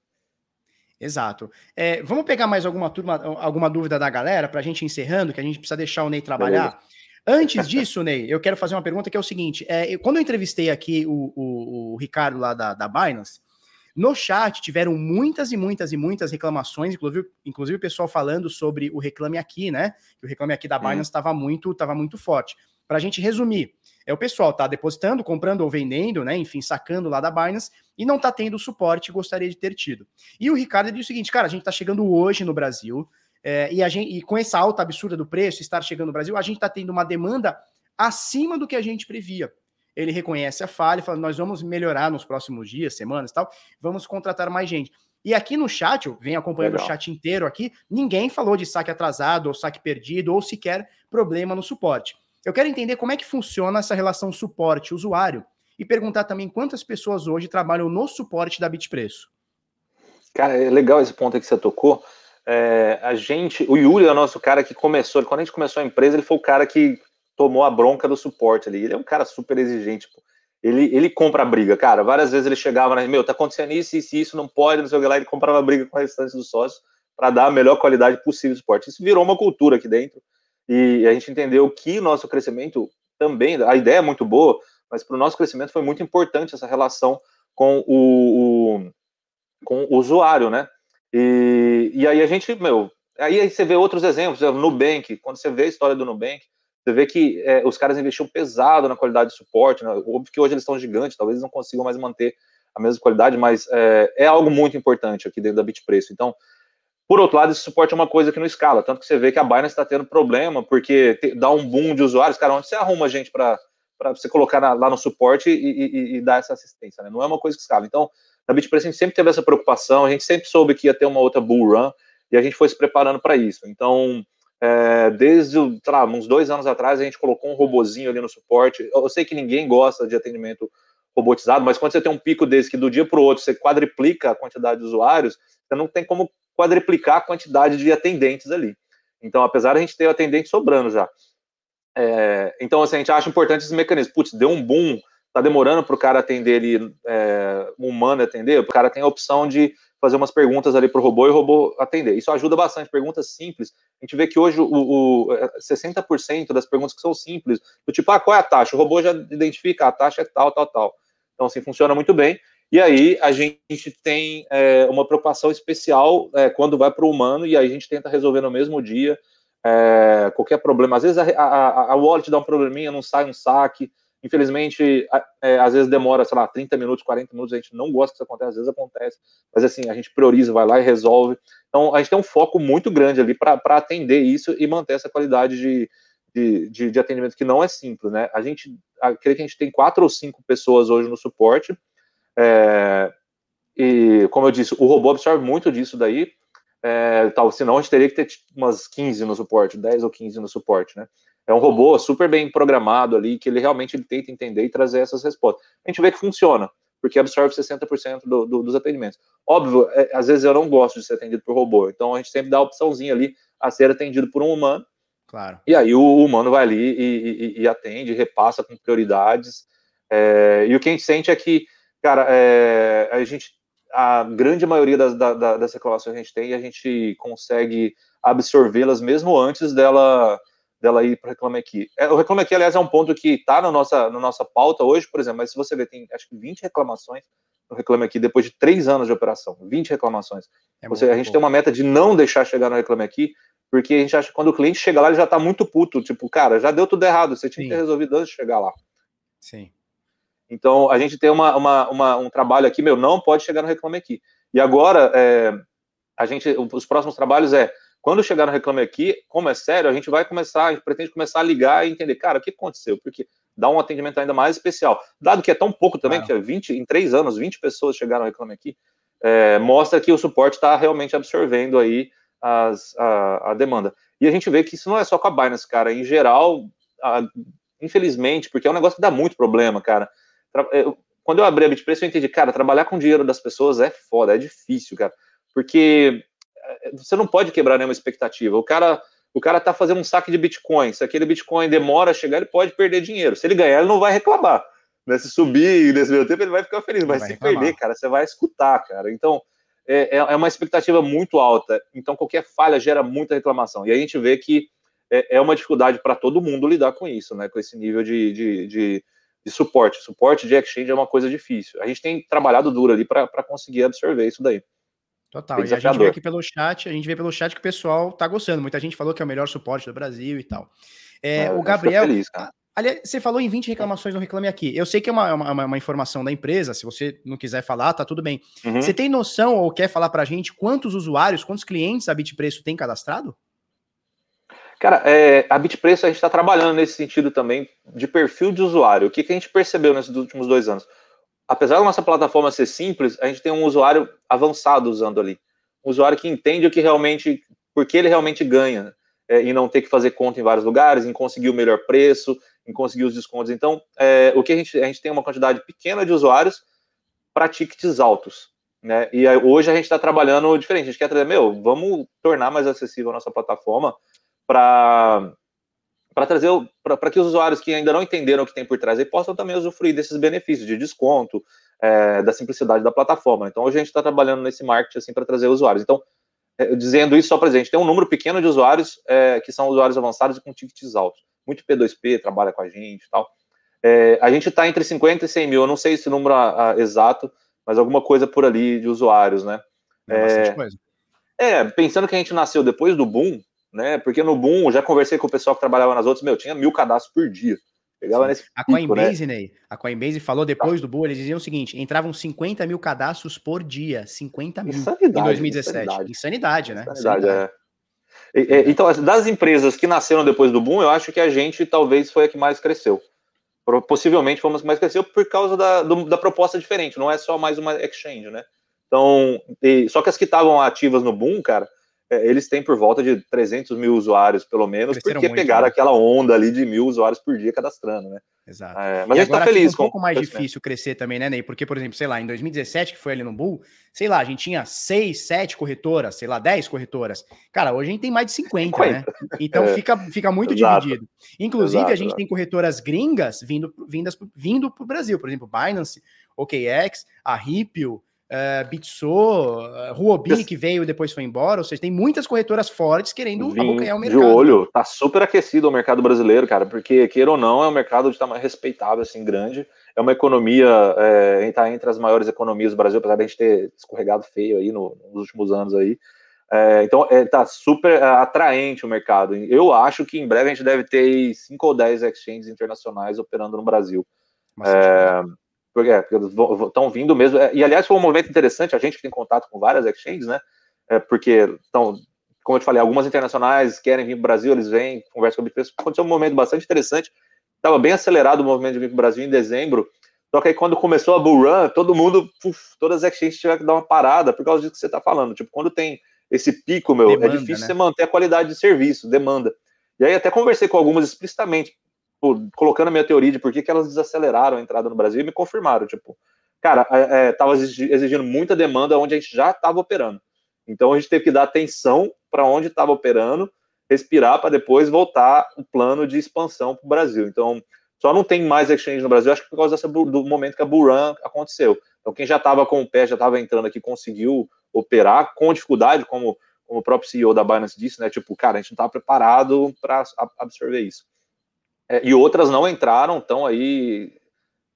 Exato. É, vamos pegar mais alguma turma, alguma dúvida da galera para a gente encerrando, que a gente precisa deixar o Ney trabalhar. Beleza. Antes disso, Ney, eu quero fazer uma pergunta que é o seguinte: é, quando eu entrevistei aqui o, o, o Ricardo lá da, da Binance, no chat tiveram muitas e muitas e muitas reclamações, inclusive, inclusive o pessoal falando sobre o Reclame Aqui, né? Que o Reclame Aqui da Binance estava muito, tava muito forte. Para a gente resumir, é o pessoal tá depositando, comprando ou vendendo, né? Enfim, sacando lá da Binance e não tá tendo o suporte que gostaria de ter tido. E o Ricardo disse o seguinte, cara, a gente tá chegando hoje no Brasil, é, e, a gente, e com essa alta absurda do preço, estar chegando no Brasil, a gente está tendo uma demanda acima do que a gente previa. Ele reconhece a falha e fala: nós vamos melhorar nos próximos dias, semanas tal, vamos contratar mais gente. E aqui no chat, eu venho acompanhando Legal. o chat inteiro aqui, ninguém falou de saque atrasado, ou saque perdido, ou sequer problema no suporte. Eu quero entender como é que funciona essa relação suporte-usuário e perguntar também quantas pessoas hoje trabalham no suporte da Bitpreço. Cara, é legal esse ponto que você tocou, é, a gente, o Yuri é o nosso cara que começou, quando a gente começou a empresa, ele foi o cara que tomou a bronca do suporte ali. Ele é um cara super exigente, pô. Ele, ele compra a briga, cara. Várias vezes ele chegava, né, meu, tá acontecendo isso, isso, isso, não pode, não sei o que lá. Ele comprava a briga com a restante dos sócios para dar a melhor qualidade possível do suporte. Isso virou uma cultura aqui dentro. E a gente entendeu que o nosso crescimento também, a ideia é muito boa, mas para o nosso crescimento foi muito importante essa relação com o, o, com o usuário, né? E, e aí a gente, meu, aí você vê outros exemplos, Nubank, quando você vê a história do Nubank, você vê que é, os caras investiam pesado na qualidade de suporte, né? óbvio que hoje eles estão gigantes, talvez eles não consigam mais manter a mesma qualidade, mas é, é algo muito importante aqui dentro da Bitpreço. Então, por outro lado, esse suporte é uma coisa que não escala, tanto que você vê que a Binance está tendo problema, porque te, dá um boom de usuários, cara, onde você arruma gente para você colocar na, lá no suporte e, e, e, dar essa assistência, né? Não é uma coisa que escala. Então, na BitPress a gente sempre teve essa preocupação, a gente sempre soube que ia ter uma outra bull run, e a gente foi se preparando para isso. Então, é, desde, lá, uns dois anos atrás, a gente colocou um robozinho ali no suporte. Eu sei que ninguém gosta de atendimento robotizado, mas quando você tem um pico desse que do dia para o outro você quadriplica a quantidade de usuários, você não tem como quadriplicar a quantidade de atendentes ali. Então, apesar de a gente ter atendente sobrando já. É, então, assim, a gente acha importante esse mecanismo. Putz, deu um boom tá demorando para o cara atender ele, é, humano atender, o cara tem a opção de fazer umas perguntas ali para o robô e o robô atender. Isso ajuda bastante, perguntas simples. A gente vê que hoje o, o 60% das perguntas que são simples, do tipo, ah, qual é a taxa? O robô já identifica, a taxa é tal, tal, tal. Então, assim, funciona muito bem. E aí a gente tem é, uma preocupação especial é, quando vai para o humano e aí a gente tenta resolver no mesmo dia é, qualquer problema. Às vezes a, a, a wallet dá um probleminha, não sai um saque, Infelizmente, é, às vezes demora, sei lá, 30 minutos, 40 minutos, a gente não gosta que isso aconteça, às vezes acontece, mas assim, a gente prioriza, vai lá e resolve. Então, a gente tem um foco muito grande ali para atender isso e manter essa qualidade de, de, de, de, atendimento que não é simples, né? A gente, creio que a gente tem quatro ou cinco pessoas hoje no suporte, é, e como eu disse, o robô absorve muito disso daí, é, tal, senão a gente teria que ter tipo, umas 15 no suporte, 10 ou 15 no suporte, né? É um robô super bem programado ali, que ele realmente ele tenta entender e trazer essas respostas. A gente vê que funciona, porque absorve 60% do, do, dos atendimentos. Óbvio, é, às vezes eu não gosto de ser atendido por robô, então a gente sempre dá a opçãozinha ali a ser atendido por um humano, Claro. E aí o humano vai ali e, e, e atende, repassa com prioridades. É, e o que a gente sente é que, cara, é, a gente, a grande maioria das, da, das reclamações que a gente tem, a gente consegue absorvê-las mesmo antes dela dela ir para o Reclame Aqui. É, o Reclame Aqui, aliás, é um ponto que está na nossa, na nossa pauta hoje, por exemplo, mas se você ver, tem acho que 20 reclamações no Reclame Aqui depois de três anos de operação, 20 reclamações. É a gente bom. tem uma meta de não deixar chegar no Reclame Aqui, porque a gente acha que quando o cliente chega lá, ele já está muito puto, tipo, cara, já deu tudo errado, você tinha Sim. que ter resolvido antes de chegar lá. Sim. Então, a gente tem uma, uma, uma, um trabalho aqui, meu, não pode chegar no Reclame Aqui. E agora, é, a gente, os próximos trabalhos é, quando chegar no Reclame Aqui, como é sério, a gente vai começar, a gente pretende começar a ligar e entender, cara, o que aconteceu? Porque dá um atendimento ainda mais especial. Dado que é tão pouco também, que é 20, em três anos, 20 pessoas chegaram no Reclame Aqui, é, mostra que o suporte está realmente absorvendo aí as, a, a, demanda. E a gente vê que isso não é só com a Binance, cara. Em geral, a, infelizmente, porque é um negócio que dá muito problema, cara. Eu, quando eu abri a Bitpreço, eu entendi, cara, trabalhar com dinheiro das pessoas é foda, é difícil, cara. Porque você não pode quebrar nenhuma expectativa. O cara, o cara tá fazendo um saque de Bitcoin. Se aquele Bitcoin demora a chegar, ele pode perder dinheiro. Se ele ganhar, ele não vai reclamar. Né? Se subir nesse meio tempo, ele vai ficar feliz. Mas se reclamar. perder, cara, você vai escutar, cara. Então, é, é, é uma expectativa muito alta. Então, qualquer falha gera muita reclamação. E a gente vê que é, é uma dificuldade para todo mundo lidar com isso, né? Com esse nível de, de, de, de, suporte. Suporte de exchange é uma coisa difícil. A gente tem trabalhado duro ali para conseguir absorver isso daí. Total. E a gente vê aqui pelo chat, a gente vê pelo chat que o pessoal tá gostando. Muita gente falou que é o melhor suporte do Brasil e tal. É, é o Gabriel. Feliz, aliás, você falou em 20 reclamações no Reclame Aqui. Eu sei que é uma, uma, uma, informação da empresa. Se você não quiser falar, tá tudo bem. Uhum. Você tem noção ou quer falar pra gente quantos usuários, quantos clientes a Bitpreço tem cadastrado? Cara, é, a Bitpreço a gente está trabalhando nesse sentido também de perfil de usuário. O que, que a gente percebeu nesses últimos dois anos? Apesar da nossa plataforma ser simples, a gente tem um usuário avançado usando ali. Um usuário que entende o que realmente, porque ele realmente ganha, é, e não ter que fazer conta em vários lugares, em conseguir o melhor preço, em conseguir os descontos. Então, é, o que a gente, a gente tem uma quantidade pequena de usuários para tickets altos. Né? E aí, hoje a gente está trabalhando diferente. A gente quer trazer, meu, vamos tornar mais acessível a nossa plataforma para para trazer para que os usuários que ainda não entenderam o que tem por trás aí possam também usufruir desses benefícios de desconto, é, da simplicidade da plataforma. Então, hoje a gente está trabalhando nesse marketing assim para trazer usuários. Então, é, dizendo isso só para a gente, tem um número pequeno de usuários é, que são usuários avançados e com tickets altos. Muito P2P trabalha com a gente e tal. É, a gente está entre 50 e 100 mil, eu não sei esse número a, a, exato, mas alguma coisa por ali de usuários, né? É, é, pensando que a gente nasceu depois do boom, né? Porque no Boom, já conversei com o pessoal que trabalhava nas outras, meu, tinha mil cadastros por dia. Pegava nesse a pico, Coinbase, né? Ney, a Coinbase falou depois tá. do Boom, eles diziam o seguinte: entravam 50 mil cadastros por dia, 50 mil insanidade, em 2017. Insanidade, insanidade né? Insanidade, insanidade. É. E, então, das empresas que nasceram depois do boom, eu acho que a gente talvez foi a que mais cresceu. Possivelmente fomos que mais cresceu por causa da, do, da proposta diferente, não é só mais uma exchange, né? Então, e, só que as que estavam ativas no boom, cara, eles têm por volta de 300 mil usuários, pelo menos, Cresceram porque muito, pegaram né? aquela onda ali de mil usuários por dia cadastrando, né? Exato. É, mas e a gente tá feliz com um pouco mais difícil crescer também, né, Ney? Porque, por exemplo, sei lá, em 2017, que foi ali no Bull, sei lá, a gente tinha 6, 7 corretoras, sei lá, 10 corretoras. Cara, hoje a gente tem mais de 50, 50. né? (laughs) Então é. fica, fica muito Exato. dividido. Inclusive, Exato, a gente tem corretoras gringas vindo, vindas, vindo para o Brasil, por exemplo, Binance, OKX, a Ripple, uh, Bitso, uh, Huobi, que veio e depois foi embora, ou seja, tem muitas corretoras fortes querendo Vim abocanhar o mercado. De olho, tá super aquecido o mercado brasileiro, cara, porque, queira ou não, é um mercado de tamanho respeitável, assim, grande, é uma economia, é, tá entre as maiores economias do Brasil, apesar de a gente ter escorregado feio aí no, nos últimos anos aí, é, então, é, tá super é, atraente o mercado. Eu acho que em breve a gente deve ter 5 ou 10 exchanges internacionais operando no Brasil. É, porque estão vindo mesmo. É, e aliás, foi um movimento interessante, a gente que tem contato com várias exchanges, né? É, porque estão, como eu te falei, algumas internacionais querem vir para o Brasil, eles vêm, conversam com o Bitpreço. Aconteceu um momento bastante interessante. Estava bem acelerado o movimento de vir para o Brasil em dezembro. Só que aí quando começou a Bull Run, todo mundo, uf, todas as exchanges tiveram que dar uma parada por causa disso que você está falando. Tipo, quando tem esse pico, meu, é demanda, é difícil né? você manter a qualidade de serviço, demanda. E aí até conversei com algumas explicitamente colocando a minha teoria de por que, que elas desaceleraram a entrada no Brasil e me confirmaram, tipo, cara, estava é, exigindo muita demanda onde a gente já estava operando. Então a gente teve que dar atenção para onde estava operando respirar para depois voltar o plano de expansão para o Brasil. Então, só não tem mais exchange no Brasil, acho que por causa dessa, do momento que a Buran aconteceu. Então, quem já estava com o pé, já estava entrando aqui, conseguiu operar com dificuldade, como, como o próprio CEO da Binance disse, né? Tipo, cara, a gente não estava preparado para absorver isso. É, e outras não entraram, estão aí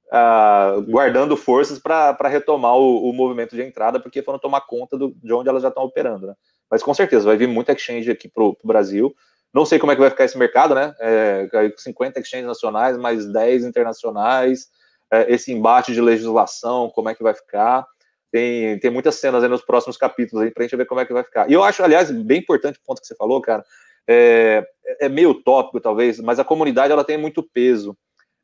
uh, guardando forças para retomar o, o, movimento de entrada, porque foram tomar conta do, de onde elas já estão operando, né? Mas com certeza vai vir muita exchange aqui para o Brasil. Não sei como é que vai ficar esse mercado, né? É, 50 exchanges nacionais, mais 10 internacionais, é, esse embate de legislação, como é que vai ficar. Tem, tem muitas cenas aí nos próximos capítulos aí pra gente ver como é que vai ficar. E eu acho, aliás, bem importante o ponto que você falou, cara. É, é meio utópico, talvez, mas a comunidade ela tem muito peso.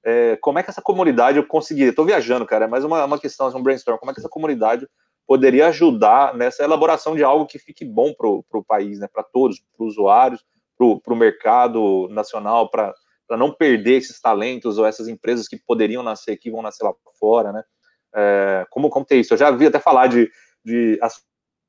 É, como é que essa comunidade conseguiria? Estou viajando, cara, é mais uma, uma questão, um brainstorm. Como é que essa comunidade poderia ajudar nessa elaboração de algo que fique bom para o país, né, para todos, para os usuários, para o mercado nacional, para não perder esses talentos ou essas empresas que poderiam nascer aqui vão nascer lá fora, né? É, como, como ter isso? Eu já vi até falar de, de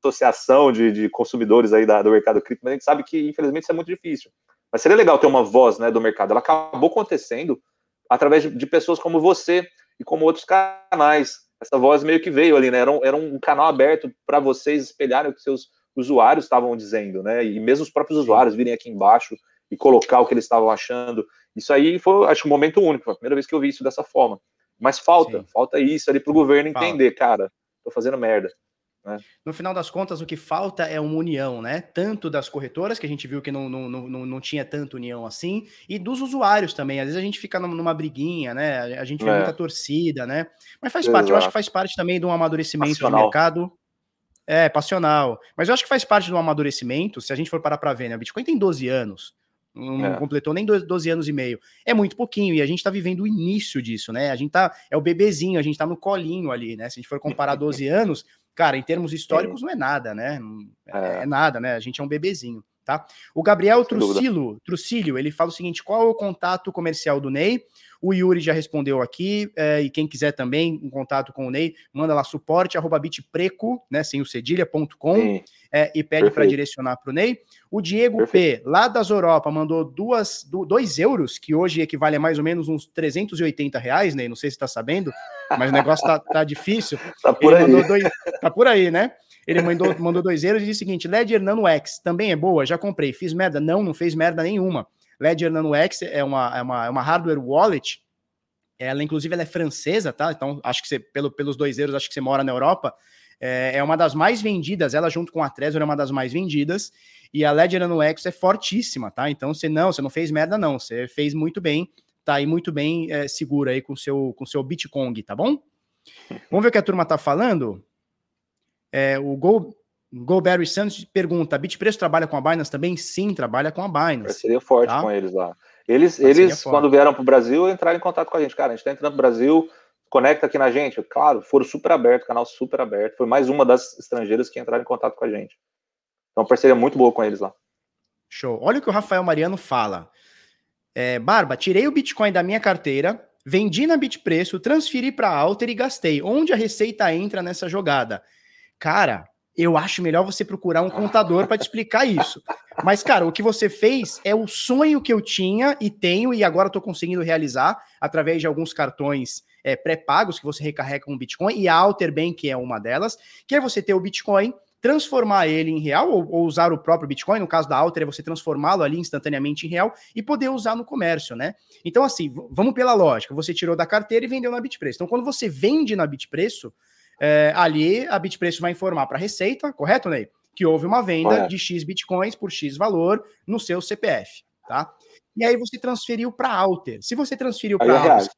associação de, de consumidores aí da, do mercado cripto, mas a gente sabe que, infelizmente, isso é muito difícil. Mas seria legal ter uma voz né, do mercado. Ela acabou acontecendo através de, de pessoas como você e como outros canais. Essa voz meio que veio ali, né? Era um, era um canal aberto para vocês espelharem o que seus usuários estavam dizendo, né? E mesmo os próprios usuários virem aqui embaixo e colocar o que eles estavam achando. Isso aí foi, acho, um momento único. Foi a primeira vez que eu vi isso dessa forma. Mas falta, Sim. falta isso ali para o governo entender, cara, tô fazendo merda. Né? No final das contas, o que falta é uma união, né? Tanto das corretoras, que a gente viu que não, não, não, não tinha tanta união assim, e dos usuários também. Às vezes a gente fica numa briguinha, né? A gente vê é. muita torcida, né? Mas faz Exato. parte, eu acho que faz parte também de um amadurecimento Passional. do mercado. É, passional. Mas eu acho que faz parte do amadurecimento, se a gente for parar para ver, né? O Bitcoin tem 12 anos. Não é. completou nem 12 anos e meio. É muito pouquinho, e a gente está vivendo o início disso, né? A gente tá. É o bebezinho, a gente está no colinho ali, né? Se a gente for comparar 12 (laughs) anos, cara, em termos históricos não é nada, né? É, é, é nada, né? A gente é um bebezinho, tá? O Gabriel Trucilo, Trucílio, ele fala o seguinte: qual é o contato comercial do Ney? O Yuri já respondeu aqui, é, e quem quiser também um contato com o Ney, manda lá suporte arroba bitpreco, né, sem o cedilha.com, é, e pede para direcionar para o Ney. O Diego Perfeito. P, lá das Europa, mandou duas, do, dois euros, que hoje equivale a mais ou menos uns 380 reais, Ney, não sei se está sabendo, mas o negócio tá, tá difícil. (laughs) Tá por Ele aí. Dois, tá por aí, né? Ele mandou, mandou dois euros e disse o seguinte: Ledger Nano X também é boa, já comprei. Fiz merda? Não, não fez merda nenhuma. Ledger Nano X é uma, é uma, é uma hardware wallet. Ela, inclusive, ela é francesa, tá? Então, acho que você, pelo, pelos dois euros, acho que você mora na Europa. É, é uma das mais vendidas, ela junto com a Trezor é uma das mais vendidas. E a Ledger Nano X é fortíssima, tá? Então, você não, você não fez merda, não. Você fez muito bem, tá aí muito bem é, segura aí com seu, com seu Bitcoin, tá bom? Vamos ver o que a turma tá falando. É, o Gol, Golberry Santos pergunta: Bitpreço trabalha com a Binance também? Sim, trabalha com a Binance. Seria forte tá? com eles lá. Eles, eles quando vieram para o Brasil, entraram em contato com a gente. Cara, a gente está entrando no Brasil, conecta aqui na gente. Claro, foram super aberto, canal super aberto. Foi mais uma das estrangeiras que entraram em contato com a gente. Então, parceria muito boa com eles lá. Show. Olha o que o Rafael Mariano fala. É, Barba, tirei o Bitcoin da minha carteira, vendi na Bitpreço, transferi para Alter e gastei. Onde a receita entra nessa jogada? Cara, eu acho melhor você procurar um contador para te explicar isso. Mas, cara, o que você fez é o sonho que eu tinha e tenho, e agora estou conseguindo realizar através de alguns cartões é, pré-pagos que você recarrega com Bitcoin, e a Alterbank é uma delas, que é você ter o Bitcoin, transformar ele em real, ou, ou usar o próprio Bitcoin, no caso da Alter, é você transformá-lo ali instantaneamente em real e poder usar no comércio, né? Então, assim, vamos pela lógica, você tirou da carteira e vendeu na Bitpreço. Então, quando você vende na Bitpreço, é, ali a Bitpreço vai informar para a Receita, correto, Ney? Que houve uma venda de X bitcoins por X valor no seu CPF, tá? E aí você transferiu para Alter. Se você transferiu para é Alter, reais.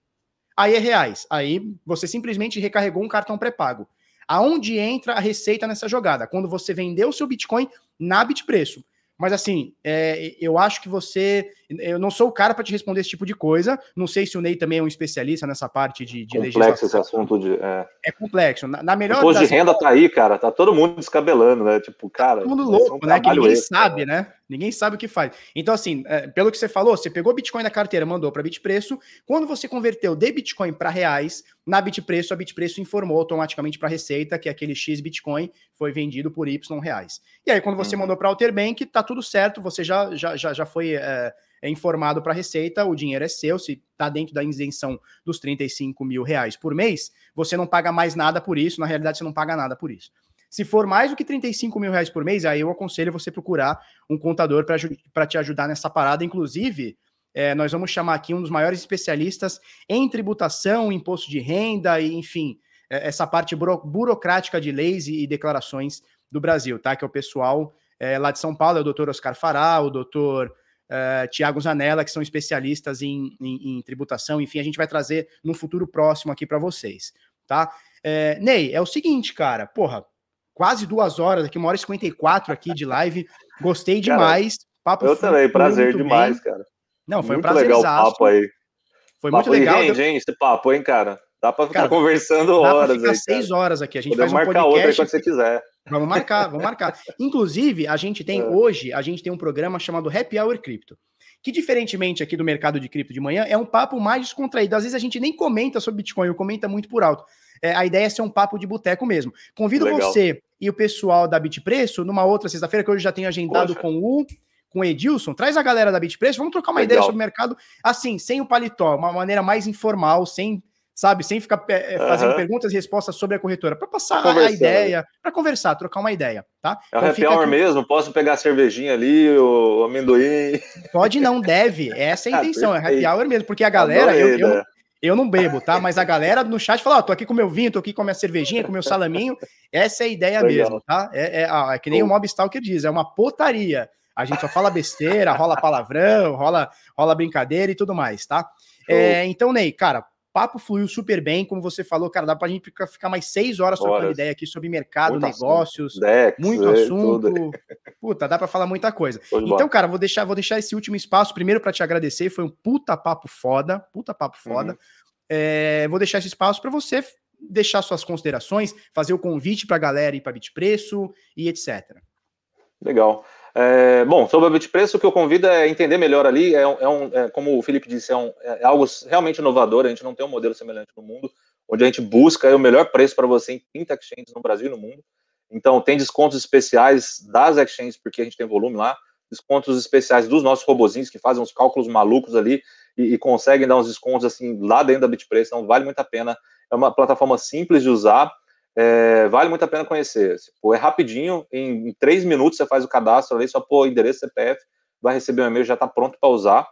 aí é reais. Aí você simplesmente recarregou um cartão pré-pago. Aonde entra a receita nessa jogada? Quando você vendeu o seu Bitcoin na Bitpreço. Mas assim, é, eu acho que você eu não sou o cara para te responder esse tipo de coisa. Não sei se o Ney também é um especialista nessa parte de, de complexo legislação. esse assunto de. É, é complexo. Na, na melhor. O imposto de renda tá aí, cara. Tá todo mundo descabelando, né? Tipo, cara. Todo mundo louco, um né? Que ninguém esse, sabe, cara. né? Ninguém sabe o que faz. Então, assim, é, pelo que você falou, você pegou Bitcoin da carteira, mandou para Bitpreço. Quando você converteu de Bitcoin para reais, na Bitpreço, a Bitpreço informou automaticamente para a Receita que aquele X Bitcoin foi vendido por Y reais. E aí, quando você uhum. mandou para Alterbank, tá tudo certo, você já, já, já, já foi é, é informado para a Receita, o dinheiro é seu, se está dentro da isenção dos 35 mil reais por mês, você não paga mais nada por isso, na realidade, você não paga nada por isso. Se for mais do que 35 mil reais por mês, aí eu aconselho você procurar um contador para te ajudar nessa parada. Inclusive, é, nós vamos chamar aqui um dos maiores especialistas em tributação, imposto de renda e, enfim, é, essa parte buro burocrática de leis e, e, declarações do Brasil, tá? Que é o pessoal é, lá de São Paulo, é o doutor Oscar Fará, o doutor é, Tiago Zanella, que são especialistas em, em, em, tributação. Enfim, a gente vai trazer no futuro próximo aqui para vocês, tá? É, Ney, é o seguinte, cara, porra, quase duas horas aqui, uma hora e 54 aqui de live. Gostei demais. Papo eu também, prazer demais, bem. cara. Não, foi muito um prazer. legal o papo aí. Foi papo muito legal. Rende, hein, esse papo, hein, cara? Dá pra ficar cara, conversando dá horas pra aí. seis cara. horas aqui. A gente Podemos faz um marcar podcast. outra quando você quiser. Vamos marcar, vamos marcar. Inclusive, a gente tem é. hoje, a gente tem um programa chamado Happy Hour Crypto que diferentemente aqui do mercado de cripto de manhã, é um papo mais descontraído. Às vezes a gente nem comenta sobre Bitcoin, eu comenta muito por alto. É, a ideia é ser um papo de boteco mesmo. Convido Legal. você e o pessoal da Bitpreço numa outra sexta-feira, que eu já tenho agendado Poxa. com o com o Edilson, traz a galera da Bitpreço, vamos trocar uma Legal. ideia sobre o mercado, assim, sem o paletó, uma maneira mais informal, sem sabe? Sem ficar é, fazendo uhum. perguntas e respostas sobre a corretora, para passar a ideia, para conversar, trocar uma ideia, tá? É então, happy hour aqui... mesmo, posso pegar a cervejinha ali, o amendoim. Pode não, deve. Essa é a (laughs) ah, intenção, é happy hour mesmo, porque a galera, eu, eu, eu, não bebo, tá? Mas a galera no chat fala: Ó, oh, tô aqui com meu vinho, tô aqui com minha cervejinha, com meu salaminho. Essa é a ideia Legal. mesmo, tá? É, é, é, que nem o Mob Stalker diz, é uma potaria. A gente só fala besteira, rola palavrão, rola, rola brincadeira e tudo mais, tá? É, então, Ney, cara, papo fluiu super bem, como você falou, cara, dá pra gente ficar mais seis horas trocando horas. ideia aqui sobre mercado, muito negócios, Dex, muito é, assunto. Tudo. (laughs) Puta, dá para falar muita coisa. Então, cara, vou deixar, vou deixar esse último espaço primeiro para te agradecer, foi um puta papo foda, puta papo foda. Uhum. É, vou deixar esse espaço para você deixar suas considerações, fazer o convite para a galera ir para Bitpreço e etc. Legal. É, bom, sobre o Bitpreço, o que eu convido é entender melhor ali, é, é, um, é como o Felipe disse, é, um, é, algo realmente inovador, a gente não tem um modelo semelhante no mundo, onde a gente busca o melhor preço para você em 30 exchanges no Brasil e no mundo. Então, tem descontos especiais das exchanges, porque a gente tem volume lá, descontos especiais dos nossos robozinhos, que fazem uns cálculos malucos ali e, e conseguem dar uns descontos assim lá dentro da Bitpreço, então vale muito a pena. É uma plataforma simples de usar, é, vale muito a pena conhecer. Tipo, é rapidinho, em, três minutos você faz o cadastro ali, só pôr endereço CPF, vai receber um e-mail, já está pronto para usar.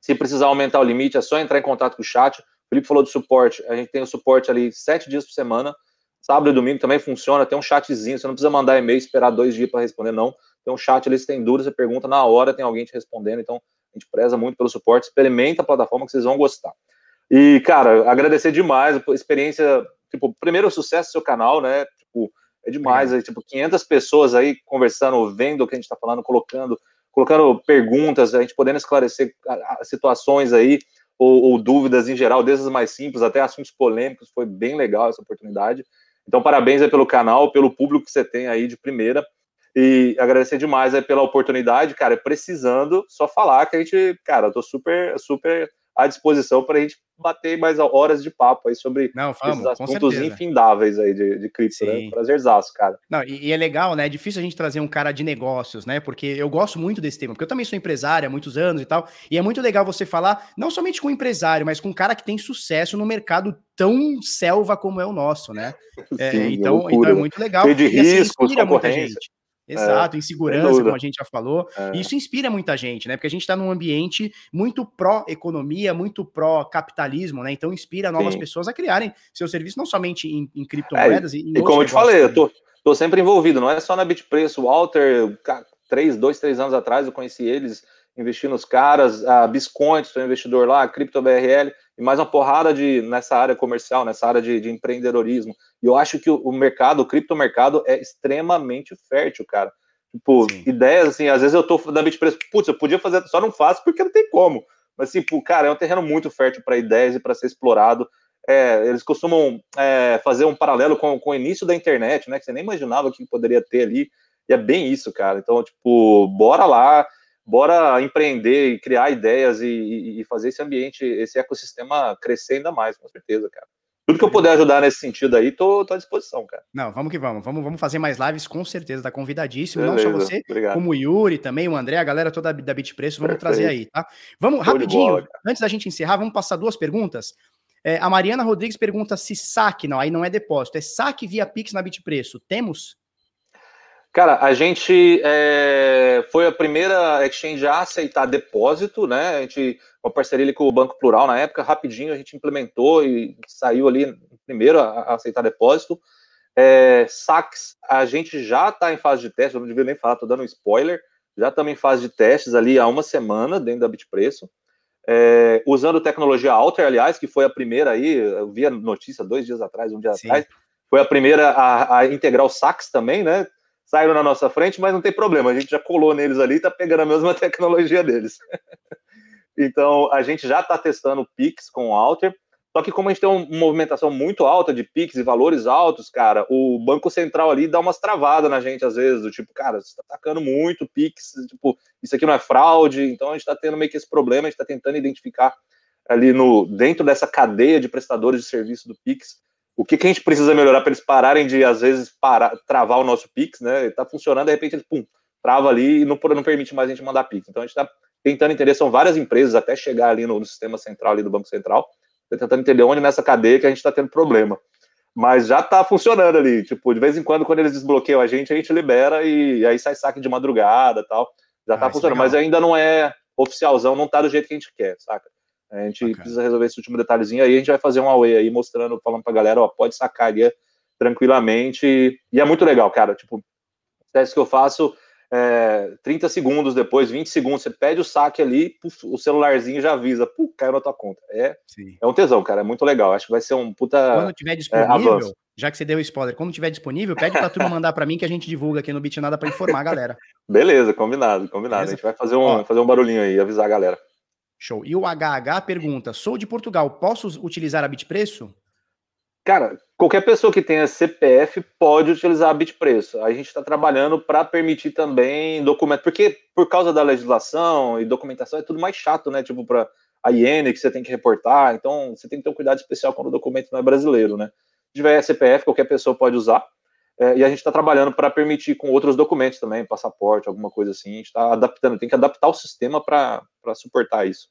Se precisar aumentar o limite, é só entrar em contato com o chat. O Felipe falou de suporte, a gente tem o suporte ali sete dias por semana, sábado e domingo também funciona, tem um chatzinho, você não precisa mandar e-mail, esperar dois dias para responder, não. Tem um chat ali, se tem dúvida, você pergunta na hora, tem alguém te respondendo, então a gente preza muito pelo suporte, experimenta a plataforma que vocês vão gostar. E, cara, agradecer demais experiência tipo, primeiro sucesso do seu canal, né? Tipo, é demais, é. Aí, tipo, 500 pessoas aí conversando, vendo o que a gente está falando, colocando, colocando perguntas, a gente podendo esclarecer situações aí, ou, ou, dúvidas em geral, desde as mais simples até assuntos polêmicos, foi bem legal essa oportunidade. Então, parabéns aí pelo canal, pelo público que você tem aí de primeira. E agradecer demais aí pela oportunidade, cara, precisando só falar que a gente, cara, eu tô super, super à disposição para a gente bater mais horas de papo aí sobre Não, vamos, esses assuntos infindáveis aí de, de cripto, né? Sim. né? Prazerzaço, cara. Não, e, e, é legal, né? É difícil a gente trazer um cara de negócios, né? Porque eu gosto muito desse tema, porque eu também sou empresário há muitos anos e tal, e é muito legal você falar não somente com um empresário, mas com um cara que tem sucesso no mercado tão selva como é o nosso, né? (laughs) É, Sim, então, então é muito legal. Cheio de e, assim, riscos, muita gente. Exato, é, insegurança, como a gente já falou. É. Isso inspira muita gente, né? Porque a gente está num ambiente muito pró-economia, muito pró-capitalismo, né? Então inspira novas Sim. pessoas a criarem seu serviço, não somente em, em criptomoedas. É, e, e como eu te falei, eu tô, tô, sempre envolvido, não é só na Bitpreço. O Walter, três, dois, três anos atrás, eu conheci eles, investi nos caras, a Biscoint, sou investidor lá, CryptoBRL e mais uma porrada de nessa área comercial, nessa área de, de empreendedorismo. E eu acho que o, mercado, o criptomercado é extremamente fértil, cara. Tipo, Sim. ideias, assim, às vezes eu tô da Bitpreço, putz, eu podia fazer, só não faço porque não tem como. Mas, tipo, cara, é um terreno muito fértil para ideias e para ser explorado. É, eles costumam é, fazer um paralelo com, com o início da internet, né? Que você nem imaginava que poderia ter ali. E é bem isso, cara. Então, tipo, bora lá, bora empreender e criar ideias e, e fazer esse ambiente, esse ecossistema crescer ainda mais, com certeza, cara. Tudo que eu puder ajudar nesse sentido aí, tô, tô à disposição, cara. Não, vamos que vamos. Vamos, vamos fazer mais lives, com certeza. Tá convidadíssimo. Beleza, não só você, obrigado. como o Yuri também, o André, a galera toda da Bitpreço, vamos Perfeito. trazer aí, tá? Vamos, Tô rapidinho, bola, antes da gente encerrar, vamos passar duas perguntas. É, a Mariana Rodrigues pergunta se saque, não, aí não é depósito, é saque via Pix na Bitpreço. Temos? Cara, a gente é, foi a primeira exchange a aceitar depósito, né? A gente, uma parceria com o Banco Plural na época, rapidinho a gente implementou e saiu ali primeiro a, a aceitar depósito. É, saques, a gente já está em fase de teste, eu não devia nem falar, estou dando um spoiler. Já estamos em fase de testes ali há uma semana dentro da Bitpreço. É, usando tecnologia Alter, aliás, que foi a primeira aí, eu vi a notícia dois dias atrás, um dia Sim. atrás, foi a primeira a, a integrar o saques também, né? Saíram na nossa frente, mas não tem problema, a gente já colou neles ali e está pegando a mesma (laughs) tecnologia deles. (laughs) então, a gente já está testando Pix com o Alter, só que como a gente tem uma movimentação muito alta de Pix e valores altos, cara, o Banco Central ali dá umas travadas na gente às vezes, do tipo, cara, você está atacando muito Pix, tipo, isso aqui não é fraude, então a gente está tendo meio que esse problema, a gente está tentando identificar ali no dentro dessa cadeia de prestadores de serviço do Pix, o que, que a gente precisa melhorar para eles pararem de, às vezes, parar, travar o nosso Pix, né? Está funcionando, de repente eles, pum, trava ali e não, não permite mais a gente mandar Pix. Então a gente está tentando entender, são várias empresas até chegar ali no, no, sistema central ali do Banco Central, tá tentando entender onde nessa cadeia que a gente está tendo problema. Mas já está funcionando ali, tipo, de vez em quando, quando eles desbloqueiam a gente, a gente libera e, e aí sai saque de madrugada tal. Já está ah, funcionando, mas ainda não é oficialzão, não está do jeito que a gente quer, saca? A gente precisa resolver esse último detalhezinho aí, a gente vai fazer um away aí mostrando, falando pra galera, ó, pode sacar ali tranquilamente. E é muito legal, cara. Tipo, testes que eu faço, é, 30 segundos depois, 20 segundos, você pede o saque ali, puf, o celularzinho já avisa, puf, caiu na tua conta. É, é um tesão, cara, é muito legal. Acho que vai ser um puta. Quando tiver é, disponível, é, já que você deu spoiler, quando tiver disponível, pede pra turma mandar para mim que a gente divulga aqui no Bitnada para informar a galera. (laughs) Beleza, combinado, combinado. Beleza? A gente vai fazer um, fazer um barulhinho aí, avisar a galera. Show. E o HH pergunta: sou de Portugal, posso utilizar a Bitpreço? Cara, qualquer pessoa que tenha CPF pode utilizar a Bitpreço. A gente está trabalhando para permitir também documento, porque por causa da legislação e documentação é tudo mais chato, né? Tipo, para a IN que você tem que reportar. Então, você tem que ter um cuidado especial quando o documento não é brasileiro, né? Se tiver CPF, qualquer pessoa pode usar. É, e a gente está trabalhando para permitir com outros documentos também, passaporte, alguma coisa assim. A gente está adaptando, tem que adaptar o sistema para suportar isso.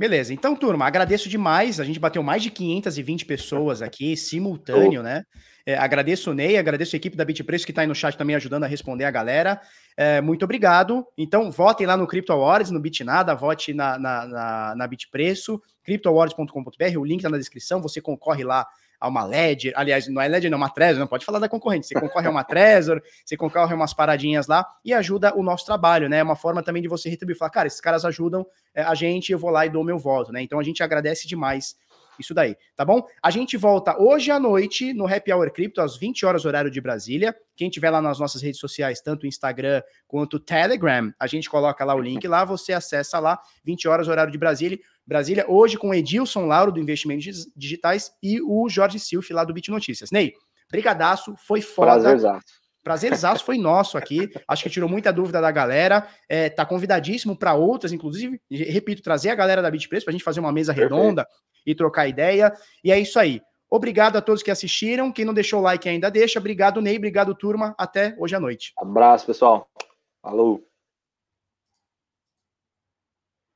Beleza, então, turma, agradeço demais. A gente bateu mais de 520 pessoas aqui, simultâneo, né? É, agradeço o Ney, agradeço a equipe da Bitpreço que está aí no chat também ajudando a responder a galera. É, muito obrigado. Então, votem lá no Crypto Awards, no Bitnada, vote na, na, na, na Bitpreço, cryptoawards.com.br, o link está na descrição, você concorre lá a uma Ledger, aliás, não é Ledger, não, uma Trezor, não pode falar da concorrente, você concorre a uma Trezor, (laughs) você concorre a umas paradinhas lá e ajuda o nosso trabalho, né? É uma forma também de você retribuir, falar, cara, esses caras ajudam é, a gente, eu vou lá e dou meu voto, né? Então a gente agradece demais isso daí, tá bom? A gente volta hoje à noite no Happy Hour Crypto, às 20 horas, horário de Brasília. Quem tiver lá nas nossas redes sociais, tanto o Instagram quanto o Telegram, a gente coloca lá o link lá, você acessa lá, 20 horas, horário de Brasília. Brasília, hoje com Edilson Lauro, do Investimentos Digitais, e o Jorge Silf, lá do Bit Notícias. Ney, brigadaço, foi foda. Prazerzaço. Prazerzaço foi nosso aqui. Acho que tirou muita dúvida da galera. É, tá convidadíssimo para outras, inclusive, repito, trazer a galera da Bitpreço para a gente fazer uma mesa Perfeito. E trocar ideia. E é isso aí. Obrigado a todos que assistiram. Quem não deixou o like ainda deixa. Obrigado, Ney. Obrigado, turma. Até hoje à noite. Abraço, pessoal. Falou.